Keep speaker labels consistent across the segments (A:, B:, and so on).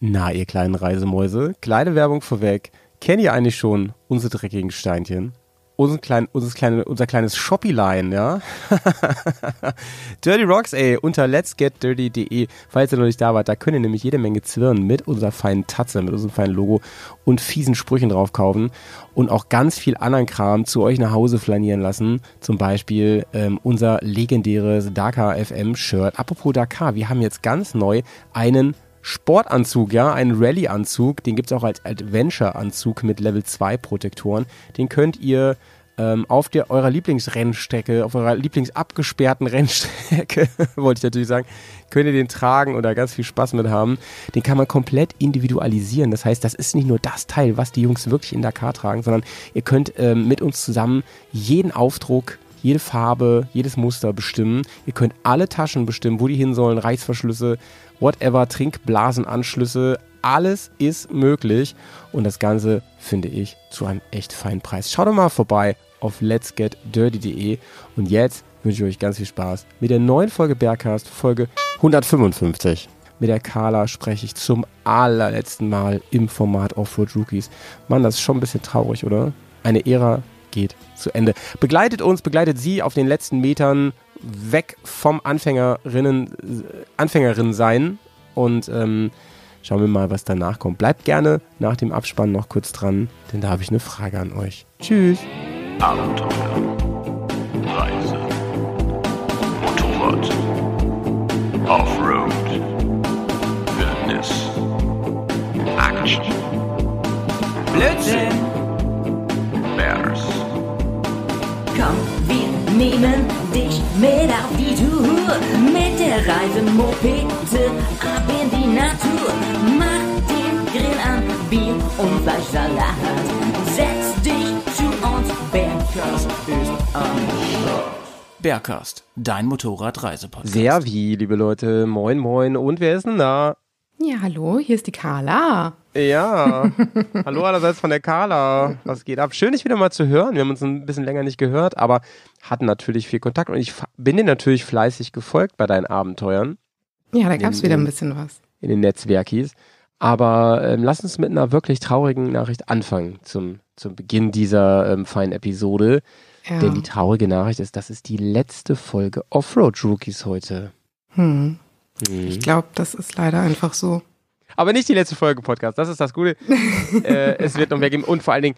A: Na, ihr kleinen Reisemäuse, kleine Werbung vorweg. Kennt ihr eigentlich schon unsere dreckigen Steinchen? Unser, klein, unser, kleine, unser kleines Shoppy-Line, ja? Dirty Rocks, ey, unter letsgetdirty.de, falls ihr noch nicht da wart, da könnt ihr nämlich jede Menge Zwirn mit unserer feinen Tatze, mit unserem feinen Logo und fiesen Sprüchen drauf kaufen und auch ganz viel anderen Kram zu euch nach Hause flanieren lassen. Zum Beispiel ähm, unser legendäres Dakar FM Shirt. Apropos Dakar, wir haben jetzt ganz neu einen Sportanzug, ja, einen Rallye-Anzug, den gibt es auch als Adventure-Anzug mit Level 2 Protektoren. Den könnt ihr ähm, auf der, eurer Lieblingsrennstrecke, auf eurer Lieblingsabgesperrten Rennstrecke, wollte ich natürlich sagen, könnt ihr den tragen oder ganz viel Spaß mit haben. Den kann man komplett individualisieren. Das heißt, das ist nicht nur das Teil, was die Jungs wirklich in Dakar tragen, sondern ihr könnt ähm, mit uns zusammen jeden Aufdruck jede Farbe, jedes Muster bestimmen. Ihr könnt alle Taschen bestimmen, wo die hin sollen, Reißverschlüsse, whatever, Trinkblasenanschlüsse, alles ist möglich und das Ganze finde ich zu einem echt feinen Preis. Schaut doch mal vorbei auf letsgetdirty.de und jetzt wünsche ich euch ganz viel Spaß mit der neuen Folge Bergcast, Folge 155. Mit der Carla spreche ich zum allerletzten Mal im Format Offroad Rookies. Mann, das ist schon ein bisschen traurig, oder? Eine Ära geht zu Ende. Begleitet uns, begleitet sie auf den letzten Metern weg vom Anfängerinnen, Anfängerin sein und ähm, schauen wir mal, was danach kommt. Bleibt gerne nach dem Abspann noch kurz dran, denn da habe ich eine Frage an euch. Tschüss.
B: Abenteuer, Reise, Motorrad, Offroad, Wildnis, Action,
C: Blödsinn!
B: Bears,
C: Komm, wir nehmen dich mit auf die Tour. Mit der Reisemopete ab in die Natur. Mach den Grill an, Bier und Fleischsalat. Setz dich zu uns, Bergkast ist am Start.
D: Bergcast, dein Motorradreisepodcast.
A: Sehr wie, liebe Leute. Moin, moin. Und wer ist denn da?
E: Ja, hallo, hier ist die Carla.
A: Ja, hallo allerseits von der Carla. Was geht ab? Schön, dich wieder mal zu hören. Wir haben uns ein bisschen länger nicht gehört, aber hatten natürlich viel Kontakt und ich bin dir natürlich fleißig gefolgt bei deinen Abenteuern
E: Ja, da gab's
A: In-
E: wieder
A: in-
E: ein bisschen was.
A: in den Netzwerkis. Aber ähm, lass uns mit einer wirklich traurigen Nachricht anfangen zum, zum Beginn dieser ähm, feinen Episode.
E: Ja.
A: Denn die traurige Nachricht ist, das ist die letzte Folge Offroad Rookies heute.
E: Hm.
A: Mhm.
E: Ich glaube, das ist leider einfach so.
A: Aber nicht die letzte Folge Podcast. Das ist das Gute. äh, es wird noch mehr geben. Und vor allen Dingen,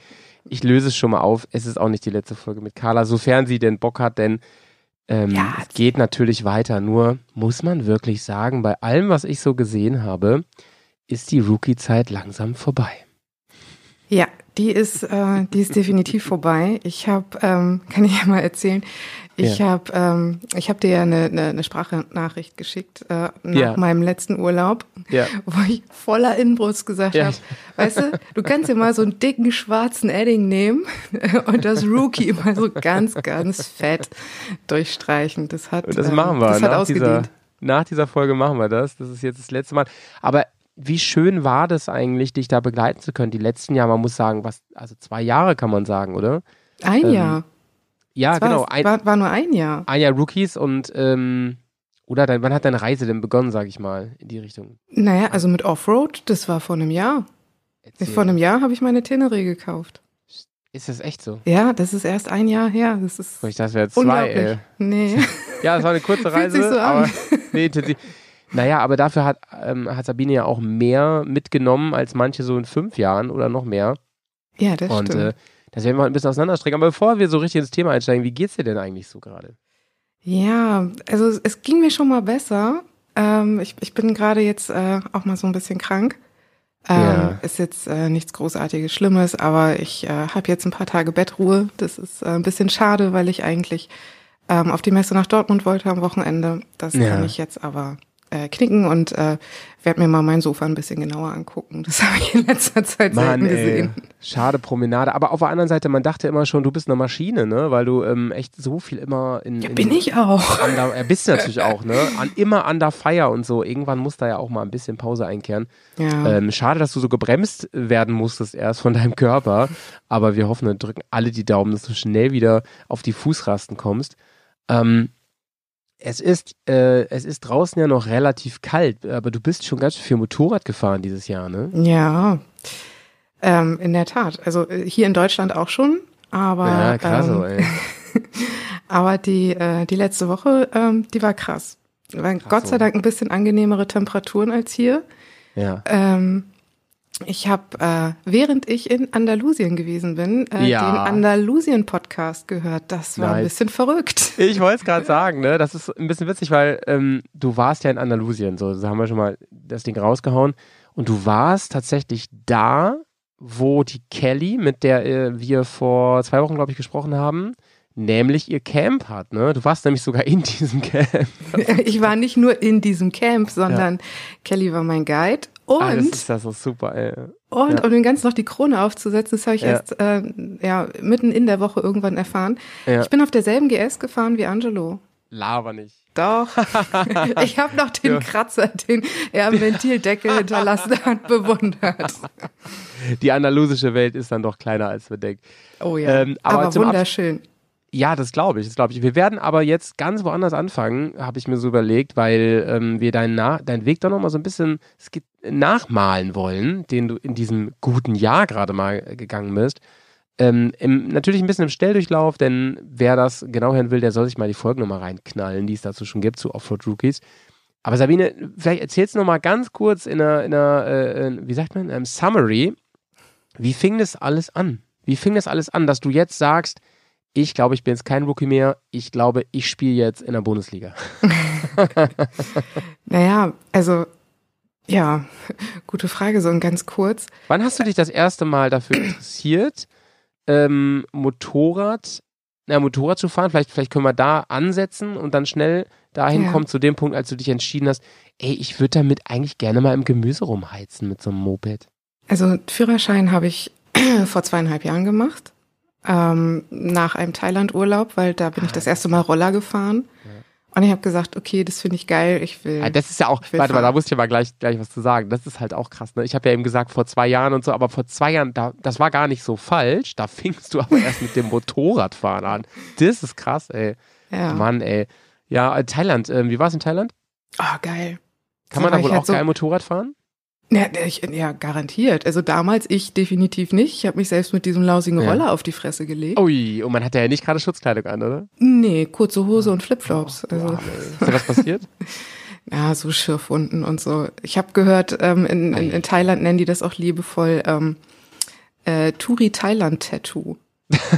A: ich löse es schon mal auf. Es ist auch nicht die letzte Folge mit Carla, sofern sie denn Bock hat, denn ähm,
E: Ja.
A: es geht natürlich weiter. Nur muss man wirklich sagen, bei allem, was ich so gesehen habe, ist die Rookie-Zeit langsam vorbei.
E: Ja, die ist, äh, die ist definitiv vorbei. Ich habe, ähm, kann ich ja mal erzählen, ich
A: Ja.
E: habe, ähm, ich habe dir ja eine, eine, eine Sprachnachricht geschickt äh, nach
A: Ja.
E: meinem letzten Urlaub,
A: Ja.
E: wo ich voller Inbrunst gesagt
A: Ja.
E: habe, weißt du, du kannst dir mal so einen dicken schwarzen Edding nehmen und das Rookie mal so ganz, ganz fett durchstreichen. Das hat,
A: das
E: ähm,
A: machen wir.
E: Das hat
A: nach, dieser,
E: ausgedient.
A: nach dieser Folge machen wir das. Das ist jetzt das letzte Mal. Aber wie schön war das eigentlich, dich da begleiten zu können? Die letzten Jahre, man muss sagen, was, also zwei Jahre kann man sagen, oder?
E: Ein
A: ähm,
E: Jahr.
A: Ja,
E: Es war,
A: genau.
E: es
A: Ein,
E: war, war nur ein Jahr.
A: ein Jahr Rookies und ähm, oder dein, wann hat deine Reise denn begonnen, sag ich mal, in die Richtung?
E: Naja, also mit Offroad, das war vor einem Jahr.
A: Erzähl.
E: Vor einem Jahr habe ich meine Teneré gekauft.
A: Ist das echt so?
E: Ja, das ist erst ein Jahr her. Das ist
A: Ich dachte, das wäre zwei, ey.
E: Nee.
A: Ja, es war eine kurze
E: Fühlt
A: Reise,
E: sich so an.
A: aber nee. Naja, aber dafür hat, ähm, hat Sabine ja auch mehr mitgenommen als manche so in fünf Jahren oder noch mehr.
E: Ja, das
A: Und
E: stimmt.
A: äh, das werden wir ein bisschen auseinanderstrecken. Aber bevor wir so richtig ins Thema einsteigen, wie geht's dir denn eigentlich so gerade?
E: ja, also es, ging mir schon mal besser. Ähm, ich, ich bin gerade jetzt äh, auch mal so ein bisschen krank. Ähm,
A: Ja.
E: Ist jetzt äh, nichts Großartiges, Schlimmes, aber ich äh, habe jetzt ein paar Tage Bettruhe. Das ist äh, ein bisschen schade, weil ich eigentlich ähm, auf die Messe nach Dortmund wollte am Wochenende. Das
A: Ja.
E: kann ich jetzt aber äh, knicken und äh, werde mir mal mein Sofa ein bisschen genauer angucken. Das habe ich in letzter Zeit
A: Mann,
E: selten
A: ey,
E: gesehen.
A: schade Promenade. Aber auf der anderen Seite, man dachte immer schon, du bist eine Maschine, ne? Weil du ähm, echt so viel immer in.
E: Ja,
A: in
E: bin ich auch.
A: Under, er bist du natürlich auch, ne? An, immer under fire und so. Irgendwann muss da ja auch mal ein bisschen Pause einkehren.
E: Ja.
A: Ähm, schade, dass du so gebremst werden musstest erst von deinem Körper. Aber wir hoffen und drücken alle die Daumen, dass du schnell wieder auf die Fußrasten kommst. Ähm, Es ist, äh, es ist draußen ja noch relativ kalt, aber du bist schon ganz viel Motorrad gefahren dieses Jahr, ne?
E: Ja, ähm, in der Tat. Also äh, hier in Deutschland auch schon, aber
A: ja, krass,
E: ähm,
A: ey.
E: aber die äh, die letzte Woche, ähm, die war krass. Waren Gott sei. Dank ein bisschen angenehmere Temperaturen als hier.
A: Ja.
E: Ähm, ich habe, äh, während ich in Andalusien gewesen bin, äh,
A: Ja.
E: den Andalusien-Podcast gehört. Das war ein
A: Nice.
E: bisschen verrückt.
A: Ich wollte es gerade sagen, ne? Das ist ein bisschen witzig, weil ähm, du warst ja in Andalusien, so, so haben wir schon mal das Ding rausgehauen. Und du warst tatsächlich da, wo die Kelly, mit der äh, wir vor zwei Wochen, glaube ich, gesprochen haben, nämlich ihr Camp hat, ne? Du warst nämlich sogar in diesem Camp.
E: Ich war nicht nur in diesem Camp, sondern Kelly war mein Guide. Und,
A: Ah, das ist ja so super, ey.
E: und
A: ja.
E: um dem Ganzen noch die Krone aufzusetzen, das habe ich
A: Ja.
E: erst äh, ja, mitten in der Woche irgendwann erfahren.
A: Ja.
E: Ich bin auf derselben GS gefahren wie Angelo.
A: Laber nicht.
E: Doch. ich habe noch den
A: Ja.
E: Kratzer, den er am Ventildeckel hinterlassen hat, bewundert.
A: Die andalusische Welt ist dann doch kleiner als wir denken.
E: Oh ja.
A: Ähm, aber
E: aber
A: zum Abs-
E: wunderschön.
A: Ja, das glaube ich, das glaube ich. Wir werden aber jetzt ganz woanders anfangen, habe ich mir so überlegt, weil ähm, wir deinen, Na deinen Weg doch nochmal so ein bisschen nachmalen wollen, den du in diesem guten Jahr gerade mal gegangen bist. Ähm, im, natürlich ein bisschen im Schnelldurchlauf, denn wer das genau hören will, der soll sich mal die Folgen nochmal reinknallen, die es dazu schon gibt, zu Offroad Rookies. Aber Sabine, vielleicht erzählst du nochmal ganz kurz in einer, in einer äh, wie sagt man, in einem Summary, wie fing das alles an? Wie fing das alles an, dass du jetzt sagst, ich glaube, ich bin jetzt kein Rookie mehr. Ich glaube, ich spiele jetzt in der Bundesliga.
E: Naja, also, ja, gute Frage, so ein ganz kurz.
A: Wann hast du dich das erste Mal dafür interessiert, ähm, Motorrad, na, Motorrad zu fahren? Vielleicht, vielleicht können wir da ansetzen und dann schnell dahin
E: Ja.
A: kommen zu dem Punkt, als du dich entschieden hast, ey, ich würde damit eigentlich gerne mal im Gemüse rumheizen mit so einem Moped.
E: Also Führerschein habe ich vor zweieinhalb Jahren gemacht, ähm, nach einem Thailand-Urlaub, weil da bin ich das erste Mal Roller gefahren. Und ich habe gesagt, okay, das finde ich geil, ich will.
A: Ah, das ist ja auch, warte mal, da
E: fahren.
A: muss ich ja mal gleich, gleich was zu sagen. Das ist halt auch krass. Ne? Ich habe ja eben gesagt, vor zwei Jahren und so, aber vor zwei Jahren, da, das war gar nicht so falsch. Da fingst du aber erst mit dem Motorradfahren an. Das ist krass, ey.
E: ja.
A: Mann, ey. Ja, äh, Thailand, ähm, wie war es in Thailand?
E: Oh, geil.
A: Kann man
E: war
A: da wohl
E: halt
A: auch
E: so-
A: geil Motorrad fahren?
E: Ja, ich, ja, garantiert. Also damals ich definitiv nicht. Ich habe mich selbst mit diesem lausigen
A: Ja.
E: Roller auf die Fresse gelegt.
A: Ui, und man hat ja nicht gerade Schutzkleidung an, oder?
E: Nee, kurze Hose und Flipflops. Also,
A: Boah, ey. Ist da was passiert?
E: ja, so Schürfwunden und so. Ich habe gehört, ähm, in, in, in Thailand nennen die das auch liebevoll ähm, äh, Turi Thailand Tattoo.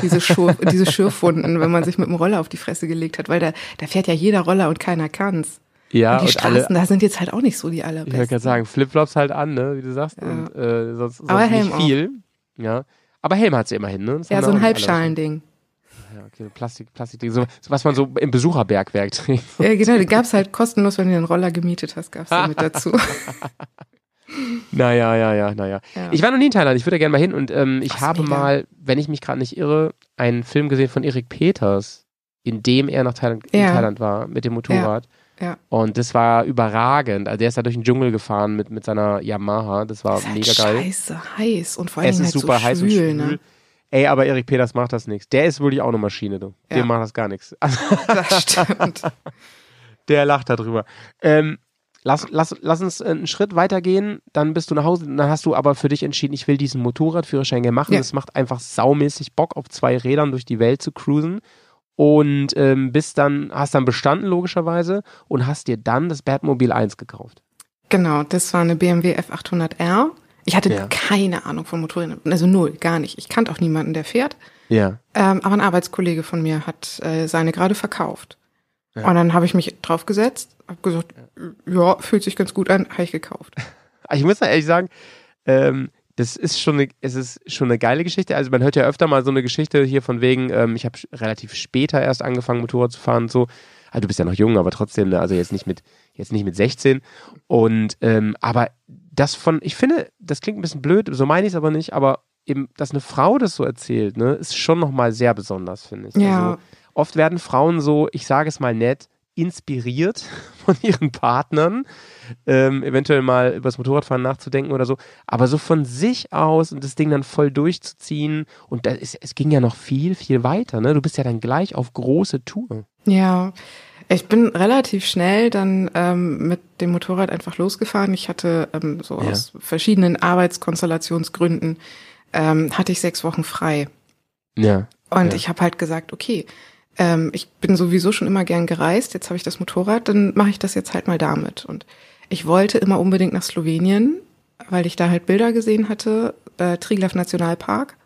E: Diese, Schur, diese Schürfwunden, wenn man sich mit dem Roller auf die Fresse gelegt hat, weil da, da fährt ja jeder Roller und keiner kann's.
A: Ja,
E: und die
A: und alle,
E: Straßen, da sind jetzt halt auch nicht so die
A: ich wollte
E: allerbesten.
A: gerade sagen, Flipflops halt an, ne, wie du sagst,
E: Ja.
A: und äh, sonst, sonst
E: Aber
A: nicht
E: Helm auch.
A: viel. Ja. Aber Helm hat sie immerhin, ne? Das
E: ja, so
A: auch
E: ein
A: nicht alle.
E: Halbschalending.
A: Ja, okay, Plastik, Plastik, so, was man so im Besucherbergwerk trägt.
E: Ja, genau, die gab's halt kostenlos, wenn du den Roller gemietet hast, gab's die mit dazu.
A: naja, ja, ja, naja.
E: Ja.
A: Ich war noch nie in Thailand, ich würde da gerne mal hin und ähm, ich
E: Ach,
A: habe
E: mega.
A: mal, wenn ich mich gerade nicht irre, einen Film gesehen von Erik Peters, in dem er nach Thailand, in
E: Ja.
A: Thailand war, mit dem Motorrad.
E: Ja.
A: Und das war überragend. Also der ist da durch den Dschungel gefahren mit, mit seiner Yamaha. Das war
E: ist halt
A: mega geil.
E: scheiße heiß und vor allem
A: Es ist
E: halt
A: super
E: so
A: heiß
E: schwül,
A: und schwül.
E: ne?
A: Ey, aber Erik Peters macht das nichts. Der ist wirklich auch eine Maschine, du.
E: Ja.
A: Dem macht das gar nichts.
E: Das stimmt.
A: der lacht darüber. Ähm, lass, lass, lass uns einen Schritt weitergehen, dann bist du nach Hause, dann hast du aber für dich entschieden, ich will diesen Motorradführerschein gerne machen.
E: Ja.
A: Das macht einfach saumäßig Bock, auf zwei Rädern durch die Welt zu cruisen. Und ähm, bist dann, hast dann bestanden, logischerweise, und hast dir dann das Batmobil 1 gekauft.
E: Genau, das war eine BMW F800R. Ich hatte
A: Ja.
E: keine Ahnung von Motorrädern, also null, gar nicht. Ich kannte auch niemanden, der fährt.
A: Ja.
E: Ähm, aber ein Arbeitskollege von mir hat äh, seine gerade verkauft.
A: Ja.
E: Und dann habe ich mich drauf gesetzt, habe gesagt, ja, fühlt sich ganz gut an, habe ich gekauft.
A: Ich muss da ehrlich sagen, ähm, das ist schon eine, es ist schon eine geile Geschichte. Also man hört ja öfter mal so eine Geschichte hier von wegen, ähm, ich habe relativ später erst angefangen, Motorrad zu fahren und so. Also du bist ja noch jung, aber trotzdem, ne, also jetzt nicht mit, jetzt nicht mit 16. Und ähm, aber das von, ich finde, das klingt ein bisschen blöd, so meine ich es aber nicht, aber eben, dass eine Frau das so erzählt, ne, ist schon nochmal sehr besonders, finde ich.
E: Ja.
A: Also, oft werden Frauen so, ich sage es mal nett, inspiriert von ihren Partnern, ähm, eventuell mal über das Motorradfahren nachzudenken oder so, aber so von sich aus und das Ding dann voll durchzuziehen und ist, es ging ja noch viel, viel weiter, ne? Du bist ja dann gleich auf große Tour.
E: Ja, Ich bin relativ schnell dann ähm, mit dem Motorrad einfach losgefahren. Ich hatte ähm, so
A: Ja.
E: aus verschiedenen Arbeitskonstellationsgründen ähm, hatte ich sechs Wochen frei.
A: Ja.
E: Und
A: Ja.
E: ich habe halt gesagt, okay, ähm, ich bin sowieso schon immer gern gereist, jetzt habe ich das Motorrad, dann mache ich das jetzt halt mal damit. Und ich wollte immer unbedingt nach Slowenien, weil ich da halt Bilder gesehen hatte, äh, Triglav Nationalpark.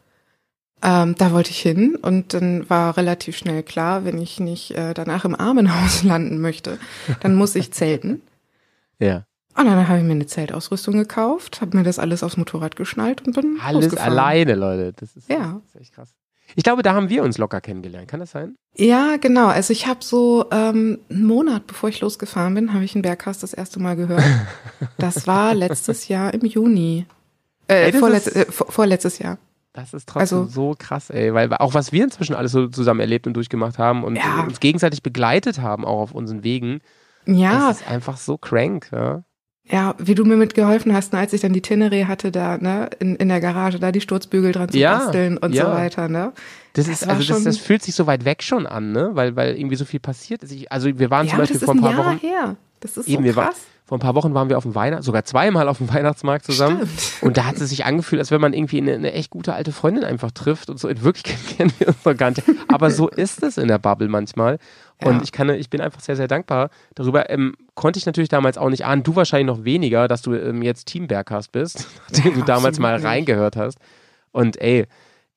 E: Ähm, da wollte ich hin und dann war relativ schnell klar, wenn ich nicht äh, danach im Armenhaus landen möchte, dann muss ich zelten.
A: Ja.
E: Und dann habe ich mir eine Zeltausrüstung gekauft, habe mir das alles aufs Motorrad geschnallt und bin
A: Alles
E: losgefahren.
A: alleine, Leute. Das ist,
E: Ja.
A: das ist echt krass. Ich glaube, da haben wir uns locker kennengelernt. Kann das sein?
E: Ja, genau. Also ich habe so ähm, einen Monat, bevor ich losgefahren bin, habe ich einen Bergcast das erste Mal gehört. Das war letztes Jahr im Juni. Äh,
A: Ey,
E: vorletz
A: ist-
E: äh, vor, vorletztes Jahr.
A: Das ist trotzdem
E: Also-
A: so krass, ey. Weil auch was wir inzwischen alles so zusammen erlebt und durchgemacht haben und
E: Ja.
A: uns gegenseitig begleitet haben, auch auf unseren Wegen,
E: Ja,
A: das ist einfach so crank, ja.
E: Ja, wie du mir mitgeholfen hast, ne, als ich dann die Tenere hatte, da, ne, in, in der Garage, da die Sturzbügel dran zu
A: Ja,
E: basteln und
A: ja.
E: so weiter, ne?
A: Das,
E: Das
A: ist, also das, das fühlt sich so weit weg schon an, ne? Weil, weil irgendwie so viel passiert ist. Ich, also wir waren
E: Ja,
A: zum Beispiel vor ein
E: ein
A: paar
E: Jahr
A: Wochen.
E: her. Das ist
A: Eben,
E: so krass.
A: vor ein paar Wochen waren wir auf dem Weihnacht, sogar zweimal auf dem Weihnachtsmarkt zusammen.
E: Stimmt.
A: Und da hat es sich angefühlt, als wenn man irgendwie eine, eine echt gute alte Freundin einfach trifft und so. In Wirklichkeit kennen wir uns noch gar nicht. Aber so ist es in der Bubble manchmal. Und
E: Ja.
A: ich kann, ich bin einfach sehr, sehr dankbar darüber. Ähm, konnte ich natürlich damals auch nicht ahnen, du wahrscheinlich noch weniger, dass du ähm, jetzt Team Bergcast bist, nachdem du
E: Ja,
A: damals
E: absolut
A: mal reingehört hast. Und ey,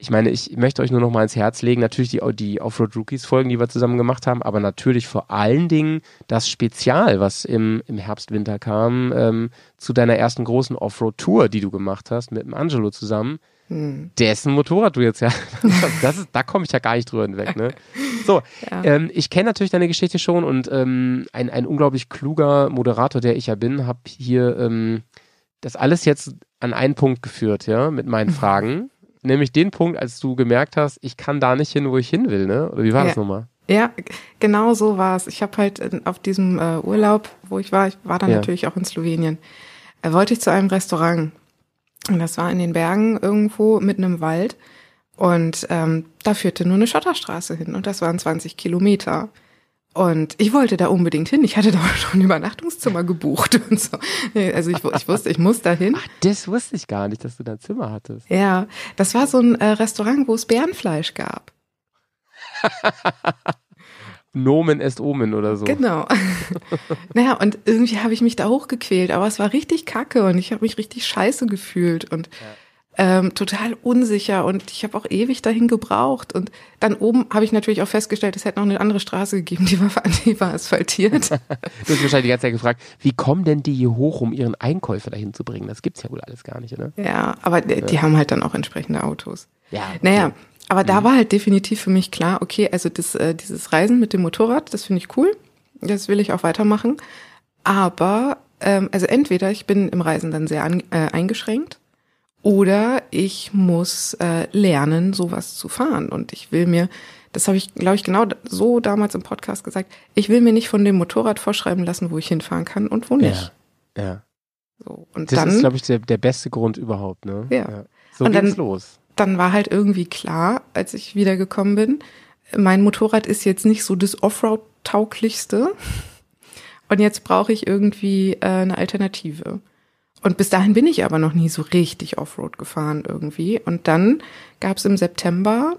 A: ich meine, ich möchte euch nur noch mal ins Herz legen, natürlich die, die Offroad Rookies Folgen, die wir zusammen gemacht haben, aber natürlich vor allen Dingen das Spezial, was im, im Herbst, Winter kam, ähm, zu deiner ersten großen Offroad Tour, die du gemacht hast, mit dem Angelo zusammen.
E: Hm.
A: Dessen Motorrad du jetzt ja. Das ist, da komme ich ja gar nicht drüber hinweg, ne? So,
E: Ja.
A: ähm, ich kenne natürlich deine Geschichte schon und ähm, ein, ein unglaublich kluger Moderator, der ich ja bin, habe hier ähm, das alles jetzt an einen Punkt geführt, ja, mit meinen Fragen. Nämlich den Punkt, als du gemerkt hast, ich kann da nicht hin, wo ich hin will, ne? Oder wie war
E: Ja.
A: das nochmal?
E: Ja, genau so war es. Ich habe halt auf diesem äh, Urlaub, wo ich war, ich war dann
A: Ja.
E: natürlich auch in Slowenien, äh, wollte ich zu einem Restaurant. Und das war in den Bergen irgendwo mitten im Wald. Und ähm, da führte nur eine Schotterstraße hin und das waren 20 Kilometer. Und ich wollte da unbedingt hin. Ich hatte da schon ein Übernachtungszimmer gebucht und so. Also ich, ich wusste, ich muss da hin.
A: Das wusste ich gar nicht, dass du da ein Zimmer hattest.
E: Ja, das war so ein äh, Restaurant, wo es Bärenfleisch gab.
A: Nomen est Omen oder so.
E: Genau. naja, und irgendwie habe ich mich da hochgequält, aber es war richtig kacke und ich habe mich richtig scheiße gefühlt und ähm, total unsicher und ich habe auch ewig dahin gebraucht. Und dann oben habe ich natürlich auch festgestellt, es hätte noch eine andere Straße gegeben, die war, die war asphaltiert.
A: Du hast wahrscheinlich die ganze Zeit gefragt, wie kommen denn die hier hoch, um ihren Einkäufer dahin zu bringen? Das gibt's ja wohl alles gar nicht, oder?
E: ja, aber die, die haben halt dann auch entsprechende Autos.
A: Ja.
E: Naja, aber da war halt definitiv für mich klar, okay, also das, äh, dieses Reisen mit dem Motorrad, das finde ich cool. Das will ich auch weitermachen. Aber, ähm, also entweder ich bin im Reisen dann sehr an, äh, eingeschränkt oder ich muss äh, lernen, sowas zu fahren. Und ich will mir, das habe ich, glaube ich, genau so damals im Podcast gesagt, ich will mir nicht von dem Motorrad vorschreiben lassen, wo ich hinfahren kann und wo nicht.
A: Ja. ja.
E: So. Und
A: Das
E: dann,
A: ist, glaube ich, der, der beste Grund überhaupt, ne?
E: Ja.
A: So
E: Und dann-
A: los.
E: dann war halt irgendwie klar, als ich wiedergekommen bin, mein Motorrad ist jetzt nicht so das Offroad-tauglichste. Und jetzt brauche ich irgendwie äh, eine Alternative. Und bis dahin bin ich aber noch nie so richtig Offroad gefahren irgendwie. Und dann gab es im September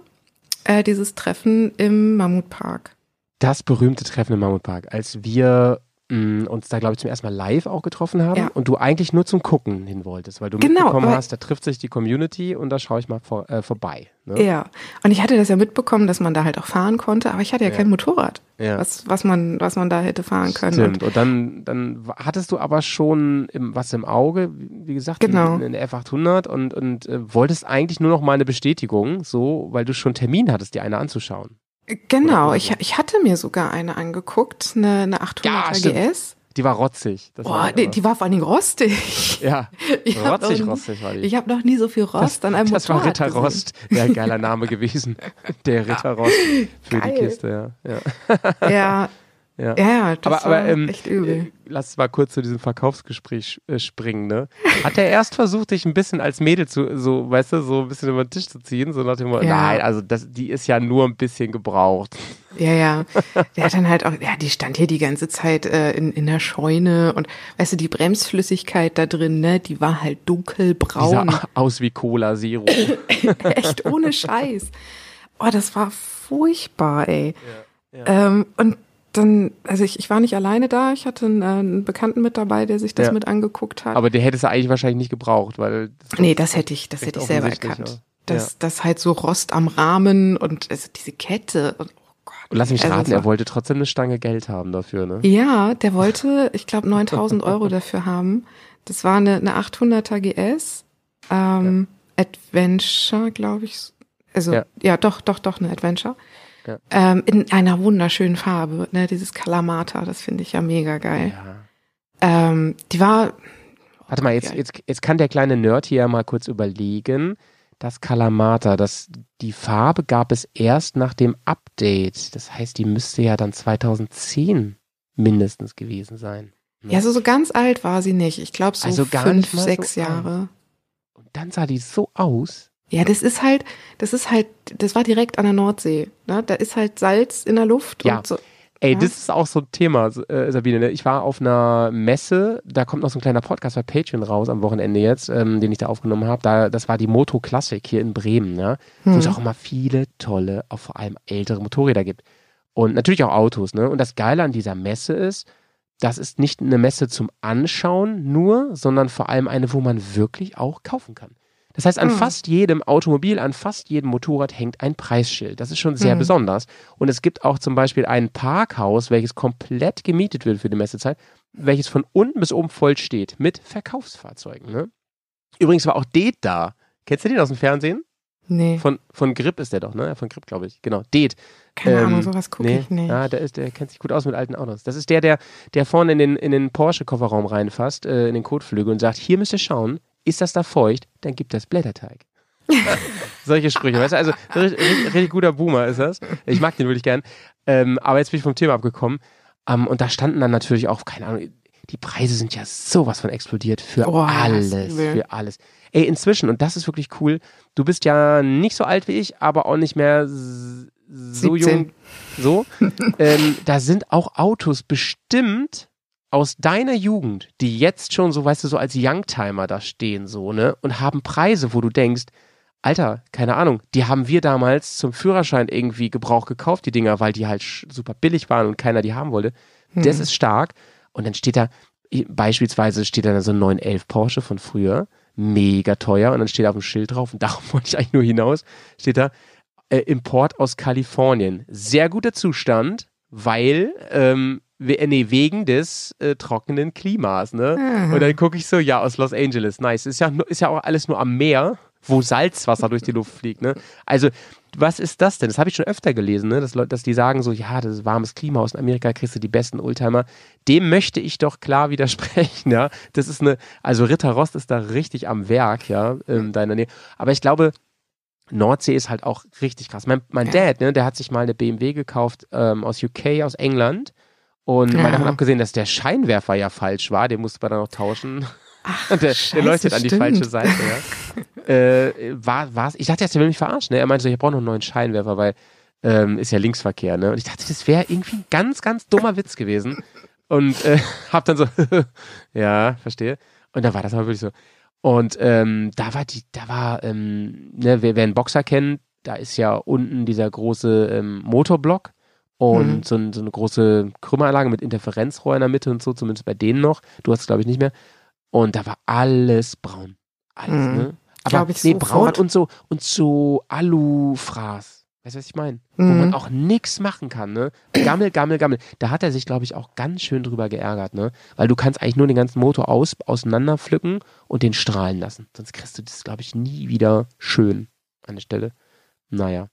E: äh, dieses Treffen im Mammutpark.
A: Das berühmte Treffen im Mammutpark, als wir uns da, glaube ich, zum ersten Mal live auch getroffen haben
E: Ja.
A: und du eigentlich nur zum Gucken hin wolltest, weil du
E: Genau,
A: mitbekommen
E: weil-
A: hast, da trifft sich die Community und da schaue ich mal vor, äh, vorbei. Ne?
E: Ja. Und ich hatte das ja mitbekommen, dass man da halt auch fahren konnte, aber ich hatte ja,
A: Ja.
E: kein Motorrad,
A: Ja.
E: was, was, man, was man da hätte fahren können.
A: Stimmt. Und dann, dann wa- hattest du aber schon im, was im Auge, wie wie gesagt,
E: Genau.
A: in, in der F800 und, und äh, wolltest eigentlich nur noch mal eine Bestätigung, so, weil du schon Termin hattest, dir eine anzuschauen.
E: Genau, ich, ich hatte mir sogar eine angeguckt, eine, eine 800er
A: Ja.
E: GS.
A: Die war rotzig. Das
E: Boah,
A: war
E: die, die war vor allen Dingen rostig.
A: ja, rotzig, rotzig war die.
E: Ich habe noch nie so viel Rost an einem
A: das war
E: Motorrad
A: Ritter
E: gesehen.
A: Rost. Ja, geiler Name gewesen. Der Ritter Rost für
E: Geil.
A: die Kiste, ja. ja.
E: Ja,
A: Ja.
E: Ja, ja, das
A: aber, aber ähm,
E: echt übel.
A: äh, lass mal kurz zu diesem Verkaufsgespräch äh, springen, ne? Hat er erst versucht, dich ein bisschen als Mädel zu, so, weißt du, so ein bisschen über den Tisch zu ziehen, so nach dem Motto,
E: Ja.
A: nein, also das, die ist ja nur ein bisschen gebraucht.
E: Ja, ja. Der hat dann halt auch, ja, die stand hier die ganze Zeit äh, in, in der Scheune und weißt du, die Bremsflüssigkeit da drin, ne, die war halt dunkelbraun.
A: Dieser aus wie Cola Zero.
E: Echt ohne Scheiß. Oh, das war furchtbar, ey. Ähm, und dann, also ich, ich war nicht alleine da, ich hatte einen, äh, einen Bekannten mit dabei, der sich das
A: Ja.
E: mit angeguckt hat.
A: Aber der hättest du eigentlich wahrscheinlich nicht gebraucht, weil
E: nee, das hätte ich, das hätte ich selber erkannt.
A: ja.
E: Das, das halt so Rost am Rahmen und also diese Kette und oh Gott.
A: Und lass mich
E: Also
A: raten,
E: es
A: er wollte trotzdem eine Stange Geld haben dafür, ne?
E: Ja, der wollte, ich glaube, 9000 Euro dafür haben. Das war eine, eine 800er GS, ähm, Adventure, glaube ich. Also,
A: Ja.
E: ja. doch, doch, doch, eine Adventure.
A: Ja.
E: Ähm, in einer wunderschönen Farbe, ne, dieses Kalamata, das finde ich ja mega geil.
A: Ja.
E: Ähm, die war,
A: Warte mal, jetzt, jetzt, jetzt kann der kleine Nerd hier mal kurz überlegen. Das Kalamata, das, die Farbe gab es erst nach dem Update. Das heißt, die müsste ja dann 2010 mindestens gewesen sein.
E: ja, so, so ganz alt war sie nicht. Ich glaube so
A: Also
E: fünf,
A: mal so
E: sechs
A: alt.
E: Jahre.
A: Und dann sah die so aus.
E: Ja, das ist halt, das ist halt, das war direkt an der Nordsee. Ne? Da ist halt Salz in der Luft
A: Ja.
E: und so.
A: Ey,
E: Ja.
A: das ist auch so ein Thema, äh, Sabine. Ne? Ich war auf einer Messe, da kommt noch so ein kleiner Podcast bei Patreon raus am Wochenende jetzt, ähm, den ich da aufgenommen habe. Da, das war die Moto Classic hier in Bremen, ja. Wo es auch immer viele tolle, auch vor allem ältere Motorräder gibt. Und natürlich auch Autos, ne? Und das Geile an dieser Messe ist, das ist nicht eine Messe zum Anschauen nur, sondern vor allem eine, wo man wirklich auch kaufen kann. Das heißt, an fast jedem Automobil, an fast jedem Motorrad hängt ein Preisschild. Das ist schon sehr besonders. Und es gibt auch zum Beispiel ein Parkhaus, welches komplett gemietet wird für die Messezeit, welches von unten bis oben voll steht mit Verkaufsfahrzeugen. Ne? Übrigens war auch Det da. Kennst du den aus dem Fernsehen?
E: Nee,
A: Von, von Grip ist der doch, ne? Von Grip, glaube ich. Genau. Det.
E: keine
A: ähm,
E: Ahnung, sowas gucke
A: nee,
E: ich nicht.
A: Ja, der, ist, der kennt sich gut aus mit alten Autos. Das ist der, der, der vorne in den, in den Porsche-Kofferraum reinfasst, äh, in den Kotflügel und sagt, hier müsst ihr schauen, ist das da feucht, dann gibt das Blätterteig. Solche Sprüche, weißt du, also richtig, richtig, guter Boomer ist das. Ich mag den wirklich gern. Ähm, aber jetzt bin ich vom Thema abgekommen. Ähm, und da standen dann natürlich auch, keine Ahnung, die Preise sind ja sowas von explodiert für
E: Oh,
A: alles, für alles. Ey, inzwischen, und das ist wirklich cool, du bist ja nicht so alt wie ich, aber auch nicht mehr so
E: 17.
A: jung. So. ähm, da sind auch Autos bestimmt aus deiner Jugend, die jetzt schon so, weißt du, so als Youngtimer da stehen, so, ne, und haben Preise, wo du denkst, Alter, keine Ahnung, die haben wir damals zum Führerschein irgendwie Gebrauch gekauft, die Dinger, weil die halt super billig waren und keiner die haben wollte. Das ist stark. Und dann steht da, beispielsweise steht da so ein 911 Porsche von früher, mega teuer, und dann steht da auf dem Schild drauf, und darauf wollte ich eigentlich nur hinaus, steht da, äh, Import aus Kalifornien. Sehr guter Zustand, weil, ähm, we- äh, nee, wegen des äh, trockenen Klimas, ne? Und dann gucke ich so, ja, aus Los Angeles, nice. Ist ja, ist ja auch alles nur am Meer, wo Salzwasser durch die Luft fliegt, ne? Also, was ist das denn? Das habe ich schon öfter gelesen, ne? Dass, Leute, dass die sagen so, ja, das ist warmes Klima aus Amerika, kriegst du die besten Oldtimer. Dem möchte ich doch klar widersprechen, ja. Das ist eine, also Ritter Rost ist da richtig am Werk, ja, in deiner Nähe. Aber ich glaube, Nordsee ist halt auch richtig krass. Mein, mein. Dad, ne, der hat sich mal eine BMW gekauft ähm, aus UK, aus England. Und mal
E: Ja.
A: davon abgesehen, dass der Scheinwerfer ja falsch war, den musste man dann noch tauschen. Und der, der
E: Scheiße,
A: leuchtet an die
E: stimmt.
A: falsche Seite, ja. äh, war, war's, ich dachte erst, der will mich verarschen. Ne? Er meinte so, ich brauche noch einen neuen Scheinwerfer, weil ähm, ist ja Linksverkehr. Ne? Und ich dachte, das wäre irgendwie ein ganz, ganz dummer Witz gewesen. Und äh, hab dann so, ja, verstehe. Und da war das aber wirklich so. Und ähm, da war die, da war, ähm, ne, wer, wer einen Boxer kennt, da ist ja unten dieser große ähm, Motorblock und
E: Mhm.
A: so, ein, so eine große Krümmeranlage mit Interferenzrohr in der Mitte und so, zumindest bei denen noch. Du hast es, glaube ich, nicht mehr. Und da war alles braun. Alles,
E: Mhm.
A: ne? Aber nee, braun und so und so Alufraß. Weißt du, was ich meine? Wo man
E: Mhm.
A: auch nix machen kann, ne? Gammel, Gammel, Gammel. Da hat er sich, glaube ich, auch ganz schön drüber geärgert, ne? Weil du kannst eigentlich nur den ganzen Motor aus, auseinander pflücken und den strahlen lassen. Sonst kriegst du das, glaube ich, nie wieder schön an der Stelle. Naja.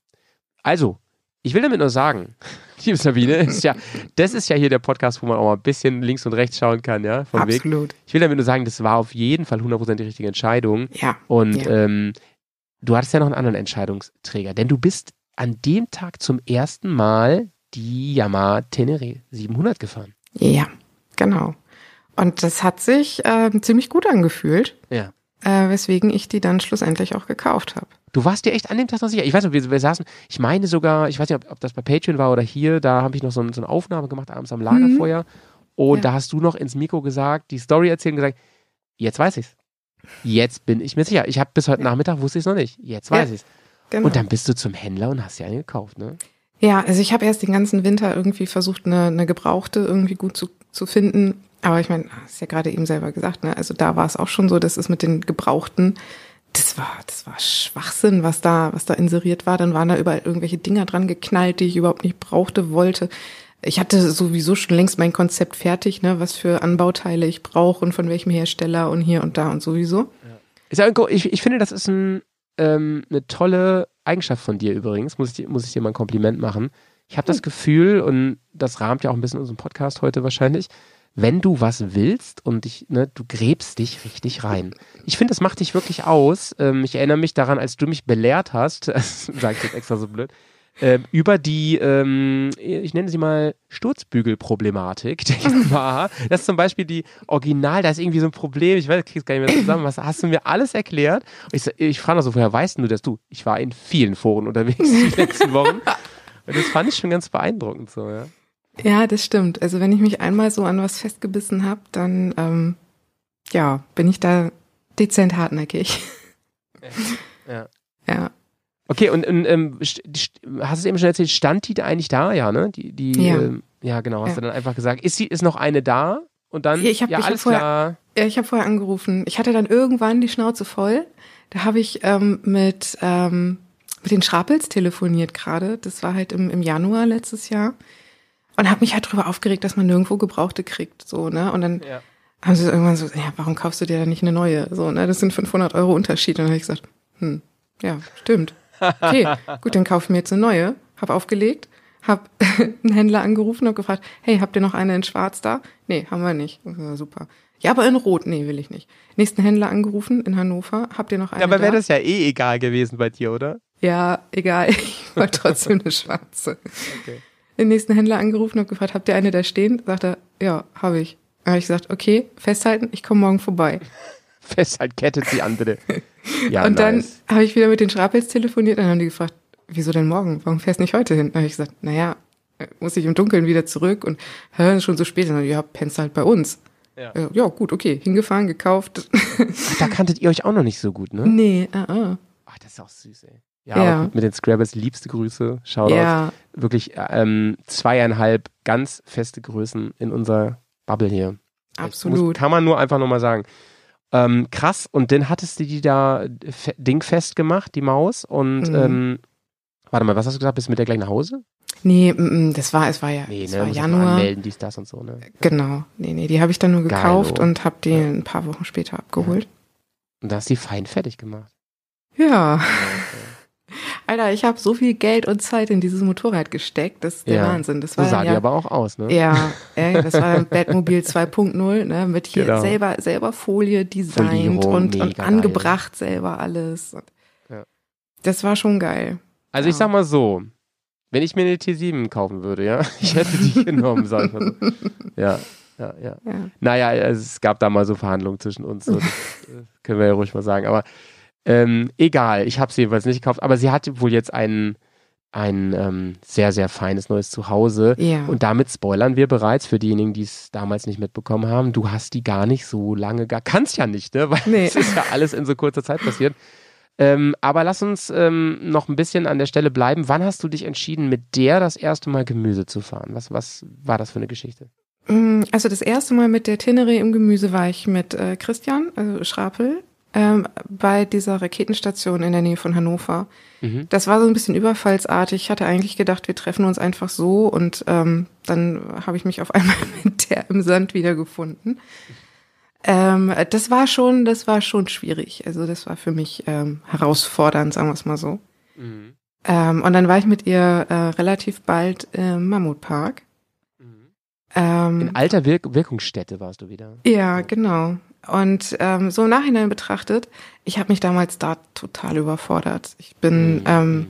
A: Also, ich will damit nur sagen, liebe Sabine, ist ja, das ist ja hier der Podcast, wo man auch mal ein bisschen links und rechts schauen kann, ja, vom Weg.
E: Absolut.
A: Ich will damit nur sagen, das war auf jeden Fall 100% die richtige Entscheidung.
E: Ja.
A: Und
E: Ja.
A: ähm, du hattest ja noch einen anderen Entscheidungsträger, denn du bist an dem Tag zum ersten Mal die Yamaha Tenere 700 gefahren.
E: Ja, genau. Und das hat sich ähm, ziemlich gut angefühlt,
A: Ja.
E: Äh, weswegen ich die dann schlussendlich auch gekauft habe.
A: Du warst dir echt an dem Tag noch sicher. Ich weiß noch, wir, wir saßen, ich meine sogar, ich weiß nicht, ob, ob das bei Patreon war oder hier, da habe ich noch so, ein- so eine Aufnahme gemacht, abends am Lagerfeuer. Und
E: Ja.
A: da hast du noch ins Mikro gesagt, die Story erzählt und gesagt, jetzt weiß ich's. Jetzt bin ich mir sicher. Ich habe bis heute Nachmittag wusste ich es noch nicht. Jetzt weiß
E: Ja.
A: ich's.
E: Genau.
A: Und dann bist du zum Händler und hast dir eine gekauft, ne?
E: Ja, also ich habe erst den ganzen Winter irgendwie versucht, eine, eine gebrauchte irgendwie gut zu, zu finden. Aber ich meine, hast ja gerade eben selber gesagt, ne? Also da war es auch schon so, dass es mit den Gebrauchten, das war, das war Schwachsinn, was da, was da inseriert war. Dann waren da überall irgendwelche Dinger dran geknallt, die ich überhaupt nicht brauchte, wollte. Ich hatte sowieso schon längst mein Konzept fertig, ne, was für Anbauteile ich brauche und von welchem Hersteller und hier und da und sowieso.
A: Ja ich, ich finde, das ist ein, ähm, eine tolle Eigenschaft von dir übrigens. Muss ich, dir- muss ich dir mal ein Kompliment machen. Ich habe das Gefühl, und das rahmt ja auch ein bisschen unseren Podcast heute wahrscheinlich, wenn du was willst und dich, ne, du gräbst dich richtig rein. Ich finde, das macht dich wirklich aus. Ähm, ich erinnere mich daran, als du mich belehrt hast, das sage ich jetzt extra so blöd, ähm, über die, ähm, ich nenne sie mal Sturzbügelproblematik der Yamaha. Das ist zum Beispiel die Original, da ist irgendwie so ein Problem, ich weiß, ich krieg's gar nicht mehr zusammen. Was hast du mir alles erklärt? Und ich, ich frage noch so, woher weißt du das? Du, ich war in vielen Foren unterwegs die letzten Wochen. Und das fand ich schon ganz beeindruckend so, ja.
E: Ja, das stimmt. Also wenn ich mich einmal so an was festgebissen habe, dann ähm, ja, bin ich da dezent hartnäckig.
A: Ja.
E: Ja.
A: Okay, und, und ähm, st- st- hast du es eben schon erzählt, stand die da eigentlich da? Ja, ne? Die, die,
E: Ja.
A: Ähm, ja, genau. Hast
E: Ja.
A: du dann einfach gesagt, ist sie, ist noch eine da? Und dann,
E: Ja, ich hab-
A: ja,
E: ich hab
A: alles
E: vorher-
A: klar.
E: Ja, ich habe vorher angerufen. Ich hatte dann irgendwann die Schnauze voll. Da habe ich ähm, mit, ähm, mit den Schrapels telefoniert gerade. Das war halt im, im Januar letztes Jahr. Und habe mich halt drüber aufgeregt, dass man nirgendwo Gebrauchte kriegt. So, ne? Und dann
A: Ja.
E: haben sie irgendwann so, ja, warum kaufst du dir dann nicht eine neue? So, ne? Das sind 500 Euro Unterschied. Und dann habe ich gesagt, hm, ja, stimmt. Okay, gut, dann kauf ich mir jetzt eine neue. Hab aufgelegt, hab einen Händler angerufen und gefragt, hey, habt ihr noch eine in schwarz da? Nee, haben wir nicht. Ja, super. Ja, aber in rot, nee, will ich nicht. Nächsten Händler angerufen in Hannover, habt ihr noch eine
A: Ja, aber wäre
E: da?
A: das ja eh egal gewesen bei dir, oder?
E: Ja, egal, ich wollte trotzdem eine schwarze.
A: Okay.
E: Den nächsten Händler angerufen und gefragt, habt ihr eine da stehen? Sagt er, ja, habe ich. Dann habe ich gesagt, okay, festhalten, ich komme morgen vorbei.
A: Festhalt, kettet sie an, bitte. Ja,
E: und dann
A: nice.
E: habe ich wieder mit den Schrapels telefoniert und dann haben die gefragt, wieso denn morgen? Warum fährst du nicht heute hin? Dann habe ich gesagt, naja, muss ich im Dunkeln wieder zurück und hören schon so spät. Dann, ja, pennst halt bei uns.
A: Ja.
E: Ja. ja, gut, okay, hingefahren, gekauft.
A: Ach, da kanntet ihr euch auch noch nicht so gut, ne?
E: nee, ah, ah.
A: Ach, das ist auch süß, ey. Ja,
E: Ja.
A: mit den Scrabbles liebste Grüße. Shoutouts.
E: Ja,
A: Wirklich ähm, zweieinhalb ganz feste Größen in unserer Bubble hier. Das Muss,
E: absolut.
A: kann man nur einfach nochmal sagen. Ähm, krass, und dann hattest du die da fe dingfest gemacht, die Maus. Und
E: Mhm.
A: ähm, warte mal, was hast du gesagt? Bist du mit der gleich nach Hause?
E: Nee, mm, mm, das war, es war ja,
A: Nee, ne?
E: war Januar.
A: anmelden, dies, das und so, ne?
E: Genau. Nee, nee, die habe ich dann nur
A: Geilo.
E: gekauft und habe die ein paar Wochen später abgeholt.
A: Und da hast du die fein fertig gemacht.
E: Ja. Alter, ich habe so viel Geld und Zeit in dieses Motorrad gesteckt. Das ist der
A: Ja.
E: Wahnsinn. Das
A: So
E: war
A: sah
E: dann
A: die
E: ja,
A: aber auch aus, ne?
E: Ja, ja, das war dann Batmobil 2.0, ne, mit hier
A: Genau.
E: selber, selber Folie designt
A: Folierung,
E: und, und angebracht selber alles.
A: Ja.
E: Das war schon geil.
A: Also ich
E: Ja.
A: sag mal so, wenn ich mir eine T7 kaufen würde, ja, ich hätte die genommen, sag ich mal so. Ja, ja, ja.
E: Ja.
A: Naja, es gab da mal so Verhandlungen zwischen uns, so, das können wir ja ruhig mal sagen. Aber ähm, egal, ich habe sie jedenfalls nicht gekauft, aber sie hatte wohl jetzt ein, ein ähm, sehr, sehr feines neues Zuhause.
E: Ja.
A: Und damit spoilern wir bereits für diejenigen, die es damals nicht mitbekommen haben. Du hast die gar nicht so lange, gar kannst ja nicht, ne? Weil
E: Nee.
A: es ist ja alles in so kurzer Zeit passiert. Ähm, aber lass uns ähm, noch ein bisschen an der Stelle bleiben. Wann hast du dich entschieden, mit der das erste Mal Gemüse zu fahren? Was, was war das für eine Geschichte?
E: Mm, Also das erste Mal mit der Tenere im Gemüse war ich mit äh, Christian, also Schrapel, ähm, bei dieser Raketenstation in der Nähe von Hannover.
A: Mhm.
E: Das war so ein bisschen überfallsartig. Ich hatte eigentlich gedacht, wir treffen uns einfach so und ähm, dann habe ich mich auf einmal mit der im Sand wiedergefunden. Ähm, das war schon, das war schon schwierig. Also das war für mich ähm, herausfordernd, sagen wir es mal so.
A: Mhm.
E: Ähm, und dann war ich mit ihr äh, relativ bald im Mammutpark. Ähm,
A: In alter Wirk Wirkungsstätte warst du wieder.
E: ja, genau. Und ähm, so im Nachhinein betrachtet, ich habe mich damals da total überfordert. Ich bin, ähm,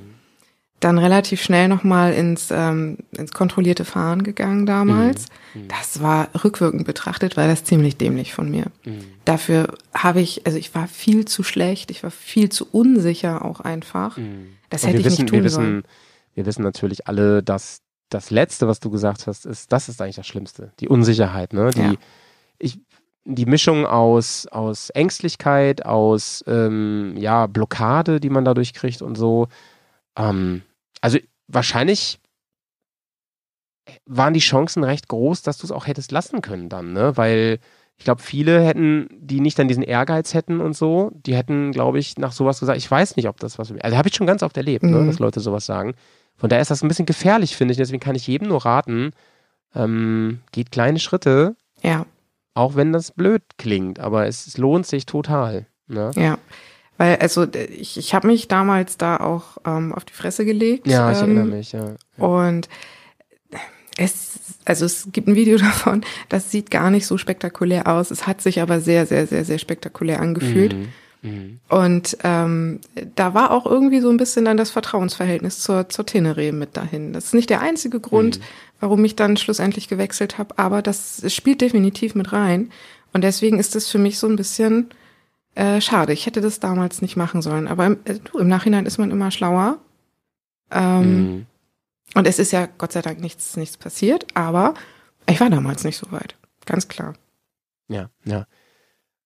E: dann relativ schnell nochmal ins, ähm, ins kontrollierte Fahren gegangen damals.
A: Mhm.
E: Das war rückwirkend betrachtet, war das ziemlich dämlich von mir.
A: Mhm.
E: Dafür habe ich, also ich war viel zu schlecht, ich war viel zu unsicher auch einfach. Das
A: Und
E: hätte ich
A: wissen,
E: nicht tun
A: wir wissen,
E: sollen.
A: wir wissen natürlich alle, dass das Letzte, was du gesagt hast, ist, das ist eigentlich das Schlimmste. Die Unsicherheit, ne? Die,
E: Ja.
A: ich, die Mischung aus, aus Ängstlichkeit, aus ähm, ja, Blockade, die man dadurch kriegt und so. Ähm, also wahrscheinlich waren die Chancen recht groß, dass du es auch hättest lassen können dann, ne? Weil ich glaube, viele hätten, die nicht dann diesen Ehrgeiz hätten und so, die hätten, glaube ich, nach sowas gesagt, ich weiß nicht, ob das was. Also habe ich schon ganz oft erlebt, ne,
E: Mhm.
A: dass Leute sowas sagen. Von daher ist das ein bisschen gefährlich, finde ich. Deswegen kann ich jedem nur raten, ähm, geht kleine Schritte,
E: Ja,
A: auch wenn das blöd klingt, aber es, es lohnt sich total. Ne?
E: ja. Weil, also ich, ich habe mich damals da auch ähm, auf die Fresse gelegt.
A: Ja, ich
E: ähm,
A: erinnere mich, ja.
E: Und es, also es gibt ein Video davon, das sieht gar nicht so spektakulär aus. Es hat sich aber sehr, sehr, sehr, sehr spektakulär angefühlt.
A: Mhm. Mhm.
E: Und ähm, da war auch irgendwie so ein bisschen dann das Vertrauensverhältnis zur, zur Teneré mit dahin. Das ist nicht der einzige Grund, warum ich dann schlussendlich gewechselt habe, aber das spielt definitiv mit rein. Und deswegen ist es für mich so ein bisschen äh, schade. Ich hätte das damals nicht machen sollen. Aber im, äh, du, im Nachhinein ist man immer schlauer. Ähm,
A: Mhm.
E: Und es ist ja Gott sei Dank nichts, nichts passiert, aber ich war damals nicht so weit. Ganz klar.
A: Ja, ja.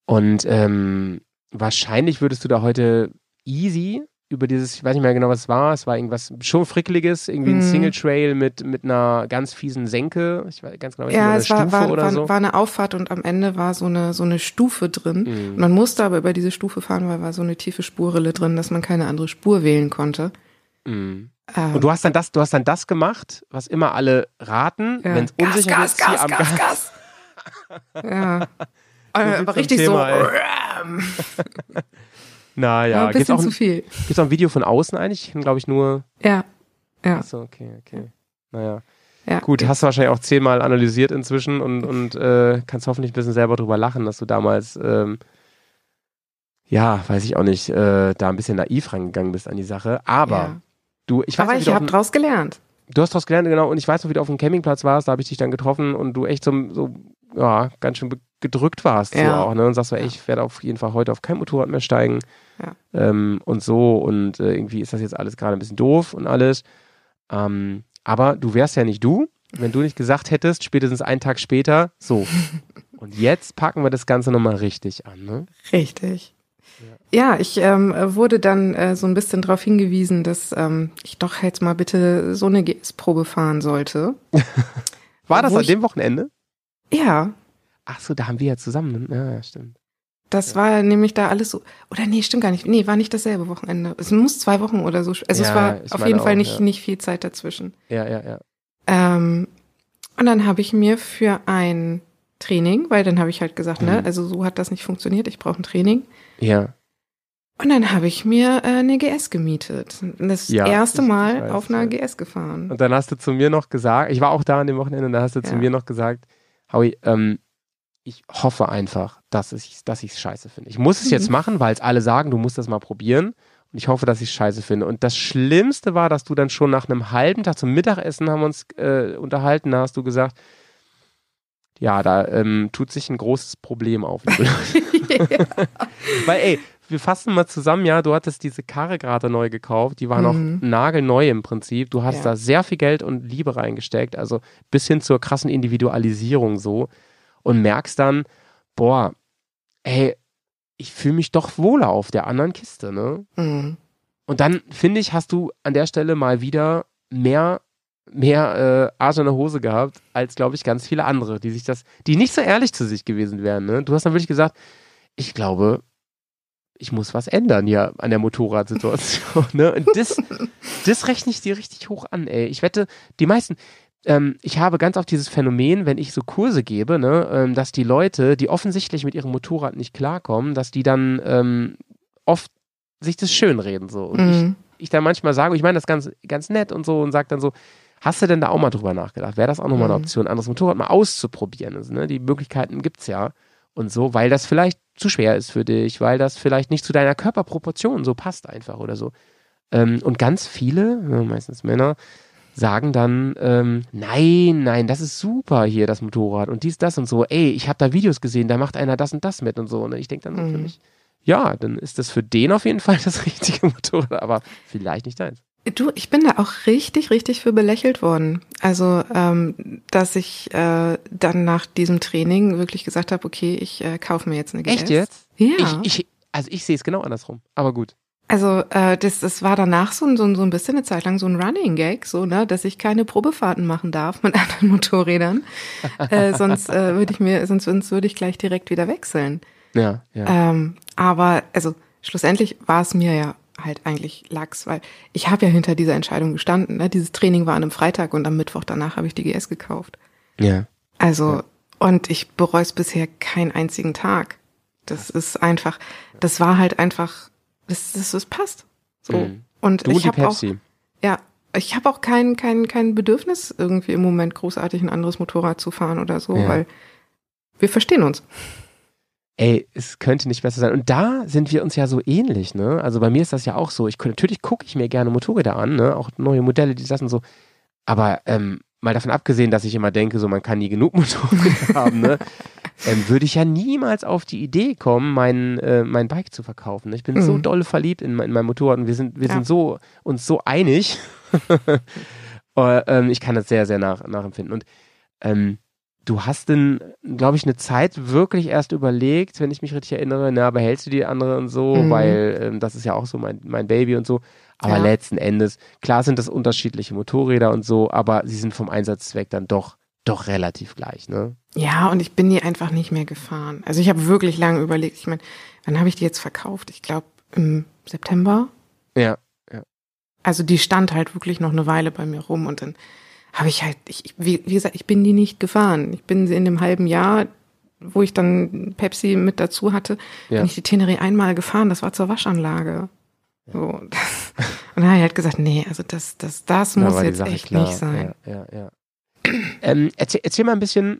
A: Und ähm, wahrscheinlich würdest du da heute easy über dieses, ich weiß nicht mehr genau, was es war, es war irgendwas schon frickeliges, irgendwie ein
E: Mhm.
A: Single Trail mit, mit einer ganz fiesen Senke, ich weiß ganz genau, mehr,
E: Ja, es war,
A: Stufe
E: war,
A: oder
E: war,
A: so.
E: war eine Auffahrt und am Ende war so eine, so eine Stufe drin.
A: Mhm.
E: Man musste aber über diese Stufe fahren, weil war so eine tiefe Spurrille drin, dass man keine andere Spur wählen konnte.
A: Mhm.
E: Ähm,
A: Und du hast dann das, du hast dann das gemacht, was immer alle raten,
E: ja.
A: wenn es unsicher
E: Gas,
A: ist, zieh
E: Gas,
A: am
E: Gas, Gas. ja. Aber
A: zum
E: richtig
A: Thema,
E: so.
A: ey. Na
E: Ja,
A: ja,
E: ein
A: gibt's
E: bisschen
A: auch,
E: zu
A: ein,
E: viel.
A: gibt's auch ein Video von außen eigentlich? Ich kenne, glaube ich, nur.
E: Ja. Ja.
A: Achso, okay, okay. Naja.
E: ja.
A: Gut, hast du wahrscheinlich auch zehnmal analysiert inzwischen und, und äh, kannst hoffentlich ein bisschen selber drüber lachen, dass du damals, ähm, ja, weiß ich auch nicht, äh, da ein bisschen naiv rangegangen bist an die Sache. Aber
E: Ja.
A: du, ich weiß
E: Aber
A: noch,
E: ich habe draus gelernt.
A: du hast daraus gelernt, genau, und ich weiß noch, wie du auf dem Campingplatz warst, da habe ich dich dann getroffen und du echt so, so ja, ganz schön gedrückt warst so
E: Ja.
A: auch, ne? Und sagst so, ey, ich werde auf jeden Fall heute auf kein Motorrad mehr steigen.
E: Ja.
A: Ähm, und so, und äh, irgendwie ist das jetzt alles gerade ein bisschen doof und alles. Ähm, aber du wärst ja nicht du, wenn du nicht gesagt hättest, spätestens einen Tag später, so. und jetzt packen wir das Ganze nochmal richtig an, ne?
E: Richtig. Ja, ich ähm, wurde dann äh, so ein bisschen darauf hingewiesen, dass ähm, ich doch jetzt mal bitte so eine GS-Probe fahren sollte.
A: War das an dem Wochenende?
E: Ja,
A: Ach so, da haben wir ja zusammen, ne? Ja, ja, stimmt.
E: das war nämlich da alles so. Oder nee, stimmt gar nicht. Nee, war nicht dasselbe Wochenende. Es muss zwei Wochen oder so. Also
A: Ja,
E: es war auf jeden Fall
A: auch,
E: nicht,
A: ja.
E: nicht viel Zeit dazwischen.
A: Ja, ja, ja.
E: Ähm, und dann habe ich mir für ein Training, weil dann habe ich halt gesagt, ne,
A: Mhm.
E: also so hat das nicht funktioniert, ich brauche ein Training.
A: Ja.
E: Und dann habe ich mir äh, eine GS gemietet. Das
A: Ja,
E: erste Mal
A: weiß,
E: auf einer
A: ja.
E: GS gefahren.
A: Und dann hast du zu mir noch gesagt, ich war auch da an dem Wochenende, und da hast du zu
E: Ja.
A: mir noch gesagt, Howie, ähm, ich hoffe einfach, dass ich dass scheiße finde. Ich muss es jetzt
E: Mhm.
A: machen, weil es alle sagen, du musst das mal probieren. Und ich hoffe, dass ich es scheiße finde. Und das Schlimmste war, dass du dann schon nach einem halben Tag zum Mittagessen haben wir uns äh, unterhalten, da hast du gesagt, ja, da ähm, tut sich ein großes Problem auf. Weil, ey, wir fassen mal zusammen, ja, du hattest diese Karre gerade neu gekauft, die war noch
E: Mhm.
A: nagelneu im Prinzip. Du hast
E: Ja.
A: da sehr viel Geld und Liebe reingesteckt, also bis hin zur krassen Individualisierung so. Und merkst dann, boah, ey, ich fühle mich doch wohler auf der anderen Kiste, ne?
E: Mhm.
A: Und dann, finde ich, hast du an der Stelle mal wieder mehr, mehr äh, Arsch in der Hose gehabt, als, glaube ich, ganz viele andere, die sich das, die nicht so ehrlich zu sich gewesen wären. Ne? Du hast dann wirklich gesagt, ich glaube, ich muss was ändern hier an der Motorradsituation. ne? Und das, das rechne ich dir richtig hoch an, ey. Ich wette, die meisten, ähm, ich habe ganz oft dieses Phänomen, wenn ich so Kurse gebe, ne, ähm, dass die Leute, die offensichtlich mit ihrem Motorrad nicht klarkommen, dass die dann ähm, oft sich das schönreden so. Und ich,
E: Mhm.
A: ich dann manchmal sage, ich meine das ganz, ganz nett und so und sage dann so, hast du denn da auch mal drüber nachgedacht? Wäre das auch nochmal eine
E: Mhm.
A: Option, ein anderes Motorrad mal auszuprobieren? Also, ne? Die Möglichkeiten gibt's ja. Und so, weil das vielleicht zu schwer ist für dich, weil das vielleicht nicht zu deiner Körperproportion so passt einfach oder so. Ähm, und ganz viele, meistens Männer, sagen dann, ähm, nein, nein, das ist super hier, das Motorrad und dies, das und so. Ey, ich habe da Videos gesehen, da macht einer das und das mit und so. Und ich denke dann so für
E: Mhm.
A: mich, ja, dann ist das für den auf jeden Fall das richtige Motorrad, aber vielleicht nicht deins.
E: Du, ich bin da auch richtig, richtig für belächelt worden. Also, ähm, dass ich äh, dann nach diesem Training wirklich gesagt habe, okay, ich äh, kaufe mir jetzt eine GS.
A: Echt jetzt?
E: Ja.
A: Ich, ich, also ich sehe es genau andersrum, aber gut.
E: Also äh, das, das war danach so, ein- so, ein- so ein bisschen eine Zeit lang so ein Running Gag, so ne, dass ich keine Probefahrten machen darf mit anderen Motorrädern, äh, sonst äh, würde ich mir, sonst, sonst würde ich gleich direkt wieder wechseln.
A: Ja, ja.
E: Ähm, aber also schlussendlich war es mir ja halt eigentlich Lachs, weil ich habe ja hinter dieser Entscheidung gestanden. Ne? Dieses Training war an einem Freitag und am Mittwoch danach habe ich die GS gekauft.
A: ja.
E: Also und ich bereue es bisher keinen einzigen Tag. Das ist einfach, das war halt einfach, das, das, das passt. So.
A: Mhm.
E: Und
A: Du
E: ich
A: die
E: habe auch, ja, ich habe auch kein, kein, kein Bedürfnis, irgendwie im Moment großartig ein anderes Motorrad zu fahren oder so,
A: Ja.
E: weil wir verstehen uns.
A: Ey, es könnte nicht besser sein. Und da sind wir uns ja so ähnlich, ne? Also bei mir ist das ja auch so. Ich natürlich gucke ich mir gerne Motorräder an, ne? Auch neue Modelle, die das und so. Aber ähm, mal davon abgesehen, dass ich immer denke, so man kann nie genug Motorräder haben, ne? Ähm, würde ich ja niemals auf die Idee kommen, mein, äh, mein Bike zu verkaufen. Ne? Ich bin so
E: Mhm.
A: doll verliebt in, mein- in mein Motorrad und wir sind, wir
E: Ja.
A: sind so uns so einig. äh, ähm, ich kann das sehr, sehr nach, nachempfinden. Und ähm, du hast denn, glaube ich, eine Zeit wirklich erst überlegt, wenn ich mich richtig erinnere, na, behältst du die andere und so,
E: Mhm.
A: weil ähm, das ist ja auch so mein, mein Baby und so. Aber
E: Ja.
A: letzten Endes, klar sind das unterschiedliche Motorräder und so, aber sie sind vom Einsatzzweck dann doch, doch relativ gleich, ne?
E: Ja, und ich bin die einfach nicht mehr gefahren. Also ich habe wirklich lange überlegt. Ich meine, wann habe ich die jetzt verkauft? Ich glaube im September.
A: Ja.
E: Also die stand halt wirklich noch eine Weile bei mir rum und dann habe ich halt, ich, wie, wie gesagt, ich bin die nicht gefahren. Ich bin sie in dem halben Jahr, wo ich dann Pepsi mit dazu hatte,
A: Ja.
E: bin ich die Teneré einmal gefahren. Das war zur Waschanlage. So, das, und dann habe ich halt gesagt, nee, also das, das, das
A: Da
E: muss
A: die
E: jetzt echt
A: klar.
E: nicht sein.
A: Ja, ja, ja. ähm, erzähl, erzähl mal ein bisschen,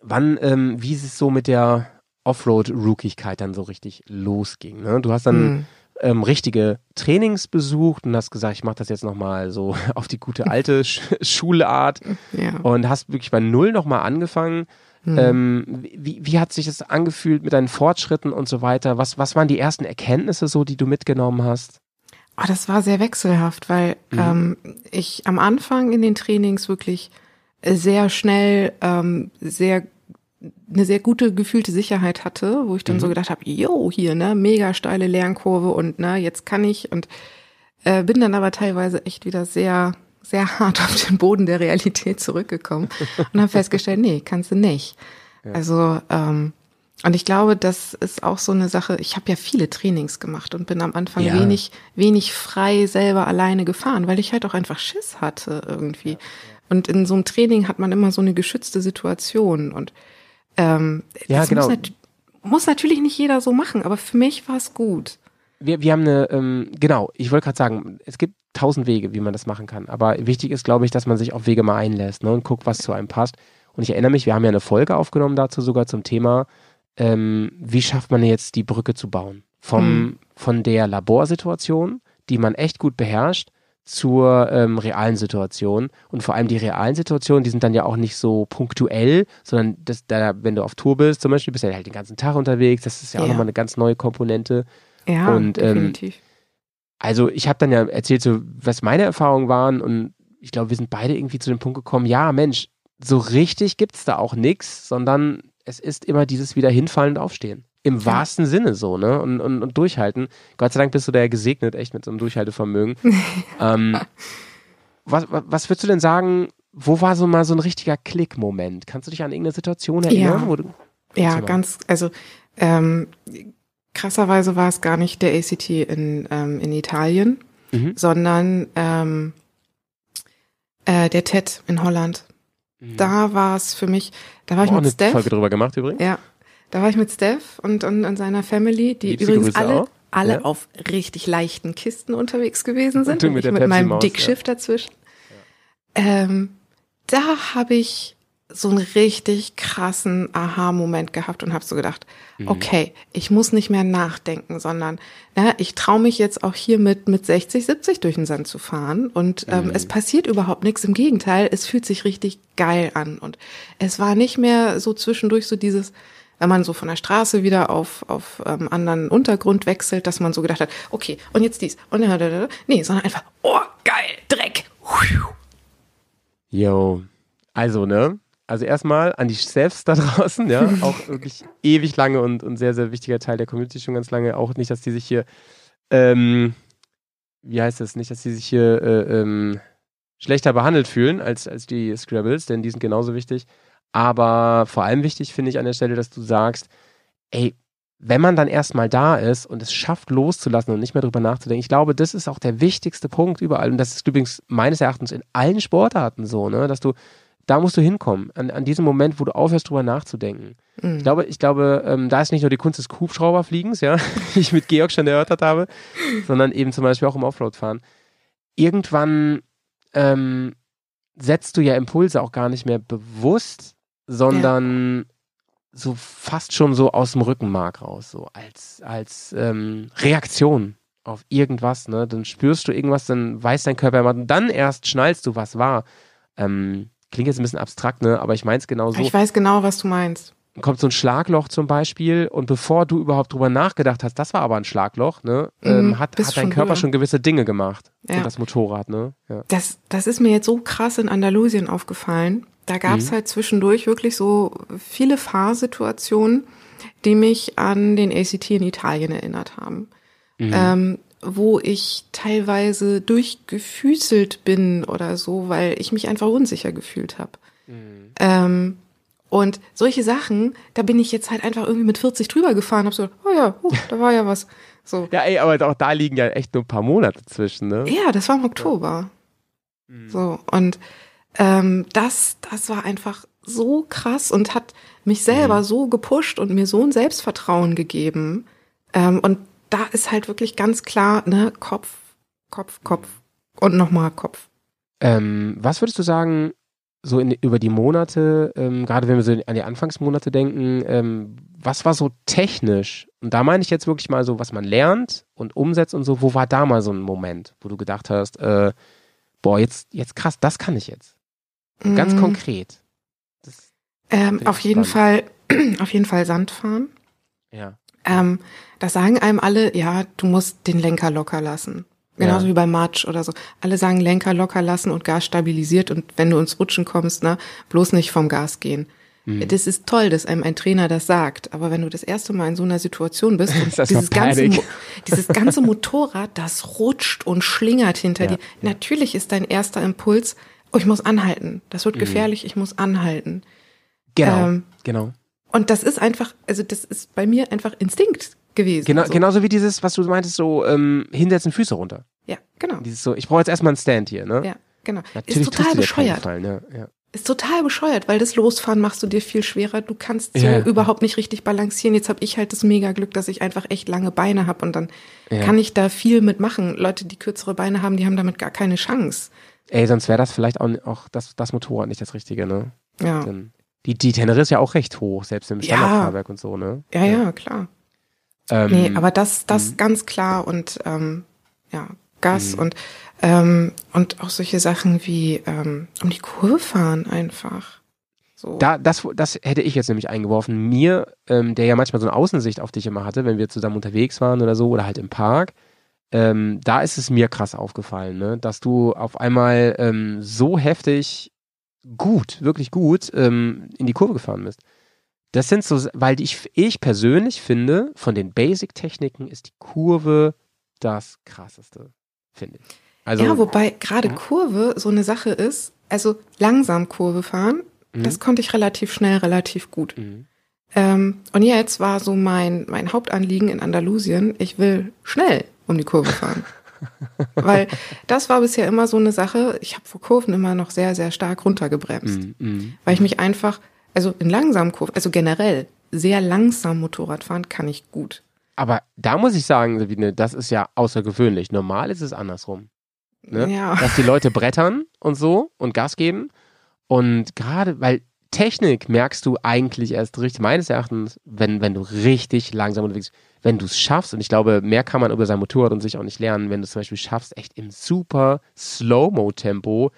A: wann, ähm, wie es so mit der Offroad-Rookigkeit dann so richtig losging. Ne? Du hast dann
E: Hm.
A: Ähm, richtige Trainings besucht und hast gesagt, ich mache das jetzt nochmal so auf die gute alte Sch Schulart
E: Ja.
A: und hast wirklich bei Null nochmal angefangen.
E: Hm.
A: Ähm, wie, wie hat sich das angefühlt mit deinen Fortschritten und so weiter? Was, was waren die ersten Erkenntnisse so, die du mitgenommen hast?
E: Oh, das war sehr wechselhaft, weil
A: Mhm.
E: ähm, ich am Anfang in den Trainings wirklich sehr schnell ähm, sehr eine sehr gute gefühlte Sicherheit hatte, wo ich dann so gedacht habe, yo, hier, ne, mega steile Lernkurve und ne, jetzt kann ich und äh, bin dann aber teilweise echt wieder sehr sehr hart auf den Boden der Realität zurückgekommen und habe festgestellt, nee, kannst du nicht. Also ähm, und ich glaube, das ist auch so eine Sache. Ich habe ja viele Trainings gemacht und bin am Anfang
A: Ja.
E: wenig, wenig frei selber alleine gefahren, weil ich halt auch einfach Schiss hatte irgendwie. Und in so einem Training hat man immer so eine geschützte Situation und ähm,
A: Ja,
E: das
A: genau.
E: muss, nat muss natürlich nicht jeder so machen, aber für mich war es gut.
A: wir, wir haben eine, ähm, genau, ich wollte gerade sagen, es gibt tausend Wege, wie man das machen kann. Aber wichtig ist, glaube ich, dass man sich auf Wege mal einlässt ne, und guckt, was zu einem passt. Und ich erinnere mich, wir haben ja eine Folge aufgenommen dazu sogar zum Thema, ähm, wie schafft man jetzt die Brücke zu bauen? Vom,
E: Mhm.
A: Von der Laborsituation, die man echt gut beherrscht, zur ähm, realen Situation. Und vor allem die realen Situationen, die sind dann ja auch nicht so punktuell, sondern das, da, wenn du auf Tour bist, zum Beispiel, bist du halt den ganzen Tag unterwegs, das ist ja auch
E: Ja.
A: nochmal eine ganz neue Komponente.
E: Ja,
A: Und, ähm,
E: definitiv.
A: Also ich habe dann ja erzählt, so, was meine Erfahrungen waren und ich glaube, wir sind beide irgendwie zu dem Punkt gekommen, ja Mensch, so richtig gibt's da auch nix, sondern es ist immer dieses wieder hinfallen und aufstehen. Im wahrsten Sinne so, ne? Und, und, und durchhalten. Gott sei Dank bist du da ja gesegnet, echt mit so einem Durchhaltevermögen. ähm, was, was, würdest du denn sagen, wo war so mal so ein richtiger Klick-Moment? Kannst du dich an irgendeine Situation erinnern?
E: Ja.
A: Wo du,
E: Ja, ganz, also ähm, krasserweise war es gar nicht der ACT in, ähm, in Italien,
A: Mhm.
E: sondern ähm, äh, der TED in Holland. Da war es für mich, da war ich
A: Haben wir
E: mit
A: eine
E: Steph.
A: Folge drüber gemacht übrigens.
E: Ja, da war ich mit Steph und, und, und seiner Family, die
A: Liebste
E: übrigens
A: Grüße
E: alle,
A: auch.
E: alle
A: Ja.
E: auf richtig leichten Kisten unterwegs gewesen sind.
A: du
E: und
A: mit
E: ich mit meinem Dickschiff dazwischen. Ähm, da habe ich so einen richtig krassen Aha-Moment gehabt und habe so gedacht, okay, ich muss nicht mehr nachdenken, sondern na, ich traue mich jetzt auch hier mit, mit 60, 70 durch den Sand zu fahren und ähm, es passiert überhaupt nichts. Im Gegenteil, es fühlt sich richtig geil an und es war nicht mehr so zwischendurch so dieses, wenn man so von der Straße wieder auf, auf ähm, anderen Untergrund wechselt, dass man so gedacht hat, okay, und jetzt dies und nee, sondern einfach, oh, geil, Dreck.
A: Yo. Also, ne? Also erstmal an die Chefs da draußen, ja, auch wirklich ewig lange und, und sehr, sehr wichtiger Teil der Community schon ganz lange. Auch nicht, dass die sich hier, ähm, wie heißt das, nicht, dass die sich hier äh, ähm, schlechter behandelt fühlen als, als die Scrabbles, denn die sind genauso wichtig. Aber vor allem wichtig finde ich an der Stelle, dass du sagst, ey, wenn man dann erstmal da ist und es schafft loszulassen und nicht mehr drüber nachzudenken, ich glaube, das ist auch der wichtigste Punkt überall. Und das ist übrigens meines Erachtens in allen Sportarten so, ne, dass du, da musst du hinkommen, an, an diesem Moment, wo du aufhörst, drüber nachzudenken. Ich glaube, ich glaube, ähm, da ist nicht nur die Kunst des Hubschrauberfliegens, ja, die ich mit Georg schon erörtert habe, sondern eben zum Beispiel auch im Offroad-Fahren. Irgendwann ähm, setzt du ja Impulse auch gar nicht mehr bewusst, sondern so fast schon so aus dem Rückenmark raus, so als, als ähm, Reaktion auf irgendwas, ne? Dann spürst du irgendwas, dann weiß dein Körper immer, und dann erst schnallst du, was war. Ähm, klingt jetzt ein bisschen abstrakt, ne? Aber ich meine es genau so
E: Ich weiß genau, was du meinst.
A: kommt so ein Schlagloch zum Beispiel und bevor du überhaupt drüber nachgedacht hast, das war aber ein Schlagloch, ne, ähm,
E: Mhm,
A: hat,
E: bist
A: hat dein Körper
E: drüber.
A: schon gewisse Dinge gemacht.
E: Ja.
A: Und das Motorrad, ne? Ja.
E: Das, das ist mir jetzt so krass in Andalusien aufgefallen. Da gab es halt zwischendurch wirklich so viele Fahrsituationen, die mich an den ACT in Italien erinnert haben. Ähm, wo ich teilweise durchgefüßelt bin oder so, weil ich mich einfach unsicher gefühlt habe. Ähm, und solche Sachen, da bin ich jetzt halt einfach irgendwie mit 40 drüber gefahren, hab so, oh ja, huh, da war ja was. So.
A: ja, ey, aber auch da liegen ja echt nur ein paar Monate zwischen, ne?
E: Ja, das war im Oktober. So, und ähm, das, das war einfach so krass und hat mich selber so gepusht und mir so ein Selbstvertrauen gegeben. Ähm, und da ist halt wirklich ganz klar, ne, Kopf, Kopf, Kopf und nochmal Kopf.
A: Ähm, was würdest du sagen, so in, über die Monate, ähm, gerade wenn wir so an die Anfangsmonate denken, ähm, was war so technisch? Und da meine ich jetzt wirklich mal so, was man lernt und umsetzt und so, wo war da mal so ein Moment, wo du gedacht hast, äh, boah, jetzt, jetzt krass, das kann ich jetzt. Ganz
E: Mm,
A: konkret.
E: Ähm, auf jeden
A: spannend.
E: Fall, auf jeden Fall Sand fahren.
A: ja.
E: Ähm, da sagen einem alle, ja, du musst den Lenker locker lassen. Genauso
A: Ja.
E: wie beim Matsch oder so. Alle sagen Lenker locker lassen und Gas stabilisiert und wenn du ins Rutschen kommst, ne, bloß nicht vom Gas gehen.
A: Mhm.
E: Das ist toll, dass einem ein Trainer das sagt, aber wenn du das erste Mal in so einer Situation bist und dieses ganze, dieses ganze Motorrad, das rutscht und schlingert hinter
A: Ja,
E: dir. Natürlich ist dein erster Impuls, oh, ich muss anhalten. Das
A: Mhm.
E: wird gefährlich, ich muss anhalten.
A: Genau.
E: Ähm,
A: genau.
E: Und das ist einfach, also das ist bei mir einfach Instinkt gewesen.
A: Genau,
E: so.
A: Genauso wie dieses, was du meintest, so ähm, hinsetzen, Füße runter.
E: Ja, genau.
A: Dieses so, ich brauche jetzt erstmal einen Stand hier, ne?
E: Ja, genau.
A: Natürlich
E: ist total bescheuert.
A: Gefallen, ja, ja.
E: Ist total bescheuert, weil das Losfahren machst du dir viel schwerer. Du kannst so
A: Ja, ja.
E: überhaupt nicht richtig balancieren. Jetzt habe ich halt das mega Glück, dass ich einfach echt lange Beine habe und dann
A: Ja.
E: kann ich da viel mitmachen. Leute, die kürzere Beine haben, die haben damit gar keine Chance.
A: Ey, sonst wäre das vielleicht auch, auch das, das Motorrad nicht das Richtige, ne?
E: Ja,
A: Denn die, die Tenere ist ja auch recht hoch, selbst im
E: Ja.
A: Standardfahrwerk und so, ne?
E: ja, ja, klar.
A: Ähm,
E: Nee, aber das, das ganz klar und ähm, ja, Gas und ähm, und auch solche Sachen wie ähm, um die Kurve fahren einfach. So.
A: da, das, das hätte ich jetzt nämlich eingeworfen. Mir, ähm, der ja manchmal so eine Außensicht auf dich immer hatte, wenn wir zusammen unterwegs waren oder so, oder halt im Park, ähm, da ist es mir krass aufgefallen, ne? dass du auf einmal ähm, so heftig gut, wirklich gut ähm, in die Kurve gefahren bist. Das sind so, weil ich, ich persönlich finde, von den Basic-Techniken ist die Kurve das krasseste, finde ich. Also,
E: ja, wobei gerade
A: Mhm.
E: Kurve so eine Sache ist, also langsam Kurve fahren,
A: Mhm.
E: das konnte ich relativ schnell, relativ gut.
A: Mhm.
E: Ähm, und jetzt war so mein, mein Hauptanliegen in Andalusien, ich will schnell um die Kurve fahren. Weil das war bisher immer so eine Sache, ich habe vor Kurven immer noch sehr, sehr stark runtergebremst.
A: Mhm. Mhm.
E: Weil ich mich einfach, also in langsamen Kurven, also generell sehr langsam Motorrad fahren kann ich gut.
A: Aber da muss ich sagen, Sabine, das ist ja außergewöhnlich. Normal ist es andersrum. Ne?
E: Ja.
A: Dass die Leute brettern und so und Gas geben. Und gerade, weil Technik merkst du eigentlich erst richtig, meines Erachtens, wenn, wenn du richtig langsam unterwegs bist. Wenn du es schaffst, und ich glaube, mehr kann man über sein Motorrad und sich auch nicht lernen, wenn du es zum Beispiel schaffst, echt im super Slow-Mo-Tempo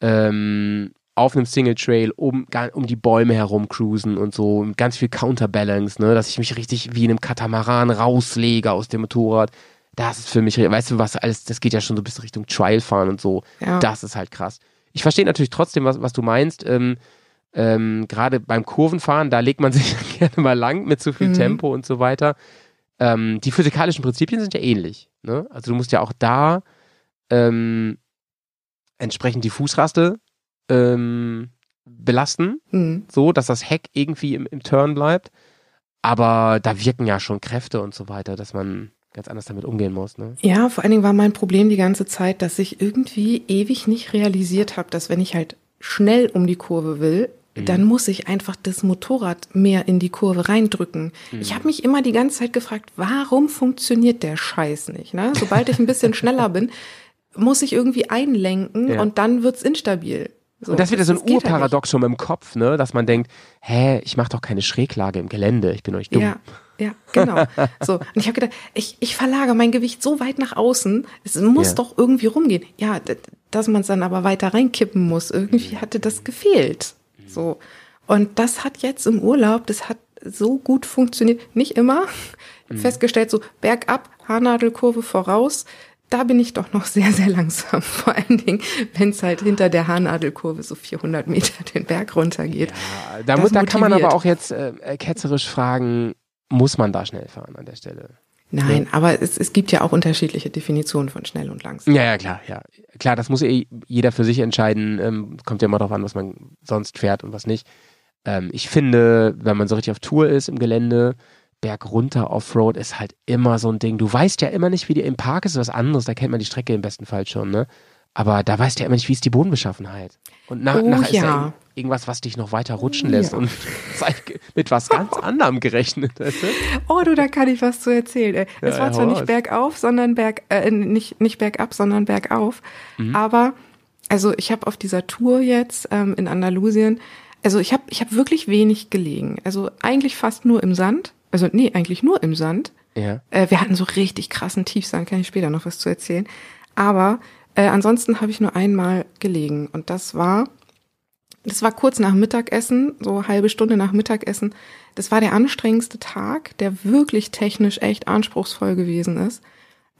A: ähm, auf einem Single Trail um, um die Bäume herum cruisen und so, mit ganz viel Counterbalance, ne, dass ich mich richtig wie in einem Katamaran rauslege aus dem Motorrad. Das ist für mich, weißt du, was alles, das geht ja schon so bis Richtung Trialfahren und so.
E: Ja.
A: Das ist halt krass. Ich verstehe natürlich trotzdem, was, was du meinst. Ähm, ähm, Gerade beim Kurvenfahren, da legt man sich gerne mal lang mit zu viel
E: Mhm.
A: Tempo und so weiter. Ähm, die physikalischen Prinzipien sind ja ähnlich. Ne? Also du musst ja auch da ähm, entsprechend die Fußraste ähm, belasten,
E: Hm.
A: so dass das Heck irgendwie im, im Turn bleibt. Aber da wirken ja schon Kräfte und so weiter, dass man ganz anders damit umgehen muss. Ne?
E: Ja, vor allen Dingen war mein Problem die ganze Zeit, dass ich irgendwie ewig nicht realisiert habe, dass wenn ich halt schnell um die Kurve will, dann muss ich einfach das Motorrad mehr in die Kurve reindrücken. Ich habe mich immer die ganze Zeit gefragt, warum funktioniert der Scheiß nicht? Ne? Sobald ich ein bisschen schneller bin, muss ich irgendwie einlenken
A: Ja.
E: und dann wird's instabil. So,
A: Und das wird ja so ein
E: halt.
A: Urparadoxum im Kopf, ne? dass man denkt, hä, ich mache doch keine Schräglage im Gelände, ich bin euch dumm.
E: Ja, ja, genau. So. Und ich habe gedacht, ich, ich verlagere mein Gewicht so weit nach außen, es muss
A: Ja.
E: doch irgendwie rumgehen. Ja, dass man es dann aber weiter reinkippen muss, irgendwie hatte das gefehlt. So. Und das hat jetzt im Urlaub, das hat so gut funktioniert. Nicht immer. Hab Festgestellt, so bergab, Haarnadelkurve voraus. Da bin ich doch noch sehr, sehr langsam. Vor allen Dingen, wenn es halt hinter der Haarnadelkurve so 400 Meter den Berg runtergeht.
A: Da,
E: Das
A: muss, da kann man aber auch jetzt äh, ketzerisch fragen, muss man da schnell fahren an der Stelle?
E: Nein, aber es, es gibt ja auch unterschiedliche Definitionen von schnell und langsam.
A: Ja, ja, klar, ja. Klar, das muss eh jeder für sich entscheiden. Ähm, kommt ja immer darauf an, was man sonst fährt und was nicht. Ähm, ich finde, wenn man so richtig auf Tour ist im Gelände, Berg runter, Offroad ist halt immer so ein Ding. Du weißt ja immer nicht, wie die im Park ist, was anderes, da kennt man die Strecke im besten Fall schon, ne? Aber da weißt du ja immer nicht, wie ist die Bodenbeschaffenheit. Und nach,
E: Oh,
A: ist ja
E: ja.
A: Irgendwas, was dich noch weiter rutschen lässt
E: Ja.
A: und mit was ganz anderem gerechnet. Du?
E: Oh, du, da kann ich was zu erzählen. Ey. Es
A: Ja,
E: war zwar nicht bergauf, sondern berg, äh, nicht, nicht bergab, sondern bergauf.
A: Mhm.
E: Aber, also ich habe auf dieser Tour jetzt ähm, in Andalusien, also ich habe ich hab wirklich wenig gelegen. Also eigentlich fast nur im Sand. Also nee, eigentlich nur im Sand.
A: Ja.
E: Äh, wir hatten so richtig krassen Tiefsand, kann ich später noch was zu erzählen. Aber äh, ansonsten habe ich nur einmal gelegen und das war, das war kurz nach Mittagessen, so halbe Stunde nach Mittagessen. Das war der anstrengendste Tag, der wirklich technisch echt anspruchsvoll gewesen ist.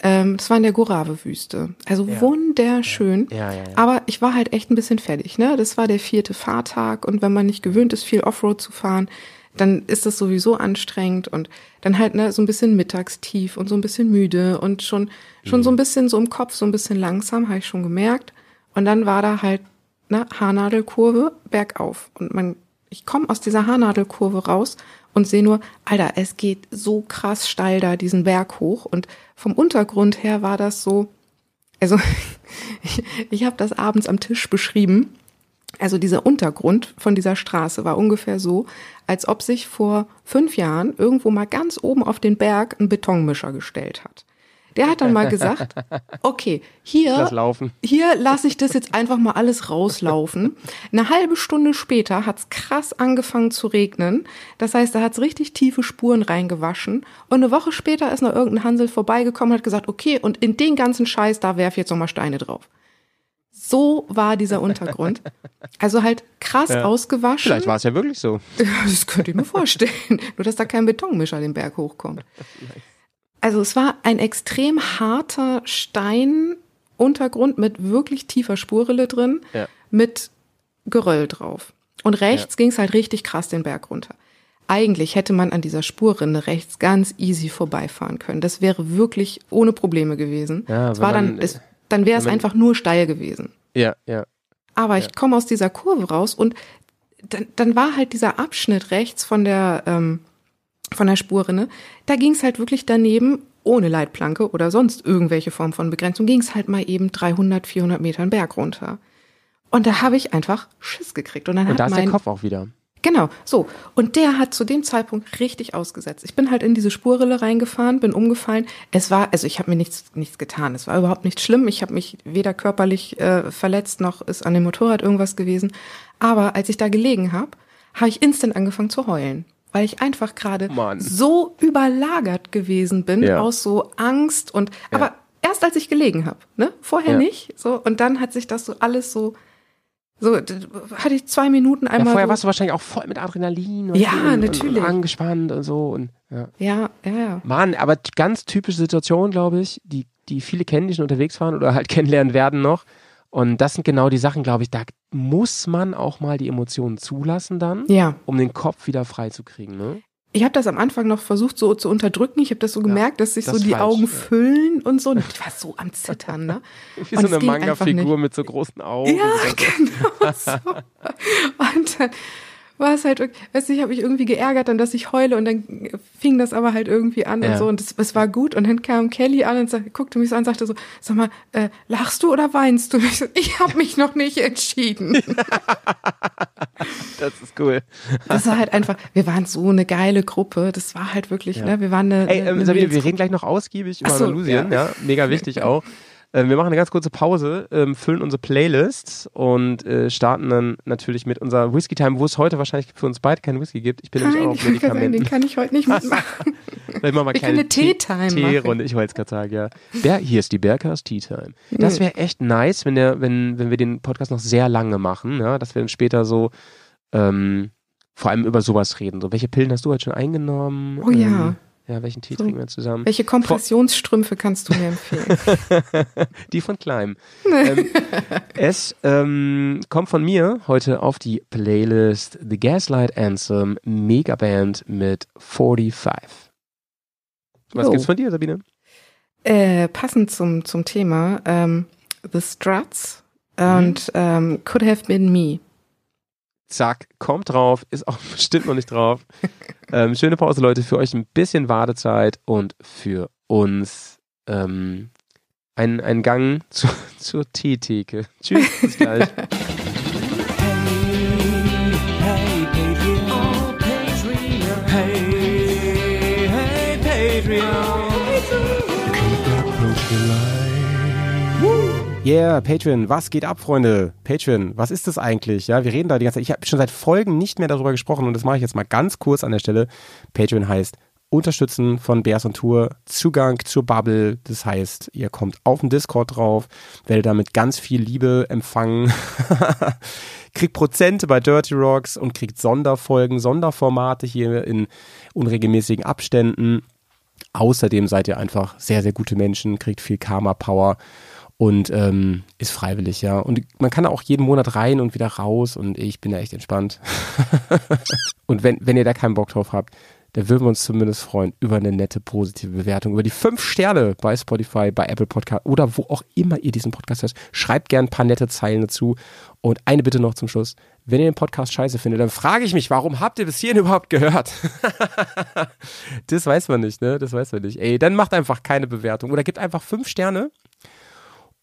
E: Ähm, das war in der Gorave-Wüste. Also wunderschön.
A: Ja, ja, ja.
E: Aber ich war halt echt ein bisschen fertig. Ne? Das war der vierte Fahrtag und wenn man nicht gewöhnt ist, viel Offroad zu fahren, dann ist das sowieso anstrengend und dann halt ne, so ein bisschen mittagstief und so ein bisschen müde und schon, schon so ein bisschen so im Kopf, so ein bisschen langsam, habe ich schon gemerkt. Und dann war da halt ne, Haarnadelkurve bergauf. Und man, ich komme aus dieser Haarnadelkurve raus und sehe nur, Alter, es geht so krass steil da diesen Berg hoch. Und vom Untergrund her war das so, also ich, ich habe das abends am Tisch beschrieben. Also dieser Untergrund von dieser Straße war ungefähr so, als ob sich vor fünf Jahren irgendwo mal ganz oben auf den Berg ein Betonmischer gestellt hat. Der hat dann mal gesagt, okay, hier,
A: Lass laufen.
E: hier lasse ich das jetzt einfach mal alles rauslaufen. Eine halbe Stunde später hat's krass angefangen zu regnen. Das heißt, da hat's richtig tiefe Spuren reingewaschen. Und eine Woche später ist noch irgendein Hansel vorbeigekommen und hat gesagt, okay, und in den ganzen Scheiß, da werf ich jetzt noch mal Steine drauf. So war dieser Untergrund. Also halt krass ausgewaschen.
A: Vielleicht war es ja wirklich so.
E: Ja, das könnte ich mir vorstellen. Nur, dass da kein Betonmischer den Berg hochkommt. Also es war ein extrem harter Steinuntergrund mit wirklich tiefer Spurrille drin,
A: Ja.
E: mit Geröll drauf. Und rechts ging's halt richtig krass den Berg runter. Eigentlich hätte man an dieser Spurrinne rechts ganz easy vorbeifahren können. Das wäre wirklich ohne Probleme gewesen.
A: Ja,
E: es war dann,
A: man-
E: es, dann wäre es einfach nur steil gewesen.
A: Ja, ja.
E: Aber ich komme aus dieser Kurve raus und dann, dann war halt dieser Abschnitt rechts von der, ähm, von der Spurrinne, da ging es halt wirklich daneben, ohne Leitplanke oder sonst irgendwelche Form von Begrenzung, ging es halt mal eben 300, 400 Meter einen Berg runter. Und da habe ich einfach Schiss gekriegt. Und dann
A: Und
E: hat
A: da ist
E: mein,
A: der Kopf auch wieder.
E: Genau, so. Und der hat zu dem Zeitpunkt richtig ausgesetzt. Ich bin halt in diese Spurrille reingefahren, bin umgefallen. Es war, also ich habe mir nichts, nichts getan. Es war überhaupt nicht schlimm. Ich habe mich weder körperlich äh, verletzt, noch ist an dem Motorrad irgendwas gewesen. Aber als ich da gelegen habe, habe ich instant angefangen zu heulen. Weil ich einfach gerade
A: Mann.
E: so überlagert gewesen bin
A: Ja.
E: aus so Angst und aber erst als ich gelegen habe, ne? Vorher
A: Ja.
E: nicht. So, und dann hat sich das so alles so, so hatte ich zwei Minuten
A: Ja,
E: einmal.
A: vorher
E: so,
A: warst du wahrscheinlich auch voll mit Adrenalin.
E: Ja,
A: und, und,
E: natürlich.
A: Und angespannt und so. Und, ja.
E: ja, ja, ja.
A: Mann, aber ganz typische Situation, glaube ich, die, die viele kennen, die schon unterwegs waren oder halt kennenlernen werden noch. Und das sind genau die Sachen, glaube ich, da muss man auch mal die Emotionen zulassen dann,
E: Ja.
A: um den Kopf wieder frei zu kriegen. Ne?
E: Ich habe das am Anfang noch versucht so zu unterdrücken. Ich habe das so gemerkt, dass sich
A: das
E: so die
A: falsch,
E: Augen
A: ja.
E: feine und so. Und ich war so am Zittern, ne?
A: Wie
E: Und
A: so eine Manga-Figur mit so großen Augen.
E: Ja, genau so. Und dann war es halt, weißt du, ich habe mich irgendwie geärgert, dann, dass ich heule und dann fing das aber halt irgendwie an
A: Ja.
E: und so und es, es war gut und dann kam Kelly an und sag, guckte mich so an und sagte so, sag mal, äh, lachst du oder weinst du? Und ich, so, ich habe mich noch nicht entschieden.
A: Das ist cool.
E: Das war halt einfach, wir waren so eine geile Gruppe, das war halt wirklich,
A: Ja.
E: ne, wir waren eine,
A: Ey, ähm,
E: eine
A: Sabine, wir reden gleich noch ausgiebig über
E: Ach so,
A: Andalusien,
E: ja.
A: ja. mega wichtig auch. Ähm, wir machen eine ganz kurze Pause, ähm, füllen unsere Playlists und äh, starten dann natürlich mit unserer Whisky Time, wo es heute wahrscheinlich für uns beide keinen Whisky gibt. Ich bin nämlich auch
E: Nein,
A: auf
E: ich sagen, den
A: Medikamenten.
E: kann ich heute nicht mitmachen.
A: Vielleicht machen wir
E: können
A: kleine
E: machen.
A: Teerunde. Ich wollte es gerade sagen, ja. Bär, hier ist die Berghaus Tea Time. Das wäre echt nice, wenn, der, wenn, wenn wir den Podcast noch sehr lange machen, ja, dass wir dann später so ähm, vor allem über sowas reden. So, welche Pillen hast du heute schon eingenommen?
E: Oh ja.
A: Ähm, ja, welchen Tee
E: So.
A: trinken wir zusammen?
E: Welche Kompressionsstrümpfe kannst du mir empfehlen?
A: Die von Kleim. ähm, es ähm, kommt von mir heute auf die Playlist The Gaslight Anthem Megaband mit 45. Was
E: Oh.
A: gibt's von dir, Sabine?
E: Äh, passend zum, zum Thema, ähm, The Struts
A: Mhm.
E: und ähm, Could Have Been Me.
A: Zack, kommt drauf, ist auch bestimmt noch nicht drauf. ähm, schöne Pause, Leute, für euch ein bisschen Wartezeit und für uns ähm, ein, ein Gang zu, zur Teetheke. Tschüss, bis gleich.
F: Yeah, Patreon, was geht ab, Freunde? Patreon, was ist das eigentlich? Ja, wir reden da die ganze Zeit. Ich habe schon seit Folgen nicht mehr darüber gesprochen und das mache ich jetzt mal ganz kurz an der Stelle. Patreon heißt Unterstützen von Bears on Tour, Zugang zur Bubble. Das heißt, ihr kommt auf den Discord drauf, werdet damit ganz viel Liebe empfangen, kriegt Prozente bei Dirty Rocks und kriegt Sonderfolgen, Sonderformate hier in unregelmäßigen Abständen. Außerdem seid ihr einfach sehr, sehr gute Menschen, kriegt viel Karma-Power und ähm, ist freiwillig, ja. Und man kann auch jeden Monat rein und wieder raus und ich bin da echt entspannt. und wenn, wenn ihr da keinen Bock drauf habt, dann würden wir uns zumindest freuen über eine nette positive Bewertung, über die fünf Sterne bei Spotify, bei Apple Podcast oder wo auch immer ihr diesen Podcast hört. Schreibt gern ein paar nette Zeilen dazu. Und eine Bitte noch zum Schluss. Wenn ihr den Podcast scheiße findet, dann frage ich mich, warum habt ihr bis hierhin überhaupt gehört? das weiß man nicht, ne? Das weiß man nicht. Ey, dann macht einfach keine Bewertung oder gebt einfach fünf Sterne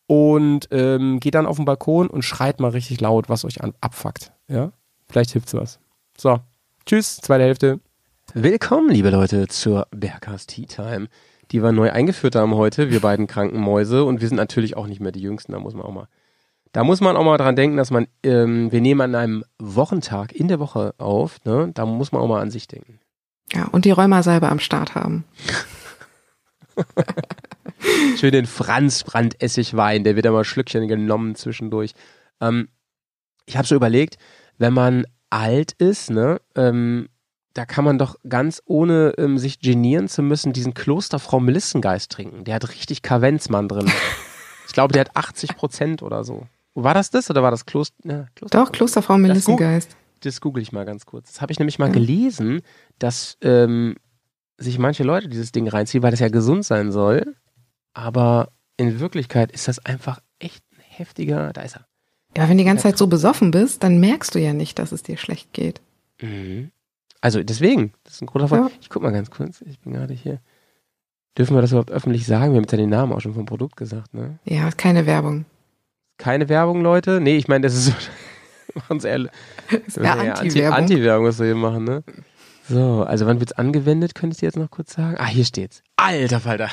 F: und ähm, geht dann auf den Balkon und schreit mal richtig laut, was euch an, abfuckt. Ja? Vielleicht hilft's was. So, tschüss, zweite Hälfte.
A: Willkommen, liebe Leute, zur Berghaus Tea Time, die wir neu eingeführt haben heute, wir beiden kranken Mäuse. Und wir sind natürlich auch nicht mehr die Jüngsten, da muss man auch mal. Da muss man auch mal dran denken, dass man, ähm, wir nehmen an einem Wochentag in der Woche auf, ne? Da muss man auch mal an sich denken.
E: Ja, und die Rheumasalbe am Start haben.
A: Schön den Franz Brandessigwein, der wird immer Schlückchen genommen zwischendurch. Ähm, ich habe so überlegt, wenn man alt ist, ne, ähm, da kann man doch ganz ohne ähm, sich genieren zu müssen diesen Klosterfrau Melissengeist trinken. Der hat richtig Kavenzmann drin. ich glaube, der hat 80 Prozent oder so. War das das oder war das Kloster? Ja, Kloster
E: Doch, Klosterfrau Melissengeist.
A: das google ich mal ganz kurz. Das habe ich nämlich mal gelesen, dass ähm, sich manche Leute dieses Ding reinziehen, weil das ja gesund sein soll. Aber in Wirklichkeit ist das einfach echt ein heftiger. Da ist er.
E: Ja, wenn du die ganze Zeit so besoffen bist, dann merkst du ja nicht, dass es dir schlecht geht.
A: Mhm. Also deswegen, das ist ein großer Fall.
E: Ja.
A: Ich guck mal ganz kurz. Ich bin gerade hier. Dürfen wir das überhaupt öffentlich sagen? Wir haben jetzt ja den Namen auch schon vom Produkt gesagt, ne?
E: Ja, keine Werbung.
A: Keine Werbung, Leute. Nee, ich meine, das ist so. Machen Sie ehrlich.
E: Das wäre
A: Ja,
E: Anti-Werbung.
A: Anti-Werbung, was wir hier machen, ne? So, also wann wird's angewendet, könntest du jetzt noch kurz sagen? Ah, hier steht's. Alter Falter.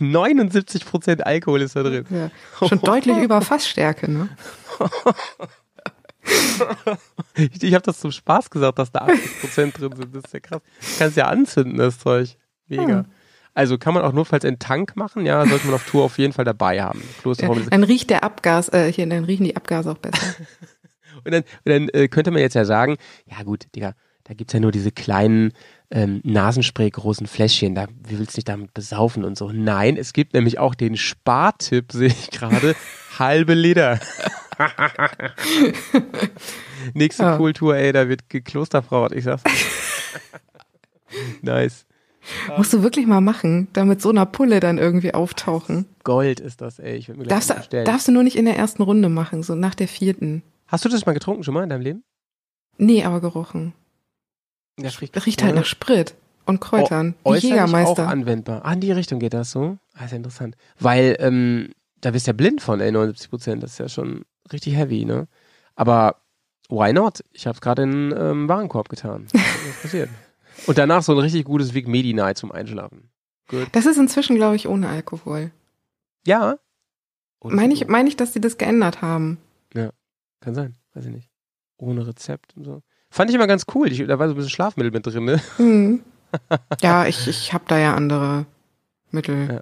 A: 79% Alkohol ist da drin.
E: ja, schon deutlich über Fassstärke, ne?
A: ich ich habe das zum Spaß gesagt, dass da 80% drin sind. Das ist ja krass. Kannst ja anzünden, das Zeug. Mega.
E: Ja.
A: Also kann man auch notfalls einen Tank machen, ja, sollte man auf Tour auf jeden Fall dabei haben. Ist-
E: Dann riecht der Abgas, äh, hier, dann riechen die Abgase auch besser.
A: Und dann, und dann äh, könnte man jetzt ja sagen, ja gut, Digga, da gibt's ja nur diese kleinen ähm, Nasenspray großen Fläschchen, da wie willst du dich damit besaufen und so. Nein, es gibt nämlich auch den Spartipp, sehe ich gerade, halbe Liter. Nächste
E: Ja.
A: Kultur, ey, da wird geklosterfrauert, ich sag's. nice.
E: Musst du wirklich mal machen, da mit so einer Pulle dann irgendwie auftauchen.
A: Gold ist das, ey. Ich mir
E: Darfst du, darfst du nur nicht in der ersten Runde machen, so nach der vierten.
A: Hast du das mal getrunken schon mal in deinem Leben?
E: Nee, aber gerochen.
A: Ja,
E: Riecht halt nach Sprit und Kräutern. wie
A: äußerlich auch
E: Jägermeister.
A: anwendbar. Ah, in die Richtung geht das so? Ah, ist ja interessant. Weil, ähm, da bist du ja blind von, ey, 79 Prozent. Das ist ja schon richtig heavy, ne? Aber why not? Ich hab's gerade in den ähm, Warenkorb getan. Was passiert? Und danach so ein richtig gutes Vic Medi Night zum Einschlafen. Gut.
E: Das ist inzwischen, glaube ich, ohne Alkohol.
A: Ja. Oh, das
E: Meine ich,
A: gut.
E: meine ich, dass die das geändert haben.
A: Kann sein. Weiß ich nicht. Ohne Rezept und so. Fand ich immer ganz cool. Ich, da war so ein bisschen Schlafmittel mit drin, ne?
E: Hm. ja, ich, ich habe da ja andere Mittel.
A: Ja.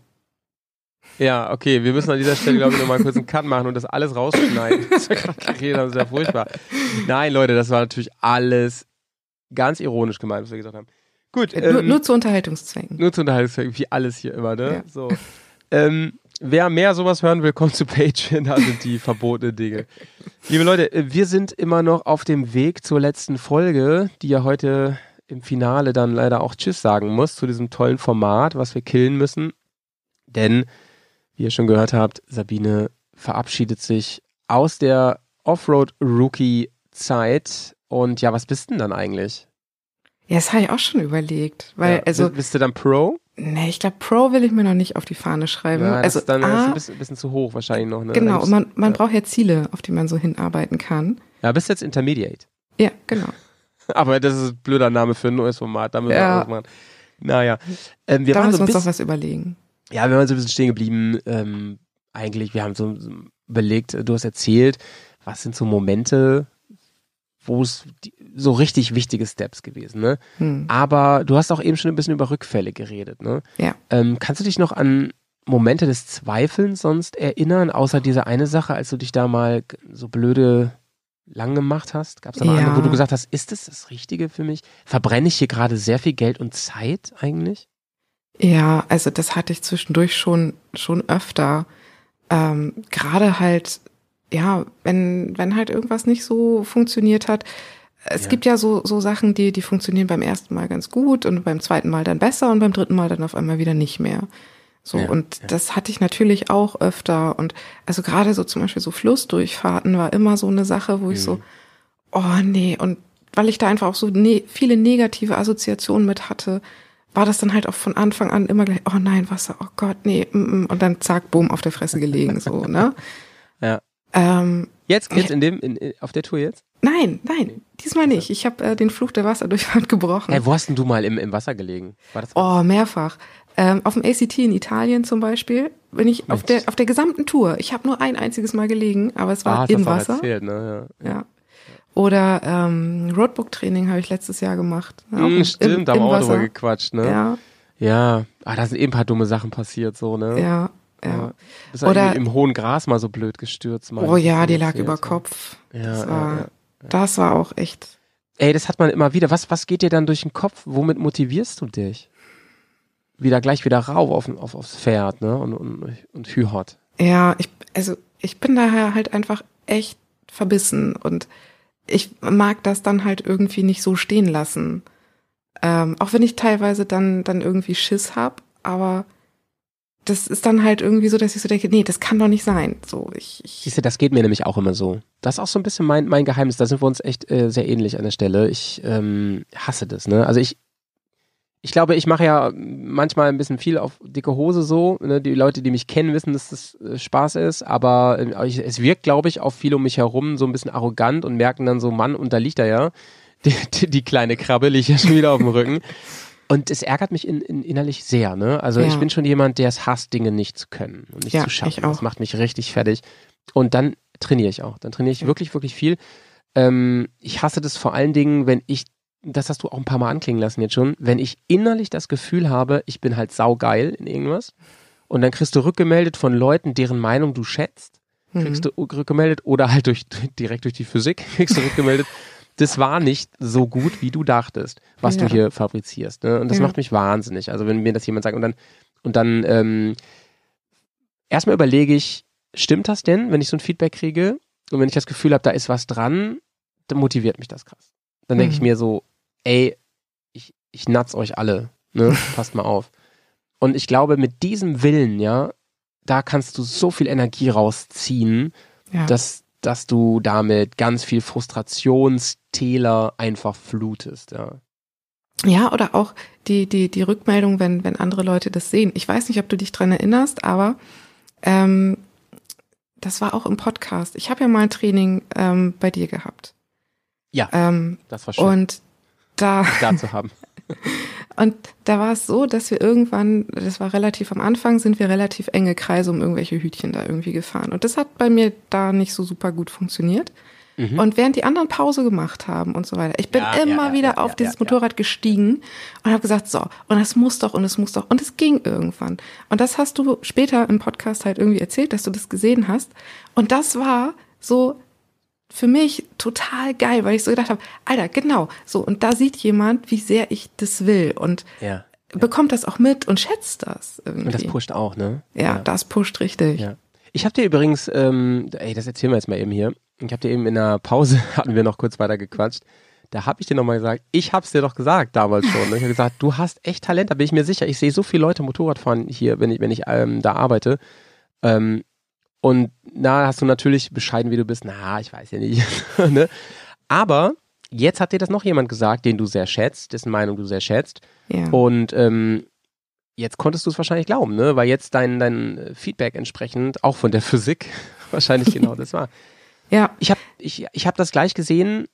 A: Ja, okay, wir müssen an dieser Stelle, glaube ich, nochmal kurz einen Cut machen und das alles rausschneiden. Das ist ja furchtbar. Nein, Leute, das war natürlich alles ganz ironisch gemeint, was wir gesagt haben. Gut,
E: Äh, nur,
A: ähm,
E: nur zu Unterhaltungszwecken.
A: nur zu Unterhaltungszwecken, wie alles hier immer, ne?
E: Ja.
A: So. Ähm, wer mehr sowas hören will, kommt zu Patreon, da sind die verbotenen Dinge. Liebe Leute, äh, wir sind immer noch auf dem Weg zur letzten Folge, die ja heute im Finale dann leider auch Tschüss sagen muss, zu diesem tollen Format, was wir killen müssen. Denn, wie ihr schon gehört habt, Sabine verabschiedet sich aus der Offroad-Rookie-Zeit. Und ja, was bist denn dann eigentlich?
E: Ja, das habe ich auch schon überlegt. Weil,
A: ja,
E: also,
A: bist, du dann Pro?
E: nee, ich glaube, Pro will ich mir noch nicht auf die Fahne schreiben.
A: Ja,
E: also,
A: ist dann das ist
E: A,
A: ein bisschen, bisschen zu hoch wahrscheinlich noch. Ne?
E: Genau, und man, man
A: ja.
E: braucht ja Ziele, auf die man so hinarbeiten kann.
A: Ja, bist jetzt Intermediate.
E: Ja, genau.
A: Aber das ist ein blöder Name für ein neues Format. Da müssen wir
E: Ja.
A: auch machen. Naja. Ähm, wir
E: da
A: waren
E: müssen
A: so
E: wir
A: ein
E: uns doch
A: bisschen,
E: was überlegen.
A: ja, wir waren so ein bisschen stehen geblieben. Ähm, eigentlich, wir haben so, überlegt, du hast erzählt, was sind so Momente, wo es die- so richtig wichtige Steps gewesen, ne?
E: Hm.
A: Aber du hast auch eben schon ein bisschen über Rückfälle geredet, ne?
E: Ja.
A: Ähm, kannst du dich noch an Momente des Zweifelns sonst erinnern, außer diese eine Sache, als du dich da mal so blöde lang gemacht hast? Gab es da noch
E: Ja.
A: eine, wo du gesagt hast, ist das das Richtige für mich? Verbrenne ich hier gerade sehr viel Geld und Zeit eigentlich?
E: Ja, also das hatte ich zwischendurch schon, schon öfter. Ähm, Gerade halt, ja, wenn, wenn halt irgendwas nicht so funktioniert hat. Es
A: Ja.
E: gibt ja so, so Sachen, die, die funktionieren beim ersten Mal ganz gut und beim zweiten Mal dann besser und beim dritten Mal dann auf einmal wieder nicht mehr. So,
A: Ja,
E: und
A: ja.
E: das hatte ich natürlich auch öfter. Und also gerade so zum Beispiel so Flussdurchfahrten war immer so eine Sache, wo ich so,
A: Mhm.
E: oh nee, und weil ich da einfach auch so ne viele negative Assoziationen mit hatte, war das dann halt auch von Anfang an immer gleich, oh nein, Wasser, oh Gott, nee, mm, mm, und dann zack, boom, auf der Fresse gelegen, so, ne?
A: Ja.
E: Ähm,
A: Jetzt, jetzt
E: Ja.
A: in dem, in, auf der Tour jetzt?
E: nein, nein, diesmal nicht. Ich habe äh, den Fluch der Wasserdurchfahrt gebrochen.
A: Hey, wo hast denn du mal im, im Wasser gelegen? War das
E: Oh, mehrfach. Ähm, auf dem ACT in Italien zum Beispiel bin ich auf der, auf der gesamten Tour. Ich habe nur ein einziges Mal gelegen, aber es war
A: ah,
E: im Wasser.
A: erzählt, ne? Ja.
E: Ja. Oder ähm, Roadbook-Training habe ich letztes Jahr gemacht.
A: Hm,
E: im-
A: stimmt, da haben wir auch drüber gequatscht, ne?
E: Ja,
A: Ja. Ah, da sind eben ein paar dumme Sachen passiert, so, ne?
E: ja, ja.
A: Bist
E: Oder-
A: Oder im hohen Gras mal so blöd gestürzt. Mal.
E: Oh ja, die lag über. Kopf.
A: Ja,
E: Das
A: ja,
E: war,
A: ja.
E: Das war auch echt.
A: Ey, das hat man immer wieder. Was, was geht dir dann durch den Kopf? Womit motivierst du dich? Wieder gleich wieder rauf auf, auf, aufs Pferd, ne? Und, und, und hühot.
E: Ja, ich, also ich bin daher halt einfach echt verbissen und ich mag das dann halt irgendwie nicht so stehen lassen. Ähm, auch wenn ich teilweise dann, dann irgendwie Schiss hab, aber das ist dann halt irgendwie so, dass ich so denke, nee, das kann doch nicht sein. So, ich, ich
A: Siehst du, das geht mir nämlich auch immer so. Das ist auch so ein bisschen mein, mein Geheimnis. Da sind wir uns echt äh, sehr ähnlich an der Stelle. Ich ähm, hasse das, ne? Also ich, ich glaube, ich mache ja manchmal ein bisschen viel auf dicke Hose so. Ne? Die Leute, die mich kennen, wissen, dass das äh, Spaß ist. Aber äh, ich, es wirkt, glaube ich, auf viele um mich herum so ein bisschen arrogant und merken dann so, Mann, und da liegt er ja. Die, die, die kleine Krabbe liegt ja schon wieder auf dem Rücken. Und es ärgert mich in, in innerlich sehr, ne? Also
E: Ja.
A: ich bin schon jemand, der es hasst, Dinge nicht zu können und nicht
E: Ja,
A: zu schaffen. Das macht mich richtig fertig. Und dann trainiere ich auch. Dann trainiere ich wirklich, wirklich viel. Ähm, ich hasse das vor allen Dingen, wenn ich, das hast du auch ein paar Mal anklingen lassen jetzt schon, wenn ich innerlich das Gefühl habe, ich bin halt saugeil in irgendwas und dann kriegst du rückgemeldet von Leuten, deren Meinung du schätzt, kriegst du rückgemeldet oder halt durch, direkt durch die Physik kriegst du rückgemeldet, das war nicht so gut, wie du dachtest, was
E: Ja.
A: du hier fabrizierst. Ne? Und das
E: Ja.
A: macht mich wahnsinnig. Also wenn mir das jemand sagt und dann, und dann ähm, erstmal überlege ich, stimmt das denn, wenn ich so ein Feedback kriege und wenn ich das Gefühl habe, da ist was dran, dann motiviert mich das krass. Dann denke ich
E: Mhm.
A: mir so, ey, ich, ich natz euch alle, ne? Passt mal auf. Und ich glaube, mit diesem Willen, ja, da kannst du so viel Energie rausziehen,
E: Ja.
A: dass, dass du damit ganz viel Frustrationstäler einfach flutest, ja.
E: Ja, oder auch die, die, die Rückmeldung, wenn, wenn andere Leute das sehen. Ich weiß nicht, ob du dich dran erinnerst, aber ähm, das war auch im Podcast. Ich habe ja mal ein Training ähm, bei dir gehabt.
A: Ja.
E: Ähm,
A: Das war schön,
E: und da,
A: da zu haben.
E: und da war es so, dass wir irgendwann, das war relativ am Anfang, sind wir relativ enge Kreise um irgendwelche Hütchen da irgendwie gefahren. Und das hat bei mir da nicht so super gut funktioniert.
A: Mhm.
E: Und während die anderen Pause gemacht haben und so weiter, ich bin
A: Ja,
E: immer
A: ja,
E: wieder
A: ja,
E: auf dieses Motorrad gestiegen und habe gesagt, so, und es muss doch und es muss doch. Und es ging irgendwann. Und das hast du später im Podcast halt irgendwie erzählt, dass du das gesehen hast. Und das war so für mich total geil, weil ich so gedacht habe, Alter, genau, so, und da sieht jemand, wie sehr ich das will und
A: Ja.
E: bekommt das auch mit und schätzt das irgendwie.
A: Und das pusht auch, ne?
E: ja, das pusht richtig.
A: Ja. Ich habe dir übrigens, ähm, ey, das erzählen wir jetzt mal eben hier. Ich habe dir eben in der Pause, hatten wir noch kurz weiter gequatscht, da habe ich dir nochmal gesagt, ich hab's dir doch gesagt damals schon. Ne? Ich habe gesagt, du hast echt Talent, da bin ich mir sicher. Ich sehe so viele Leute Motorrad fahren hier, wenn ich, wenn ich ähm, da arbeite. Ähm, und na, hast du natürlich bescheiden, wie du bist. Na, ich weiß ja nicht. ne? Aber jetzt hat dir das noch jemand gesagt, den du sehr schätzt, dessen Meinung du sehr schätzt.
E: Ja.
A: Und ähm, jetzt konntest du es wahrscheinlich glauben, ne? Weil jetzt dein, dein Feedback entsprechend, auch von der Physik, wahrscheinlich genau das war.
E: ja.
A: Ich habe ich, ich hab das gleich gesehen,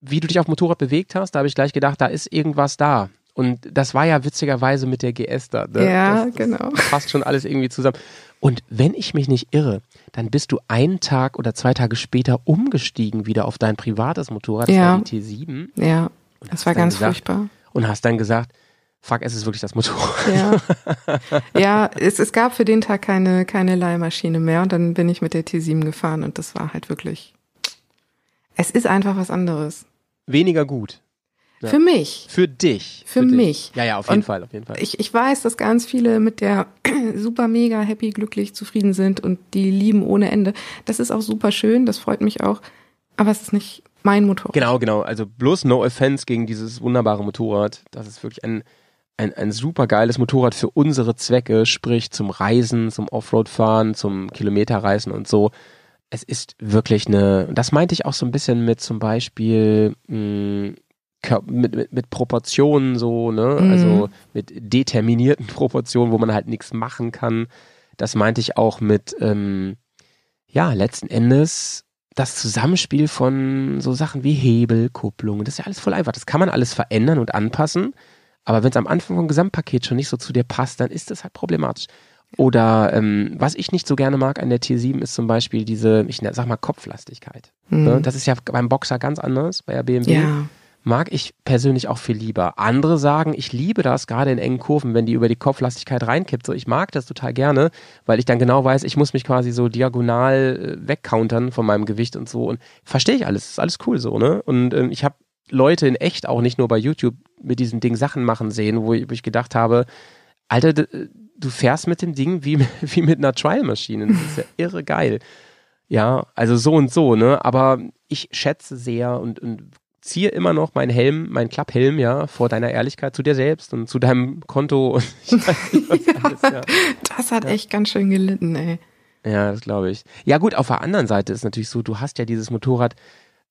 A: wie du dich auf dem Motorrad bewegt hast. Da habe ich gleich gedacht, da ist irgendwas da. Und das war ja witzigerweise mit der GS da. Ne?
E: Ja,
A: das, das
E: genau.
A: Passt schon alles irgendwie zusammen. Und wenn ich mich nicht irre, dann bist du einen Tag oder zwei Tage später umgestiegen wieder auf dein privates Motorrad, das
E: Ja.
A: war die T7,
E: Ja, das war ganz
A: gesagt-
E: furchtbar.
A: und hast dann gesagt, fuck, es ist wirklich das Motorrad.
E: Ja, ja es, es gab für den Tag keine, keine Leihmaschine mehr und dann bin ich mit der T7 gefahren und das war halt wirklich, es ist einfach was anderes.
A: Weniger gut. Ja.
E: Für mich.
A: Für dich.
E: Für
A: dich.
E: mich.
A: Ja, ja, auf jeden
E: Und
A: Fall, auf jeden Fall.
E: Ich, ich weiß, dass ganz viele mit der super mega happy, glücklich, zufrieden sind und die lieben ohne Ende. Das ist auch super schön, das freut mich auch. Aber es ist nicht mein Motorrad.
A: Genau, genau. Also bloß no offense gegen dieses wunderbare Motorrad. Das ist wirklich ein, ein, ein super geiles Motorrad für unsere Zwecke, sprich zum Reisen, zum Offroad-Fahren, zum Kilometerreisen und so. Es ist wirklich eine, das meinte ich auch so ein bisschen mit zum Beispiel mh, Kör- mit, mit, mit Proportionen so, ne?
E: Mhm.
A: Also mit determinierten Proportionen, wo man halt nichts machen kann. Das meinte ich auch mit, ähm, ja, letzten Endes das Zusammenspiel von so Sachen wie Hebel, Kupplung, das ist ja alles voll einfach. Das kann man alles verändern und anpassen. Aber wenn es am Anfang vom Gesamtpaket schon nicht so zu dir passt, dann ist das halt problematisch. Oder ähm, was ich nicht so gerne mag an der T7 ist zum Beispiel diese, ich sag mal, Kopflastigkeit. Ne? Das ist ja beim Boxer ganz anders, bei der BMW.
E: ja.
A: Mag ich persönlich auch viel lieber. Andere sagen, ich liebe das, gerade in engen Kurven, wenn die über die Kopflastigkeit reinkippt. So, ich mag das total gerne, weil ich dann genau weiß, ich muss mich quasi so diagonal äh, wegcountern von meinem Gewicht und so. Und verstehe ich alles, ist alles cool so, ne? Und ähm, ich habe Leute in echt auch nicht nur bei YouTube mit diesem Ding Sachen machen sehen, wo ich, wo ich gedacht habe, Alter, d- du fährst mit dem Ding wie, wie mit einer Trial-Maschine. Das ist ja irre geil. Ja, also so und so, ne? Aber ich schätze sehr und, und ziehe immer noch meinen Helm, meinen Klapphelm, ja, vor deiner Ehrlichkeit zu dir selbst und zu deinem Konto und ich weiß nicht, was alles, ja.
E: Das hat echt ganz schön gelitten, ey.
A: Ja, das glaube ich. Ja gut, auf der anderen Seite ist natürlich so, du hast ja dieses Motorrad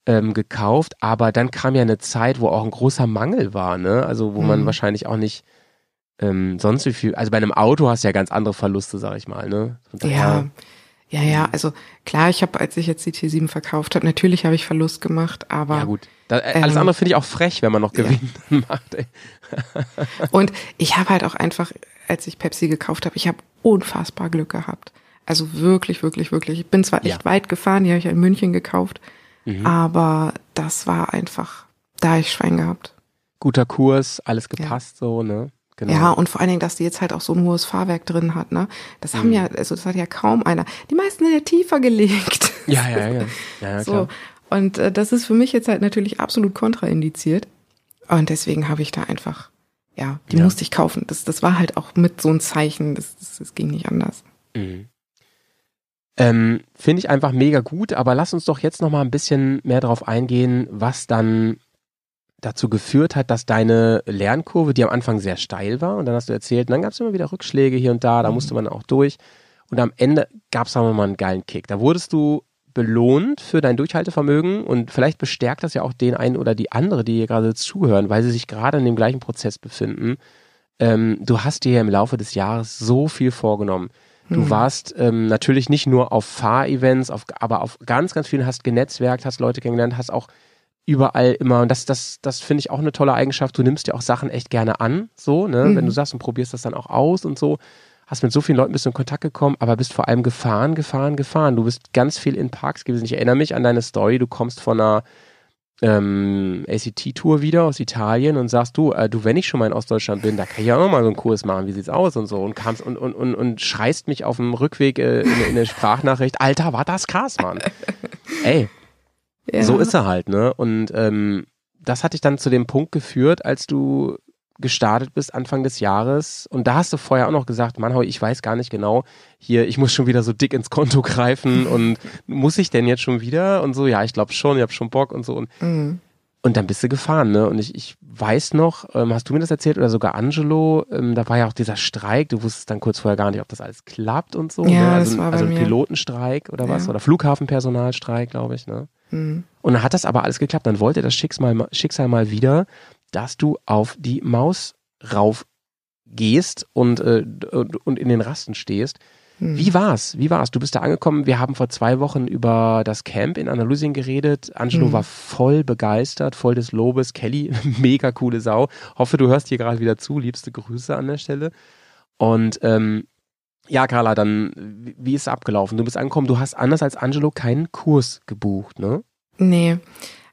A: ähm, gekauft, aber dann kam ja eine Zeit, wo auch ein großer Mangel war, ne? Also wo man
E: Mhm.
A: wahrscheinlich auch nicht ähm, sonst wie viel, also bei einem Auto hast du ja ganz andere Verluste, sag ich mal, ne? Daher-
E: Ja. Ja, ja, also klar, ich habe, als ich jetzt die T7 verkauft habe, natürlich habe ich Verlust gemacht, aber
A: Ja gut. Da, äh, alles
E: Ähm,
A: andere finde ich auch frech, wenn man noch
E: ja.
A: Gewinn macht. Ey.
E: Und ich habe halt auch einfach, als ich Pepsi gekauft habe, ich habe unfassbar Glück gehabt. Also wirklich, wirklich, wirklich. Ich bin zwar echt
A: Ja.
E: weit gefahren, die habe ich in München gekauft,
A: Mhm.
E: Aber das war einfach, da hab ich Schwein gehabt.
A: Guter Kurs, alles gepasst so, ne? Genau.
E: Ja, und vor allen Dingen, dass die jetzt halt auch so ein hohes Fahrwerk drin hat, ne? Das haben
A: Mhm.
E: ja, also das hat ja kaum einer. Die meisten sind ja tiefer gelegt.
A: ja, ja, ja. Ja, ja,
E: so.
A: klar.
E: Und äh, das ist für mich jetzt halt natürlich absolut kontraindiziert. Und deswegen habe ich da einfach, ja, die
A: Ja.
E: musste ich kaufen. Das, das war halt auch mit so ein Zeichen. Das, das, das ging nicht anders.
A: Mhm. Ähm, Finde ich einfach mega gut, aber lass uns doch jetzt noch mal ein bisschen mehr darauf eingehen, was dann dazu geführt hat, dass deine Lernkurve, die am Anfang sehr steil war, und dann hast du erzählt, und dann gab es immer wieder Rückschläge hier und da, da musste man auch durch. Und am Ende gab es aber mal einen geilen Kick. Da wurdest du belohnt für dein Durchhaltevermögen und vielleicht bestärkt das ja auch den einen oder die andere, die hier gerade zuhören, weil sie sich gerade in dem gleichen Prozess befinden. Ähm, du hast dir im Laufe des Jahres so viel vorgenommen. Du
E: Hm.
A: warst ähm, natürlich nicht nur auf Fahrevents, auf, aber auf ganz, ganz vielen hast genetzwerkt, hast Leute kennengelernt, hast auch überall immer, und das, das, das finde ich auch eine tolle Eigenschaft, du nimmst dir auch Sachen echt gerne an, so, ne,
E: Mhm.
A: wenn du sagst und probierst das dann auch aus und so, hast mit so vielen Leuten bist du in Kontakt gekommen, aber bist vor allem gefahren, gefahren, gefahren. Du bist ganz viel in Parks gewesen. Ich erinnere mich an deine Story, du kommst von einer ähm, ACT-Tour wieder aus Italien und sagst du, äh, du, wenn ich schon mal in Ostdeutschland bin, da kann ich ja auch noch mal so einen Kurs machen, wie sieht's aus und so und kamst und, und, und, und schreist mich auf dem Rückweg äh, in, in der Sprachnachricht, Alter, war das krass, Mann. Ey,
E: Ja.
A: so ist er halt, ne? Und ähm, das hat dich dann zu dem Punkt geführt, als du gestartet bist Anfang des Jahres. Und da hast du vorher auch noch gesagt, Mann, ich weiß gar nicht genau, hier, ich muss schon wieder so dick ins Konto greifen und muss ich denn jetzt schon wieder? Und so, ja, ich glaube schon, ich habe schon Bock und so. Und,
E: Mhm.
A: und dann bist du gefahren, ne? Und ich, ich weiß noch, ähm, hast du mir das erzählt oder sogar Angelo, ähm, da war ja auch dieser Streik, du wusstest dann kurz vorher gar nicht, ob das alles klappt und so.
E: Ja,
A: ne? Also,
E: das war bei
A: also ein
E: mir.
A: Pilotenstreik oder was?
E: Ja.
A: Oder Flughafenpersonalstreik, glaube ich, ne?
E: Mhm.
A: Und dann hat das aber alles geklappt. Dann wollte das Schicksal, Schicksal mal wieder, dass du auf die Maus rauf gehst und, äh, und, in den Rasten stehst.
E: Mhm.
A: Wie war's? Wie war's? Du bist da angekommen. Wir haben vor zwei Wochen über das Camp in Andalusien geredet. Angelo
E: Mhm.
A: war voll begeistert, voll des Lobes. Kelly, mega coole Sau. Hoffe, du hörst hier gerade wieder zu. Liebste Grüße an der Stelle. Und ähm, ja, Carla, dann, wie- wie ist es abgelaufen? Du bist angekommen, du hast anders als Angelo keinen Kurs gebucht, ne?
E: Nee,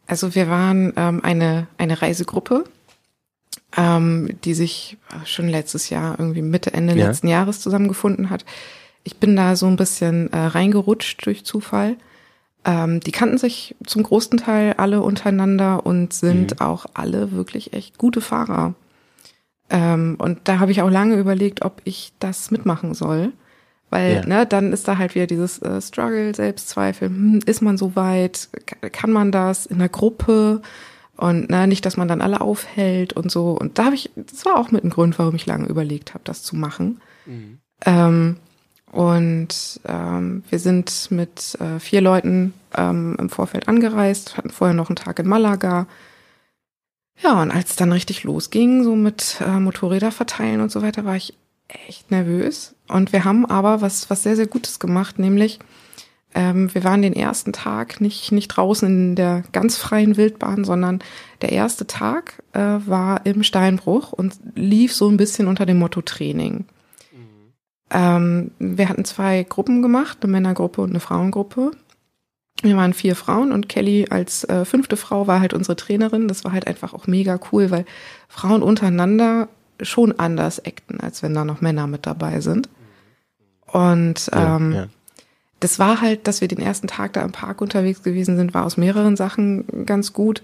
E: also wir waren ähm, eine, eine Reisegruppe, ähm, die sich schon letztes Jahr, irgendwie Mitte, Ende
A: Ja.
E: letzten Jahres zusammengefunden hat. Ich bin da so ein bisschen äh, reingerutscht durch Zufall. Ähm, die kannten sich zum großen Teil alle untereinander und sind auch alle wirklich echt gute Fahrer. Ähm, und da habe ich auch lange überlegt, ob ich das mitmachen soll. Weil,
A: Ja.
E: ne, dann ist da halt wieder dieses äh, Struggle, Selbstzweifel. Hm, ist man so weit? Kann man das in der Gruppe? Und ne, nicht, dass man dann alle aufhält und so. Und da habe ich, das war auch mit ein Grund, warum ich lange überlegt habe, das zu machen. Ähm, und ähm, wir sind mit äh, vier Leuten ähm, im Vorfeld angereist, hatten vorher noch einen Tag in Malaga. Ja, und als es dann richtig losging, so mit äh, Motorräder verteilen und so weiter, war ich echt nervös. Und wir haben aber was, was sehr, sehr Gutes gemacht, nämlich ähm, wir waren den ersten Tag nicht, nicht draußen in der ganz freien Wildbahn, sondern der erste Tag äh, war im Steinbruch und lief so ein bisschen unter dem Motto Training. Ähm, wir hatten zwei Gruppen gemacht, eine Männergruppe und eine Frauengruppe. Wir waren vier Frauen und Kelly als äh, fünfte Frau war halt unsere Trainerin. Das war halt einfach auch mega cool, weil Frauen untereinander schon anders acten, als wenn da noch Männer mit dabei sind. Und ähm,
A: ja.
E: das war halt, dass wir den ersten Tag da im Park unterwegs gewesen sind, war aus mehreren Sachen ganz gut.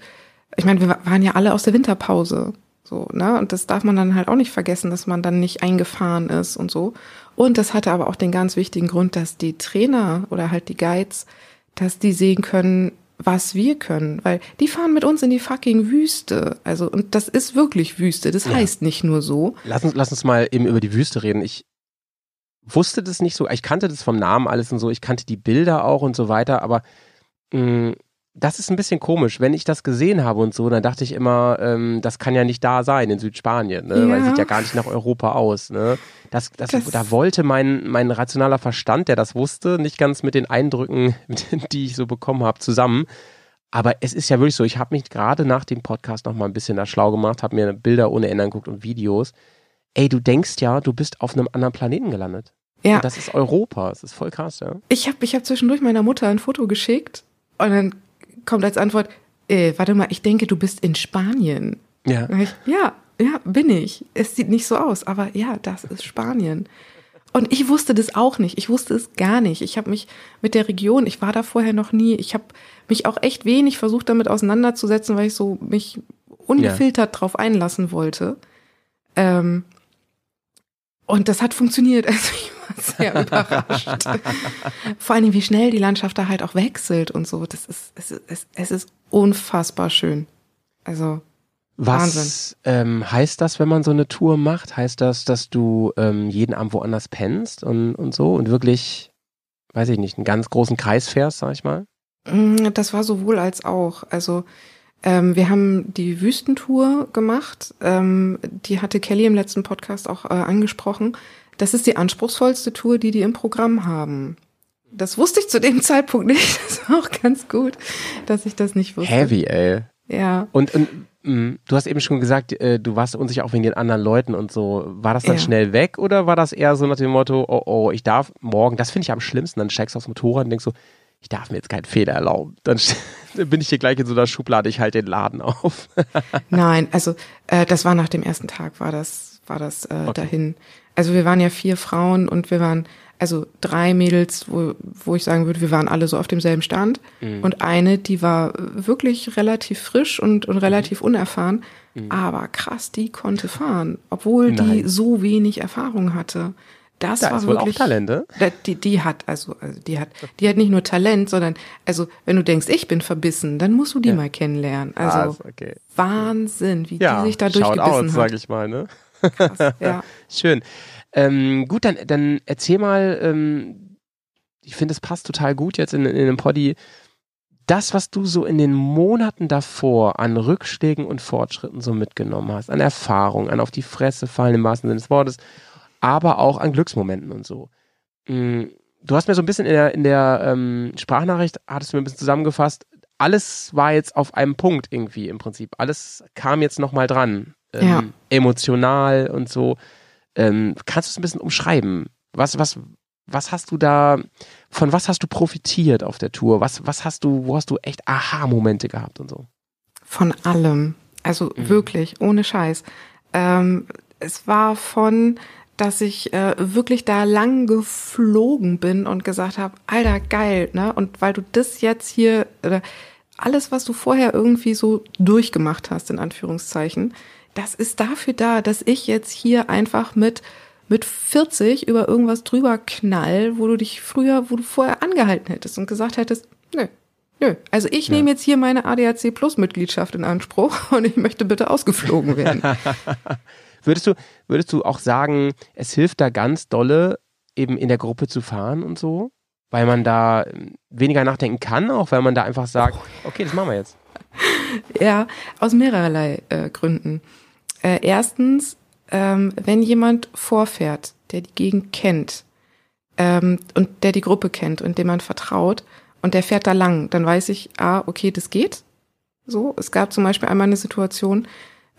E: Ich meine, wir wa- waren ja alle aus der Winterpause. So, ne? Und das darf man dann halt auch nicht vergessen, dass man dann nicht eingefahren ist und so. Und das hatte aber auch den ganz wichtigen Grund, dass die Trainer oder halt die Guides, dass die sehen können, was wir können. Weil die fahren mit uns in die fucking Wüste. Also, und das ist wirklich Wüste. Das heißt nicht nur so.
A: Lass uns, lass uns mal eben über die Wüste reden. Ich wusste das nicht so, ich kannte das vom Namen alles und so, ich kannte die Bilder auch und so weiter, aber mh, das ist ein bisschen komisch. Wenn ich das gesehen habe und so, dann dachte ich immer, ähm, das kann ja nicht da sein in Südspanien, ne? weil
E: Ja.
A: sieht ja gar nicht nach Europa aus. Ne? Das, das,
E: Das-
A: da wollte mein, mein rationaler Verstand, der das wusste, nicht ganz mit den Eindrücken, die ich so bekommen habe, zusammen. Aber es ist ja wirklich so, ich habe mich gerade nach dem Podcast noch mal ein bisschen da schlau gemacht, habe mir Bilder ohne Ende angeguckt und Videos. Ey, du denkst ja, du bist auf einem anderen Planeten gelandet.
E: Ja.
A: Und das ist Europa. Das ist voll krass, ja.
E: Ich habe ich hab zwischendurch meiner Mutter ein Foto geschickt und dann kommt als Antwort, äh, warte mal, ich denke, du bist in Spanien.
A: Ja.
E: Ich, ja, ja, bin ich. Es sieht nicht so aus, aber ja, das ist Spanien. Und ich wusste das auch nicht. Ich wusste es gar nicht. Ich habe mich mit der Region, ich war da vorher noch nie. Ich habe mich auch echt wenig versucht, damit auseinanderzusetzen, weil ich so mich ungefiltert drauf einlassen wollte. Ähm, und das hat funktioniert. Also ich war sehr überrascht. Vor allem, wie schnell die Landschaft da halt auch wechselt und so. Das ist, es ist, es ist unfassbar schön. Also
A: Was ähm, heißt das, wenn man so eine Tour macht? Heißt das, dass du ähm, jeden Abend woanders pennst und, und so und wirklich, weiß ich nicht, einen ganz großen Kreis fährst, sag ich mal?
E: Mm, Das war sowohl als auch. Also ähm, wir haben die Wüstentour gemacht. Ähm, die hatte Kelly im letzten Podcast auch äh, angesprochen. Das ist die anspruchsvollste Tour, die die im Programm haben. Das wusste ich zu dem Zeitpunkt nicht. Das war auch ganz gut, dass ich das nicht wusste.
A: Heavy, ey.
E: Ja.
A: Und, und mh, du hast eben schon gesagt, äh, du warst unsicher auch wegen den anderen Leuten und so. War das dann
E: Ja.
A: schnell weg oder war das eher so nach dem Motto, oh oh, ich darf morgen, das finde ich am schlimmsten, dann steigst du aufs Motorrad und denkst so, ich darf mir jetzt keinen Fehler erlauben. Dann, bin ich hier gleich in so einer Schublade, ich halte den Laden auf.
E: Nein, also äh, das war nach dem ersten Tag, war das, war das äh, dahin. Also wir waren ja vier Frauen und wir waren, also drei Mädels, wo, wo ich sagen würde, wir waren alle so auf demselben Stand. Und eine, die war wirklich relativ frisch und, und relativ unerfahren, aber krass, die konnte fahren, obwohl die
A: Nein.
E: so wenig Erfahrung hatte. Das
A: Da
E: war
A: ist wohl auch
E: wirklich,
A: Talent, ne?
E: Da- Die, die hat, also, also die hat, die hat nicht nur Talent, sondern, also, wenn du denkst, ich bin verbissen, dann musst du die mal kennenlernen. Also,
A: Ah, okay.
E: Wahnsinn, wie
A: Ja,
E: die sich da
A: shout out,
E: durchgebissen
A: sag
E: hat.
A: ich mal, ne?
E: Krass, ja.
A: Schön. Ähm, gut, dann, dann erzähl mal, ähm, ich finde, es passt total gut jetzt in, in dem Poddy. Das, was du so in den Monaten davor an Rückschlägen und Fortschritten so mitgenommen hast, an Erfahrung, an auf die Fresse fallen im wahrsten Sinne des Wortes, aber auch an Glücksmomenten und so. Mm, Du hast mir so ein bisschen in der, in der ähm, Sprachnachricht, hattest du mir ein bisschen zusammengefasst, alles war jetzt auf einem Punkt irgendwie im Prinzip. Alles kam jetzt nochmal dran. Ähm,
E: Ja.
A: Emotional und so. Ähm, kannst du es ein bisschen umschreiben? Was, was, was hast du da, von was hast du profitiert auf der Tour? Was, was hast du, wo hast du echt Aha-Momente gehabt und so?
E: Von allem. Also wirklich, ohne Scheiß. Ähm, es war von, dass ich äh, wirklich da lang geflogen bin und gesagt habe, Alter, geil, ne? Und weil du das jetzt hier, oder alles, was du vorher irgendwie so durchgemacht hast, in Anführungszeichen, das ist dafür da, dass ich jetzt hier einfach mit mit 40 über irgendwas drüber knall, wo du dich früher, wo du vorher angehalten hättest und gesagt hättest, nö, nö. Also ich nehme jetzt hier meine ADAC Plus Mitgliedschaft in Anspruch und ich möchte bitte ausgeflogen werden.
A: Würdest du, würdest du auch sagen, es hilft da ganz dolle, eben in der Gruppe zu fahren und so? Weil man da ähm, weniger nachdenken kann, auch weil man da einfach sagt, okay, das machen wir jetzt.
E: Ja, aus mehrerlei äh, Gründen. Äh, erstens, ähm, wenn jemand vorfährt, der die Gegend kennt ähm, und der die Gruppe kennt und dem man vertraut und der fährt da lang, dann weiß ich, ah, okay, das geht. So, es gab zum Beispiel einmal eine Situation,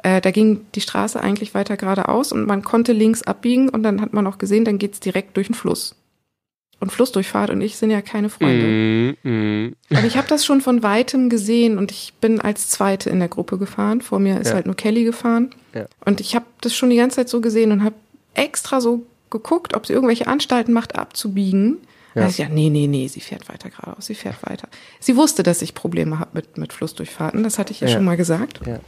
E: äh, da ging die Straße eigentlich weiter geradeaus und man konnte links abbiegen und dann hat man auch gesehen, dann geht's direkt durch den Fluss. Und Flussdurchfahrt und ich sind ja keine Freunde.
A: Mm, mm.
E: Und ich habe das schon von weitem gesehen und ich bin als Zweite in der Gruppe gefahren. Vor mir ist
A: Ja.
E: halt nur Kelly gefahren.
A: Ja.
E: Und ich habe das schon die ganze Zeit so gesehen und habe extra so geguckt, ob sie irgendwelche Anstalten macht, abzubiegen.
A: Ja.
E: Ja. Ich, ja, nee, nee, nee, sie fährt weiter geradeaus, sie fährt weiter. Sie wusste, dass ich Probleme habe mit, mit Flussdurchfahrten, das hatte ich ja,
A: Ja.
E: schon mal gesagt.
A: Ja.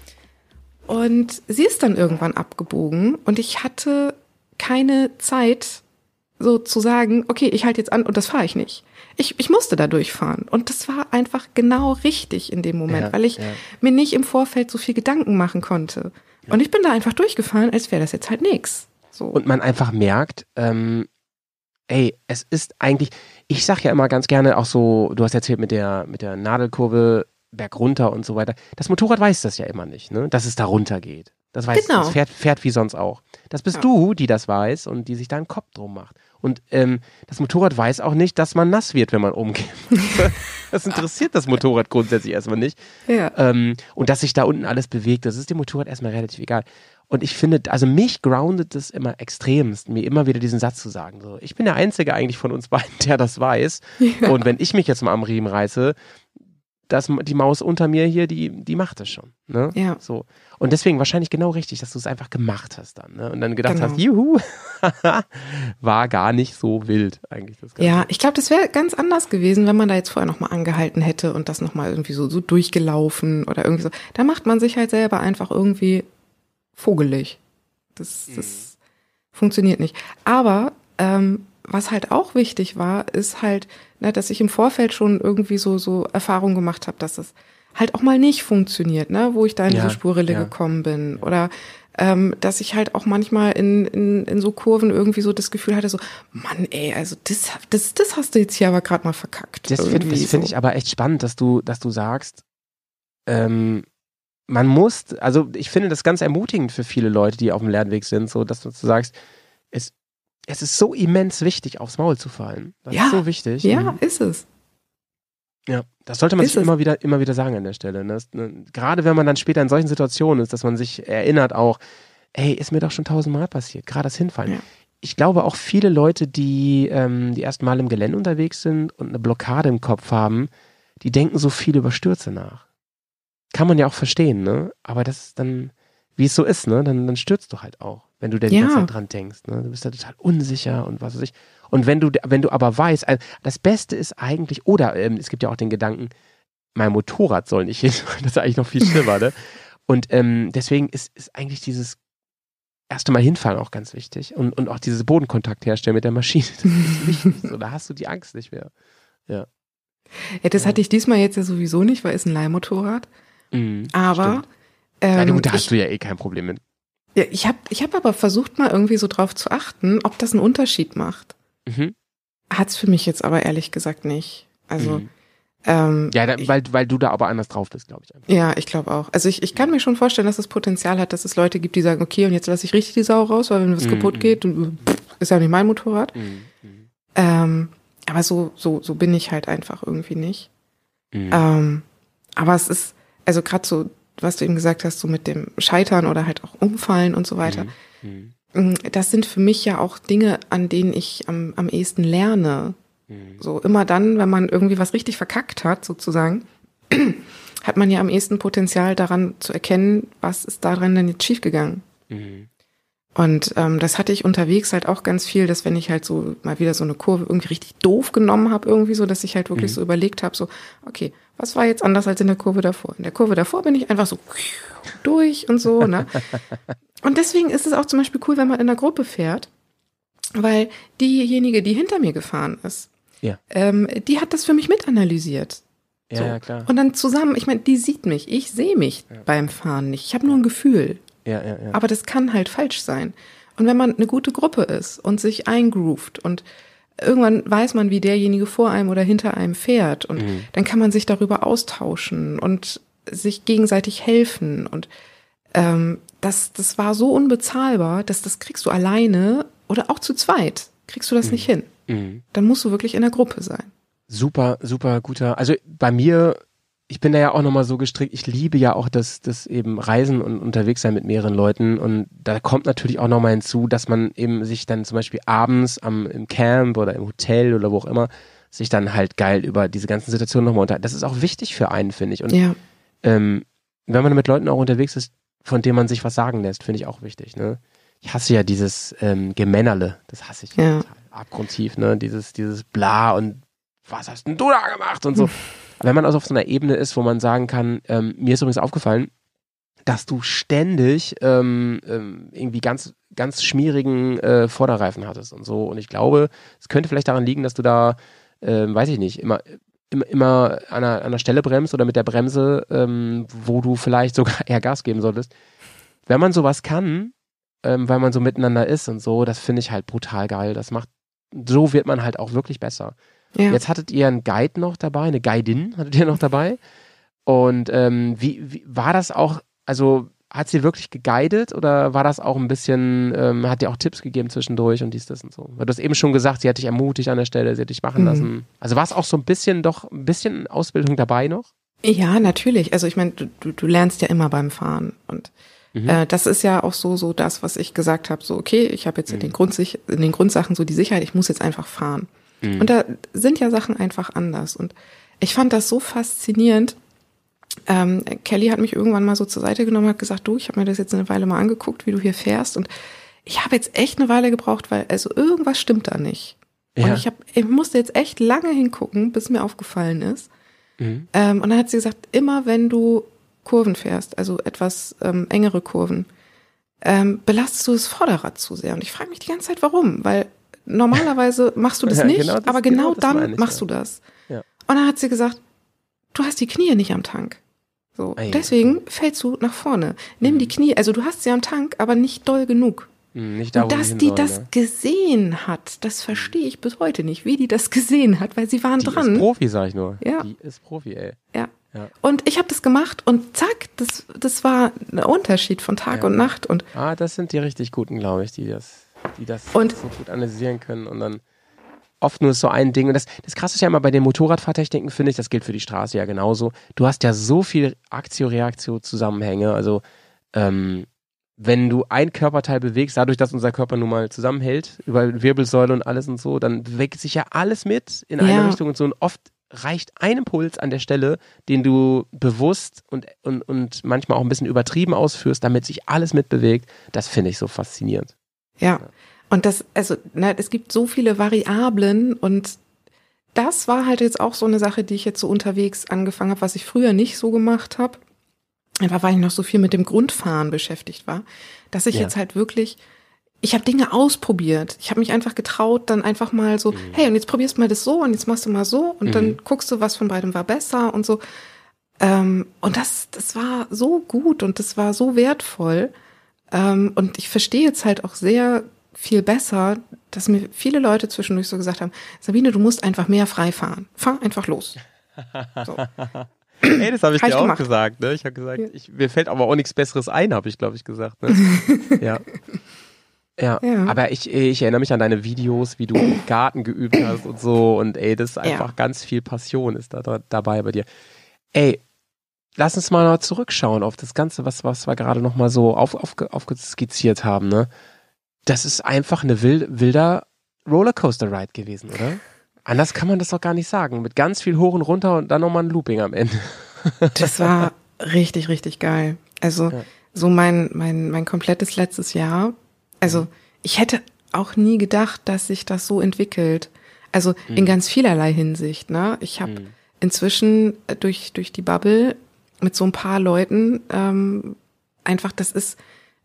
E: Und sie ist dann irgendwann abgebogen und ich hatte keine Zeit, so zu sagen, okay, ich halte jetzt an und das fahre ich nicht. Ich, ich musste da durchfahren. Und das war einfach genau richtig in dem Moment,
A: Ja,
E: weil ich
A: ja.
E: mir nicht im Vorfeld so viel Gedanken machen konnte. Und ich bin da einfach durchgefahren, als wäre das jetzt halt nix. So.
A: Und man einfach merkt, ähm, ey, es ist eigentlich, ich sag ja immer ganz gerne auch so, du hast erzählt mit der, mit der Nadelkurve bergunter und so weiter. Das Motorrad weiß das ja immer nicht, ne? dass es da runter geht. Das weiß
E: Genau.
A: es fährt, fährt wie sonst auch. Das bist
E: Ja.
A: du, die das weiß und die sich da einen Kopf drum macht. Und ähm, das Motorrad weiß auch nicht, dass man nass wird, wenn man umgeht. das interessiert das Motorrad grundsätzlich erstmal nicht.
E: ja.
A: Ähm, und dass sich da unten alles bewegt, das ist dem Motorrad erstmal relativ egal. Und ich finde, also mich groundet es immer extremst, mir immer wieder diesen Satz zu sagen. So, ich bin der Einzige eigentlich von uns beiden, der das weiß. Und wenn ich mich jetzt mal am Riemen reiße, das, die Maus unter mir hier, die, die macht es schon. Ne?
E: Ja.
A: So. Und deswegen wahrscheinlich genau richtig, dass du es einfach gemacht hast dann. Ne? Und dann gedacht
E: Genau.
A: hast, juhu, war gar nicht so wild eigentlich das Ganze.
E: Ja, ich glaube, das wäre ganz anders gewesen, wenn man da jetzt vorher nochmal angehalten hätte und das nochmal irgendwie so, so durchgelaufen oder irgendwie so. Da macht man sich halt selber einfach irgendwie vogelig. Das, das funktioniert nicht. Aber ähm, was halt auch wichtig war, ist halt, ne, dass ich im Vorfeld schon irgendwie so, so Erfahrungen gemacht habe, dass es halt auch mal nicht funktioniert, ne, wo ich da in
A: Ja,
E: diese Spurrille
A: ja.
E: gekommen bin. Oder ähm, dass ich halt auch manchmal in, in, in so Kurven irgendwie so das Gefühl hatte, so, Mann, ey, also das, das, das hast du jetzt hier aber gerade mal verkackt.
A: Das finde find
E: so.
A: ich aber echt spannend, dass du, dass du sagst, ähm, man muss, also ich finde das ganz ermutigend für viele Leute, die auf dem Lernweg sind, so dass du sagst, es, es ist so immens wichtig, aufs Maul zu fallen. Das
E: Ja,
A: ist so wichtig.
E: Ja,
A: Mhm.
E: ist es.
A: Ja, das sollte man
E: Ist
A: sich
E: es.
A: immer wieder, immer wieder sagen an der Stelle. Ne? Das, ne, gerade wenn man dann später in solchen Situationen ist, dass man sich erinnert auch, ey, ist mir doch schon tausendmal passiert, gerade das Hinfallen.
E: Ja.
A: Ich glaube auch viele Leute, die ähm, die ersten Mal im Gelände unterwegs sind und eine Blockade im Kopf haben, die denken so viel über Stürze nach. Kann man ja auch verstehen, ne? Aber das ist dann, wie es so ist, ne? Dann, dann stürzt du halt auch, wenn du da die
E: Ja.
A: ganze Zeit dran denkst. Ne? Du bist da total unsicher und was weiß ich. Und wenn du, wenn du aber weißt, also das Beste ist eigentlich, oder ähm, es gibt ja auch den Gedanken, mein Motorrad soll nicht hin. Das ist eigentlich noch viel schlimmer, ne? Und ähm, deswegen ist, ist eigentlich dieses erste Mal hinfahren auch ganz wichtig. Und, und auch dieses Bodenkontakt herstellen mit der Maschine. Das ist wichtig. So, da hast du die Angst nicht mehr.
E: Ja, das hatte ich diesmal jetzt ja sowieso nicht, weil es ein Leihmotorrad.
A: Mhm,
E: Aber
A: stimmt. Ja,
E: ähm,
A: gut, da hast
E: ich,
A: du ja eh kein Problem mit.
E: ja, ich habe ich hab aber versucht, mal irgendwie so drauf zu achten, ob das einen Unterschied macht.
A: Mhm.
E: Hat's für mich jetzt aber ehrlich gesagt nicht. Also,
A: Mhm.
E: ähm,
A: Ja, da,
E: ich,
A: weil, weil du da aber anders drauf bist, glaube ich. einfach.
E: ja, ich glaube auch. Also ich, ich kann mir schon vorstellen, dass es Potenzial hat, dass es Leute gibt, die sagen, okay, und jetzt lasse ich richtig die Sau raus, weil wenn was
A: Mhm,
E: kaputt
A: mhm.
E: geht, ist ja nicht mein Motorrad.
A: Mhm. Mhm.
E: Ähm, aber so, so, so bin ich halt einfach irgendwie nicht. Ähm, aber es ist, also gerade so, was du eben gesagt hast, so mit dem Scheitern oder halt auch Umfallen und so weiter.
A: Mhm.
E: Mm, Das sind für mich ja auch Dinge, an denen ich am, am ehesten lerne.
A: Mhm.
E: So immer dann, wenn man irgendwie was richtig verkackt hat, sozusagen, hat man ja am ehesten Potenzial daran zu erkennen, was ist daran denn jetzt schiefgegangen.
A: Mhm.
E: Und ähm, das hatte ich unterwegs halt auch ganz viel, dass wenn ich halt so mal wieder so eine Kurve irgendwie richtig doof genommen habe, irgendwie so, dass ich halt wirklich
A: Mhm.
E: so überlegt habe, so, okay, was war jetzt anders als in der Kurve davor? In der Kurve davor bin ich einfach so durch und so, ne? und deswegen ist es auch zum Beispiel cool, wenn man in einer Gruppe fährt, weil diejenige, die hinter mir gefahren ist,
A: Ja.
E: ähm, die hat das für mich mitanalysiert.
A: Ja,
E: So.
A: ja, klar.
E: Und dann zusammen, ich meine, die sieht mich, ich sehe mich beim Fahren nicht. Ich habe nur ein Gefühl.
A: Ja, ja, ja.
E: Aber das kann halt falsch sein. Und wenn man eine gute Gruppe ist und sich eingroovt und irgendwann weiß man, wie derjenige vor einem oder hinter einem fährt und
A: Mhm.
E: dann kann man sich darüber austauschen und sich gegenseitig helfen und ähm, das, das war so unbezahlbar, dass das kriegst du alleine oder auch zu zweit kriegst du das nicht hin.
A: Mhm.
E: Dann musst du wirklich in der Gruppe sein.
A: Super, super guter. Also bei mir, ich bin da ja auch nochmal so gestrickt, ich liebe ja auch das, das eben Reisen und unterwegs sein mit mehreren Leuten. Und da kommt natürlich auch nochmal hinzu, dass man eben sich dann zum Beispiel abends am, im Camp oder im Hotel oder wo auch immer, sich dann halt geil über diese ganzen Situationen nochmal unter. Das ist auch wichtig für einen, finde ich. Und
E: Ja,
A: ähm, wenn man mit Leuten auch unterwegs ist, von denen man sich was sagen lässt, finde ich auch wichtig. Ne? Ich hasse ja dieses ähm, Gemännerle, das hasse ich
E: Ja.
A: total abgrundtief, ne? Dieses, dieses Bla und was hast denn du da gemacht und so. Aber wenn man also auf so einer Ebene ist, wo man sagen kann, ähm, mir ist übrigens aufgefallen, dass du ständig ähm, ähm, irgendwie ganz, ganz schmierigen äh, Vorderreifen hattest und so. Und ich glaube, es könnte vielleicht daran liegen, dass du da, ähm, weiß ich nicht, immer, immer, immer an einer, an einer Stelle bremst oder mit der Bremse, ähm, wo du vielleicht sogar eher Gas geben solltest. Wenn man sowas kann, ähm, weil man so miteinander ist und so, das finde ich halt brutal geil. Das macht, so wird man halt auch wirklich besser.
E: Ja.
A: Jetzt hattet ihr einen Guide noch dabei, eine Guidin hattet ihr noch dabei. Und ähm, wie, wie war das auch, also hat sie wirklich geguidet oder war das auch ein bisschen, ähm, hat dir auch Tipps gegeben zwischendurch und dies, das und so? Weil du hast eben schon gesagt, sie hat dich ermutigt an der Stelle, sie hat dich machen
E: Mhm.
A: lassen. Also war es auch so ein bisschen doch, ein bisschen Ausbildung dabei noch?
E: Ja, natürlich. Also ich meine, du, du, du lernst ja immer beim Fahren und
A: Mhm.
E: äh, das ist ja auch so so das, was ich gesagt habe. So okay, ich habe jetzt
A: Mhm.
E: in den Grundsich in den Grundsachen so die Sicherheit. Ich muss jetzt einfach fahren.
A: Mhm.
E: Und da sind ja Sachen einfach anders und ich fand das so faszinierend. Ähm, Kelly hat mich irgendwann mal so zur Seite genommen und hat gesagt, du, ich habe mir das jetzt eine Weile mal angeguckt, wie du hier fährst und ich habe jetzt echt eine Weile gebraucht, weil also irgendwas stimmt da nicht.
A: Ja.
E: Und ich, hab, ich musste jetzt echt lange hingucken, bis mir aufgefallen ist.
A: Mhm.
E: Ähm, und dann hat sie gesagt, immer wenn du Kurven fährst, also etwas ähm, engere Kurven, ähm, belastest du das Vorderrad zu sehr. Und ich frage mich die ganze Zeit, warum? Weil normalerweise machst du das
A: Ja,
E: nicht,
A: genau das-
E: aber
A: genau
E: genau, dann
A: ich,
E: machst
A: ja.
E: du das.
A: Ja.
E: Und dann hat sie gesagt, du hast die Knie nicht am Tank. So,
A: Ei.
E: deswegen fällst du nach vorne. Nimm die Knie, also du hast sie am Tank, aber nicht doll genug.
A: Hm, Nicht da,
E: Und dass die
A: sollen,
E: das
A: ne?
E: gesehen hat, das verstehe ich bis heute nicht, wie die das gesehen hat, weil sie waren
A: Die
E: dran.
A: ist Profi, sag ich nur.
E: Ja.
A: Die ist Profi, ey.
E: Ja.
A: Ja.
E: Und ich habe das gemacht und zack, das, das war ein Unterschied von Tag
A: Ja.
E: und Nacht. Und
A: Ah, das sind die richtig Guten, glaube ich, die das, die das
E: Und-
A: so gut analysieren können und dann oft nur so ein Ding. Und das, das krasse ist ja immer bei den Motorradfahrtechniken, finde ich, das gilt für die Straße ja genauso. Du hast ja so viel Aktio-Reaktio-Zusammenhänge. Also, ähm, wenn du ein Körperteil bewegst, dadurch, dass unser Körper nun mal zusammenhält, über Wirbelsäule und alles und so, dann bewegt sich ja alles mit in eine
E: Ja.
A: Richtung und so. Und oft reicht ein Impuls an der Stelle, den du bewusst und, und, und manchmal auch ein bisschen übertrieben ausführst, damit sich alles mitbewegt. Das finde ich so faszinierend.
E: Ja. Und das, also, ne, es gibt so viele Variablen und das war halt jetzt auch so eine Sache, die ich jetzt so unterwegs angefangen habe, was ich früher nicht so gemacht habe. Einfach weil ich noch so viel mit dem Grundfahren beschäftigt war, dass ich
A: Ja.
E: jetzt halt wirklich, ich habe Dinge ausprobiert. Ich habe mich einfach getraut, dann einfach mal so, hey, und jetzt probierst du mal das so und jetzt machst du mal so und dann guckst du, was von beidem war besser und so. Ähm, und das, das war so gut und das war so wertvoll. Ähm, und ich verstehe jetzt halt auch sehr viel besser, dass mir viele Leute zwischendurch so gesagt haben, Sabine, du musst einfach mehr frei fahren. Fahr einfach los. So.
A: Ey, das habe ich
E: Hab
A: dir
E: ich
A: auch
E: gemacht.
A: gesagt. Ne? Ich habe gesagt,
E: Ja.
A: ich, mir fällt aber auch nichts Besseres ein, habe ich, glaube ich, gesagt. Ne? ja. Ja,
E: Ja.
A: aber ich, ich erinnere mich an deine Videos, wie du im Garten geübt hast und so. Und ey, das ist einfach ganz viel Passion ist da, da dabei bei dir. Ey, lass uns mal noch zurückschauen auf das Ganze, was, was wir gerade noch mal so auf, auf, aufgeskizziert haben. Ne? Das ist einfach eine wild, wilder Rollercoaster-Ride gewesen, oder? Anders kann man das doch gar nicht sagen. Mit ganz viel hoch und runter und dann nochmal ein Looping am Ende.
E: Das war richtig, richtig geil. Also
A: Ja.
E: so mein, mein, mein komplettes letztes Jahr. Also ich hätte auch nie gedacht, dass sich das so entwickelt. Also in ganz vielerlei Hinsicht. Ne? Ich habe
A: Mhm.
E: inzwischen äh, durch, durch die Bubble mit so ein paar Leuten ähm, einfach, das ist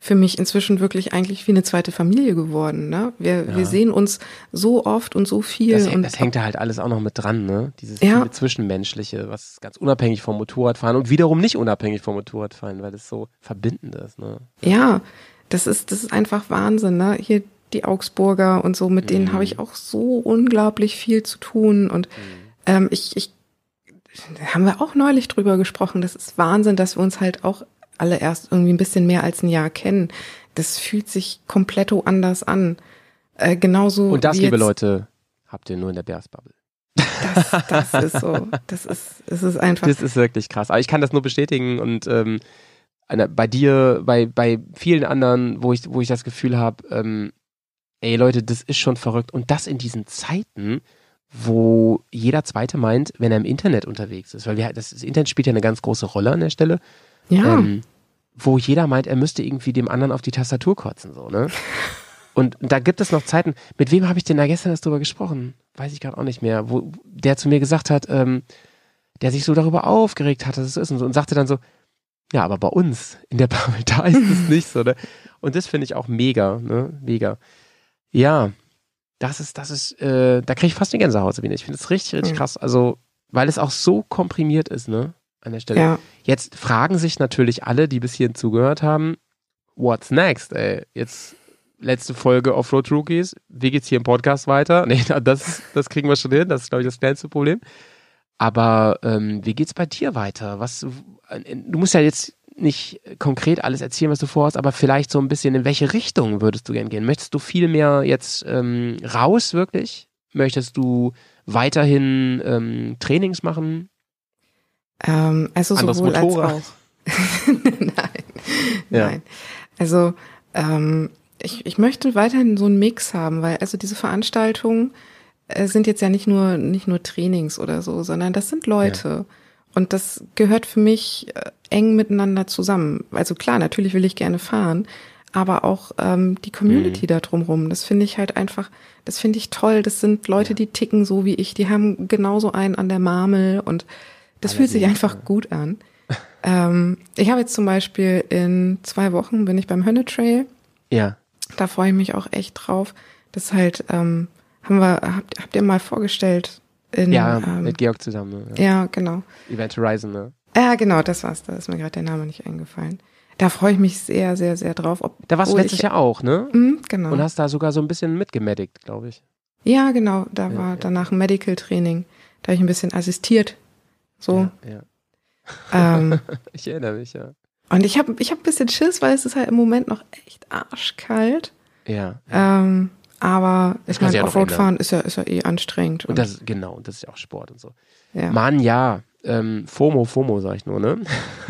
E: für mich inzwischen wirklich eigentlich wie eine zweite Familie geworden. Ne? Wir,
A: Ja.
E: wir sehen uns so oft und so viel.
A: Das,
E: und
A: hängt- das hängt da halt alles auch noch mit dran, ne? Dieses
E: Ja.
A: Zwischenmenschliche, was ganz unabhängig vom Motorradfahren und wiederum nicht unabhängig vom Motorradfahren, weil das so verbindend ist, ne?
E: Ja, das ist, das ist einfach Wahnsinn, ne? Hier die Augsburger und so, mit denen habe ich auch so unglaublich viel zu tun. Und ähm, ich, ich haben wir auch neulich drüber gesprochen. Das ist Wahnsinn, dass wir uns halt auch alle erst irgendwie ein bisschen mehr als ein Jahr kennen. Das fühlt sich komplett anders an. Äh, genauso
A: Und das, liebe Leute, habt ihr nur in der Bears-Bubble.
E: Das, das ist so. Das ist, es ist einfach.
A: Das ist wirklich krass. Aber ich kann das nur bestätigen und ähm, bei dir, bei, bei vielen anderen, wo ich, wo ich das Gefühl habe, ähm, ey Leute, das ist schon verrückt. Und das in diesen Zeiten, wo jeder Zweite meint, wenn er im Internet unterwegs ist, weil wir, das, das Internet spielt ja eine ganz große Rolle an der Stelle.
E: ja,
A: ähm, wo jeder meint, er müsste irgendwie dem anderen auf die Tastatur kotzen, so, ne? Und da gibt es noch Zeiten, mit wem habe ich denn da gestern erst drüber gesprochen? Weiß ich gerade auch nicht mehr, wo der zu mir gesagt hat, ähm, der sich so darüber aufgeregt hat, dass es ist und so, und sagte dann so, ja, aber bei uns in der Bubble, da ist es nicht so, ne? Und das finde ich auch mega, ne? Mega. Ja, das ist, das ist, äh, da kriege ich fast eine Gänsehaut, Sabine. Ich finde es richtig, richtig
E: Mhm.
A: krass. Also, weil es auch so komprimiert ist, ne? An der Stelle.
E: ja.
A: Jetzt fragen sich natürlich alle, die bis hierhin zugehört haben, what's next, ey? Jetzt letzte Folge Offroad Rookies. Wie geht's hier im Podcast weiter? Nee, das, das kriegen wir schon hin. Das ist, glaube ich, das kleinste Problem. Aber ähm, wie geht's bei dir weiter? Was, du musst ja jetzt nicht konkret alles erzählen, was du vorhast, aber vielleicht so ein bisschen, in welche Richtung würdest du gern gehen? Möchtest du viel mehr jetzt ähm, raus, wirklich? Möchtest du weiterhin ähm, Trainings machen?
E: Ähm, also
A: Anderes
E: sowohl
A: Motorrad.
E: als auch. nein,
A: Ja.
E: nein. Also ähm, ich, ich möchte weiterhin so einen Mix haben, weil also diese Veranstaltungen, äh, sind jetzt ja nicht nur, nicht nur Trainings oder so, sondern das sind Leute. Und das gehört für mich äh, eng miteinander zusammen. Also klar, natürlich will ich gerne fahren, aber auch ähm, die Community da drumrum. Das finde ich halt einfach, das finde ich toll. Das sind Leute, die ticken so wie ich. Die haben genauso einen an der Marmel und das fühlt sich einfach gut an. ähm, ich habe jetzt zum Beispiel in zwei Wochen bin ich beim Hönne Trail.
A: Ja.
E: Da freue ich mich auch echt drauf. Das ist halt, ähm, haben wir, habt, habt ihr mal vorgestellt in,
A: Ja,
E: ähm,
A: mit Georg zusammen. Ne? Ja.
E: ja, genau.
A: Event Horizon, ne?
E: Ja, genau, das war's. Da ist mir gerade der Name nicht eingefallen. Da freue ich mich sehr, sehr, sehr drauf. Ob,
A: Da warst du letztes Jahr auch, ne?
E: Mhm, genau.
A: Und hast da sogar so ein bisschen mitgemedickt, glaube ich.
E: ja, genau. Da
A: Ja,
E: war
A: ja.
E: danach ein Medical Training. Da habe ich ein bisschen assistiert. So.
A: Ja, ja.
E: Ähm,
A: Ich erinnere mich, ja.
E: und ich habe ich hab ein bisschen Schiss, weil es ist halt im Moment noch echt arschkalt.
A: Ja.
E: Ähm, aber ich meine,
A: ja
E: Offroad-Fahren ist ja, ist ja eh anstrengend.
A: Und das, genau, und das ist ja auch Sport und so.
E: ja.
A: Mann, ja. Ähm, FOMO, FOMO, sag ich nur, ne?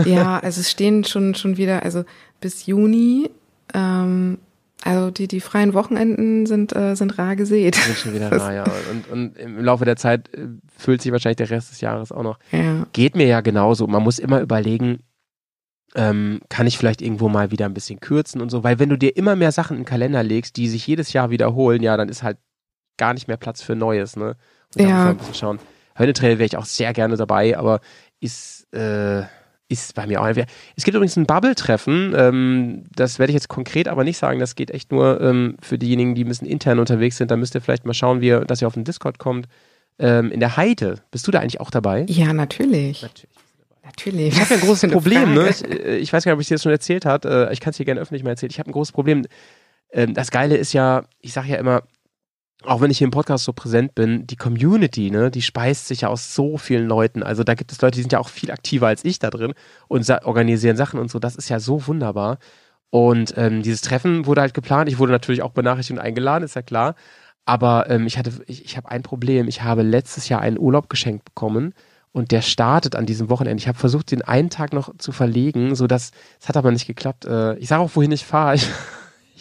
E: Ja, also es stehen schon, schon wieder, also bis Juni, ähm, also die, die freien Wochenenden sind, äh, sind rar gesät.
A: Sind schon wieder da, ja. Und, und im Laufe der Zeit äh, füllt sich wahrscheinlich der Rest des Jahres auch noch.
E: Ja.
A: Geht mir ja genauso. Man muss immer überlegen, ähm, kann ich vielleicht irgendwo mal wieder ein bisschen kürzen und so, weil wenn du dir immer mehr Sachen in den Kalender legst, die sich jedes Jahr wiederholen, ja, dann ist halt gar nicht mehr Platz für Neues, ne? Und
E: Ja.
A: ein bisschen schauen. Höllentrail wäre ich auch sehr gerne dabei, aber ist, äh, ist bei mir auch. Es gibt übrigens ein Bubble-Treffen, ähm, das werde ich jetzt konkret aber nicht sagen, das geht echt nur ähm, für diejenigen, die ein bisschen intern unterwegs sind. Da müsst ihr vielleicht mal schauen, wie ihr, dass ihr auf den Discord kommt. Ähm, in der Heide, bist du da eigentlich auch dabei?
E: Ja, natürlich.
A: Natürlich. Ich habe ja ein großes Problem, ne? Ich, äh, ich weiß gar nicht, ob ich dir das schon erzählt hat. Äh, Ich kann es dir gerne öffentlich mal erzählen. Ich habe ein großes Problem. Ähm, Das Geile ist ja, ich sage ja immer, auch wenn ich hier im Podcast so präsent bin, die Community, ne, die speist sich ja aus so vielen Leuten. Also da gibt es Leute, die sind ja auch viel aktiver als ich da drin und sa- organisieren Sachen und so. Das ist ja so wunderbar. Und ähm, dieses Treffen wurde halt geplant. Ich wurde natürlich auch benachrichtigt und eingeladen, ist ja klar. Aber ähm, ich hatte, ich, ich habe ein Problem. Ich habe letztes Jahr einen Urlaub geschenkt bekommen und der startet an diesem Wochenende. Ich habe versucht, den einen Tag noch zu verlegen, so dass es hat aber nicht geklappt. Äh, ich sage auch, wohin ich fahre.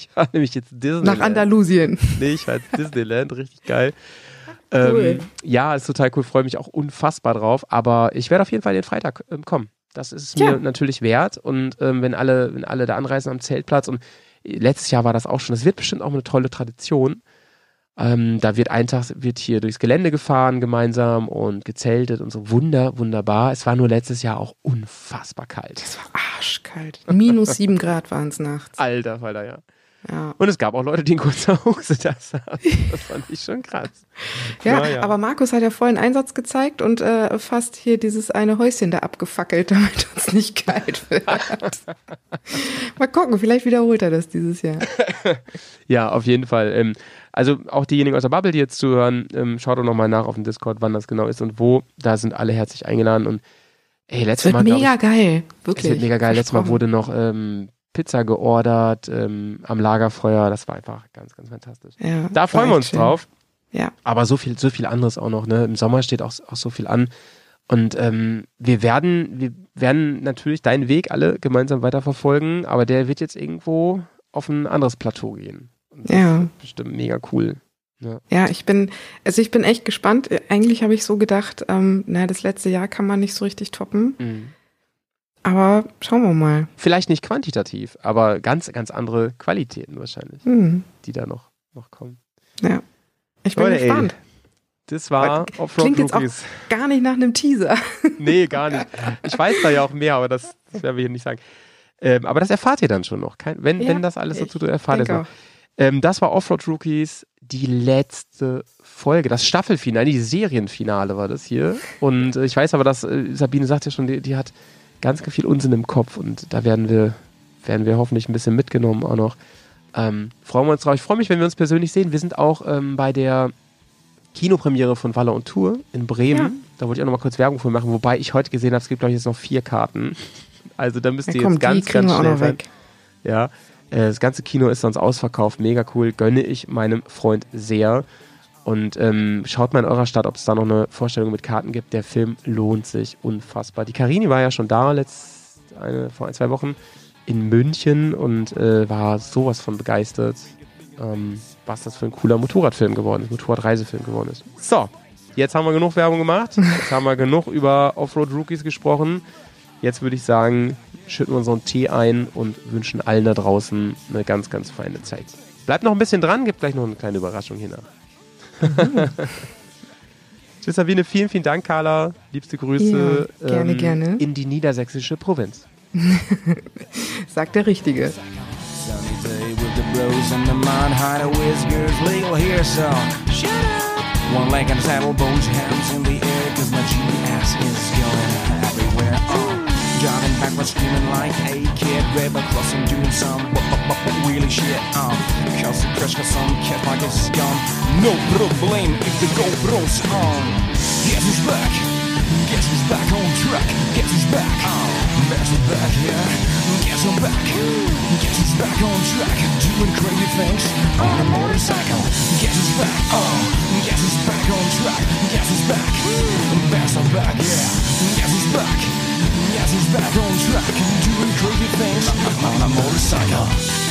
A: Ich, ich fahre nämlich jetzt Disneyland.
E: Nach Andalusien.
A: Nee, ich jetzt Disneyland, richtig geil.
E: Cool.
A: Ähm, ja, ist total cool, freue mich auch unfassbar drauf. Aber ich werde auf jeden Fall den Freitag ähm, kommen. Das ist es
E: Ja.
A: mir natürlich wert. Und ähm, wenn alle, wenn alle da anreisen am Zeltplatz und letztes Jahr war das auch schon, das wird bestimmt auch eine tolle Tradition. Ähm, da wird ein Tag wird hier durchs Gelände gefahren gemeinsam und gezeltet und so. Wunder, wunderbar. Es war nur letztes Jahr auch unfassbar kalt.
E: Es war arschkalt. Minus sieben Grad waren es nachts.
A: Alter Falter, ja.
E: Ja.
A: Und es gab auch Leute, die in kurzer Hose da saßen. Das fand ich schon krass.
E: Ja,
A: Naja.
E: aber Markus hat ja vollen Einsatz gezeigt und äh, fast hier dieses eine Häuschen da abgefackelt, damit uns nicht kalt wird. Mal gucken, vielleicht wiederholt er das dieses Jahr.
A: Ja, auf jeden Fall. Ähm, also auch diejenigen aus der Bubble, die jetzt zuhören, ähm, schaut doch nochmal nach auf dem Discord, wann das genau ist und wo. Da sind alle herzlich eingeladen und ey,
E: Es
A: letztes
E: wird
A: Mal,
E: mega geil,
A: ich, es
E: wirklich.
A: wird mega geil. Letztes Mal wurde noch ähm, Pizza geordert ähm, am Lagerfeuer. Das war einfach ganz, ganz fantastisch.
E: Ja,
A: Da freuen wir uns
E: schön.
A: drauf.
E: Ja.
A: Aber so viel, so viel anderes auch noch. Ne? Im Sommer steht auch, auch so viel an. Und ähm, wir werden, wir werden natürlich deinen Weg alle gemeinsam weiterverfolgen, aber der wird jetzt irgendwo auf ein anderes Plateau gehen. Und das
E: Ja.
A: wird bestimmt mega cool.
E: Ja, ich bin, also ich bin echt gespannt. Eigentlich habe ich so gedacht, ähm, na, das letzte Jahr kann man nicht so richtig toppen. Aber schauen wir mal.
A: Vielleicht nicht quantitativ, aber ganz, ganz andere Qualitäten wahrscheinlich,
E: Hm,
A: die da noch, noch kommen.
E: ja. Ich bin
A: Leute, ey.
E: gespannt.
A: Das war Offroad
E: Klingt jetzt auch gar nicht nach einem Teaser.
A: Nee, gar nicht. Ich weiß da ja auch mehr, aber das, das werden wir hier nicht sagen. Ähm, aber das erfahrt ihr dann schon noch. Kein, wenn,
E: Ja,
A: wenn das alles so
E: ich
A: tut, erfahrt ihr es noch. Ähm, das war Offroad Rookies, die letzte Folge, das Staffelfinale, die Serienfinale war das hier. Und äh, ich weiß aber, dass äh, Sabine sagt ja schon, die, die hat ganz, viel Unsinn im Kopf und da werden wir, werden wir hoffentlich ein bisschen mitgenommen auch noch. Ähm, freuen wir uns drauf. Ich freue mich, wenn wir uns persönlich sehen. Wir sind auch ähm, bei der Kinopremiere von Waller und Tour in Bremen.
E: Ja.
A: Da wollte ich auch noch mal kurz Werbung für machen, wobei ich heute gesehen habe, es gibt glaube ich jetzt noch vier Karten. Also da müsst
E: Ja,
A: ihr
E: komm,
A: jetzt ganz, ganz schnell
E: weg.
A: Ja, das ganze Kino ist sonst ausverkauft, mega cool, gönne ich meinem Freund sehr. Und ähm, schaut mal in eurer Stadt, ob es da noch eine Vorstellung mit Karten gibt. Der Film lohnt sich unfassbar. Die Karini war ja schon da letzt, eine, vor ein, zwei Wochen in München und äh, war sowas von begeistert. Ähm,
E: was das für ein cooler Motorradfilm geworden ist, Motorradreisefilm geworden ist. So, jetzt haben wir genug Werbung gemacht. Jetzt haben wir genug über Offroad Rookies gesprochen. Jetzt würde ich sagen, schütten wir unseren Tee ein und wünschen allen da draußen eine ganz, ganz feine Zeit. Bleibt noch ein bisschen dran, gibt gleich noch eine kleine Überraschung hier nach. Tschüss, Sabine. Vielen, vielen Dank, Carla. Liebste Grüße
G: Ja, gerne, gerne.
E: in die niedersächsische Provinz.
G: Sagt der Richtige.
B: One leg on saddle both hands in the air cause my GPS is going everywhere driving backwards screaming like a kid river crossing doing some bu- wheelie shit uh, cause the crush got some cat like a scum no problem if the GoPro's on guess who's back guess who's back on track. Guess who's back. Guess who's back yeah. Guess I'm back. Guess who's back on track. Doing crazy things on a motorcycle. Guess who's back. Uh, guess who's back on track. Guess who's back. Guess I'm back yeah. Guess who's back. Guess who's back on track. Doing crazy things on a motorcycle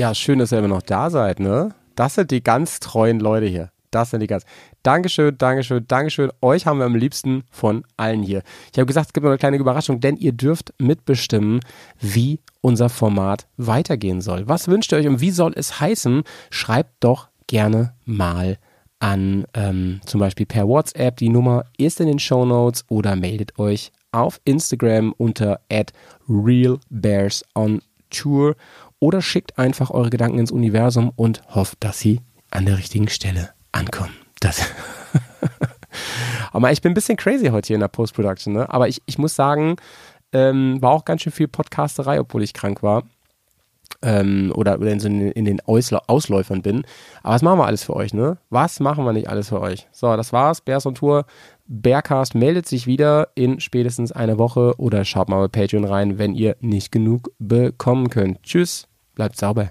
A: Ja, schön, dass ihr immer noch da seid, ne? Das sind die ganz treuen Leute hier. Das sind die ganz. Dankeschön, Dankeschön, Dankeschön. Euch haben wir am liebsten von allen hier. Ich habe gesagt, es gibt noch eine kleine Überraschung, denn ihr dürft mitbestimmen, wie unser Format weitergehen soll. Was wünscht ihr euch und wie soll es heißen? Schreibt doch gerne mal an ähm, zum Beispiel per WhatsApp. Die Nummer ist in den Show Notes oder meldet euch auf Instagram unter @realbearsontour oder schickt einfach eure Gedanken ins Universum und hofft, dass sie an der richtigen Stelle ankommen. Das Aber ich bin ein bisschen crazy heute hier in der Post-Production, ne? Aber ich, ich muss sagen, ähm, war auch ganz schön viel Podcasterei, obwohl ich krank war. Ähm, oder in, in, den Ausläufern bin. Aber was machen wir alles für euch, ne? Was machen wir nicht alles für euch? So, das war's. Bears on Tour. Bearcast meldet sich wieder in spätestens einer Woche oder schaut mal bei Patreon rein, wenn ihr nicht genug bekommen könnt. Tschüss, bleibt sauber.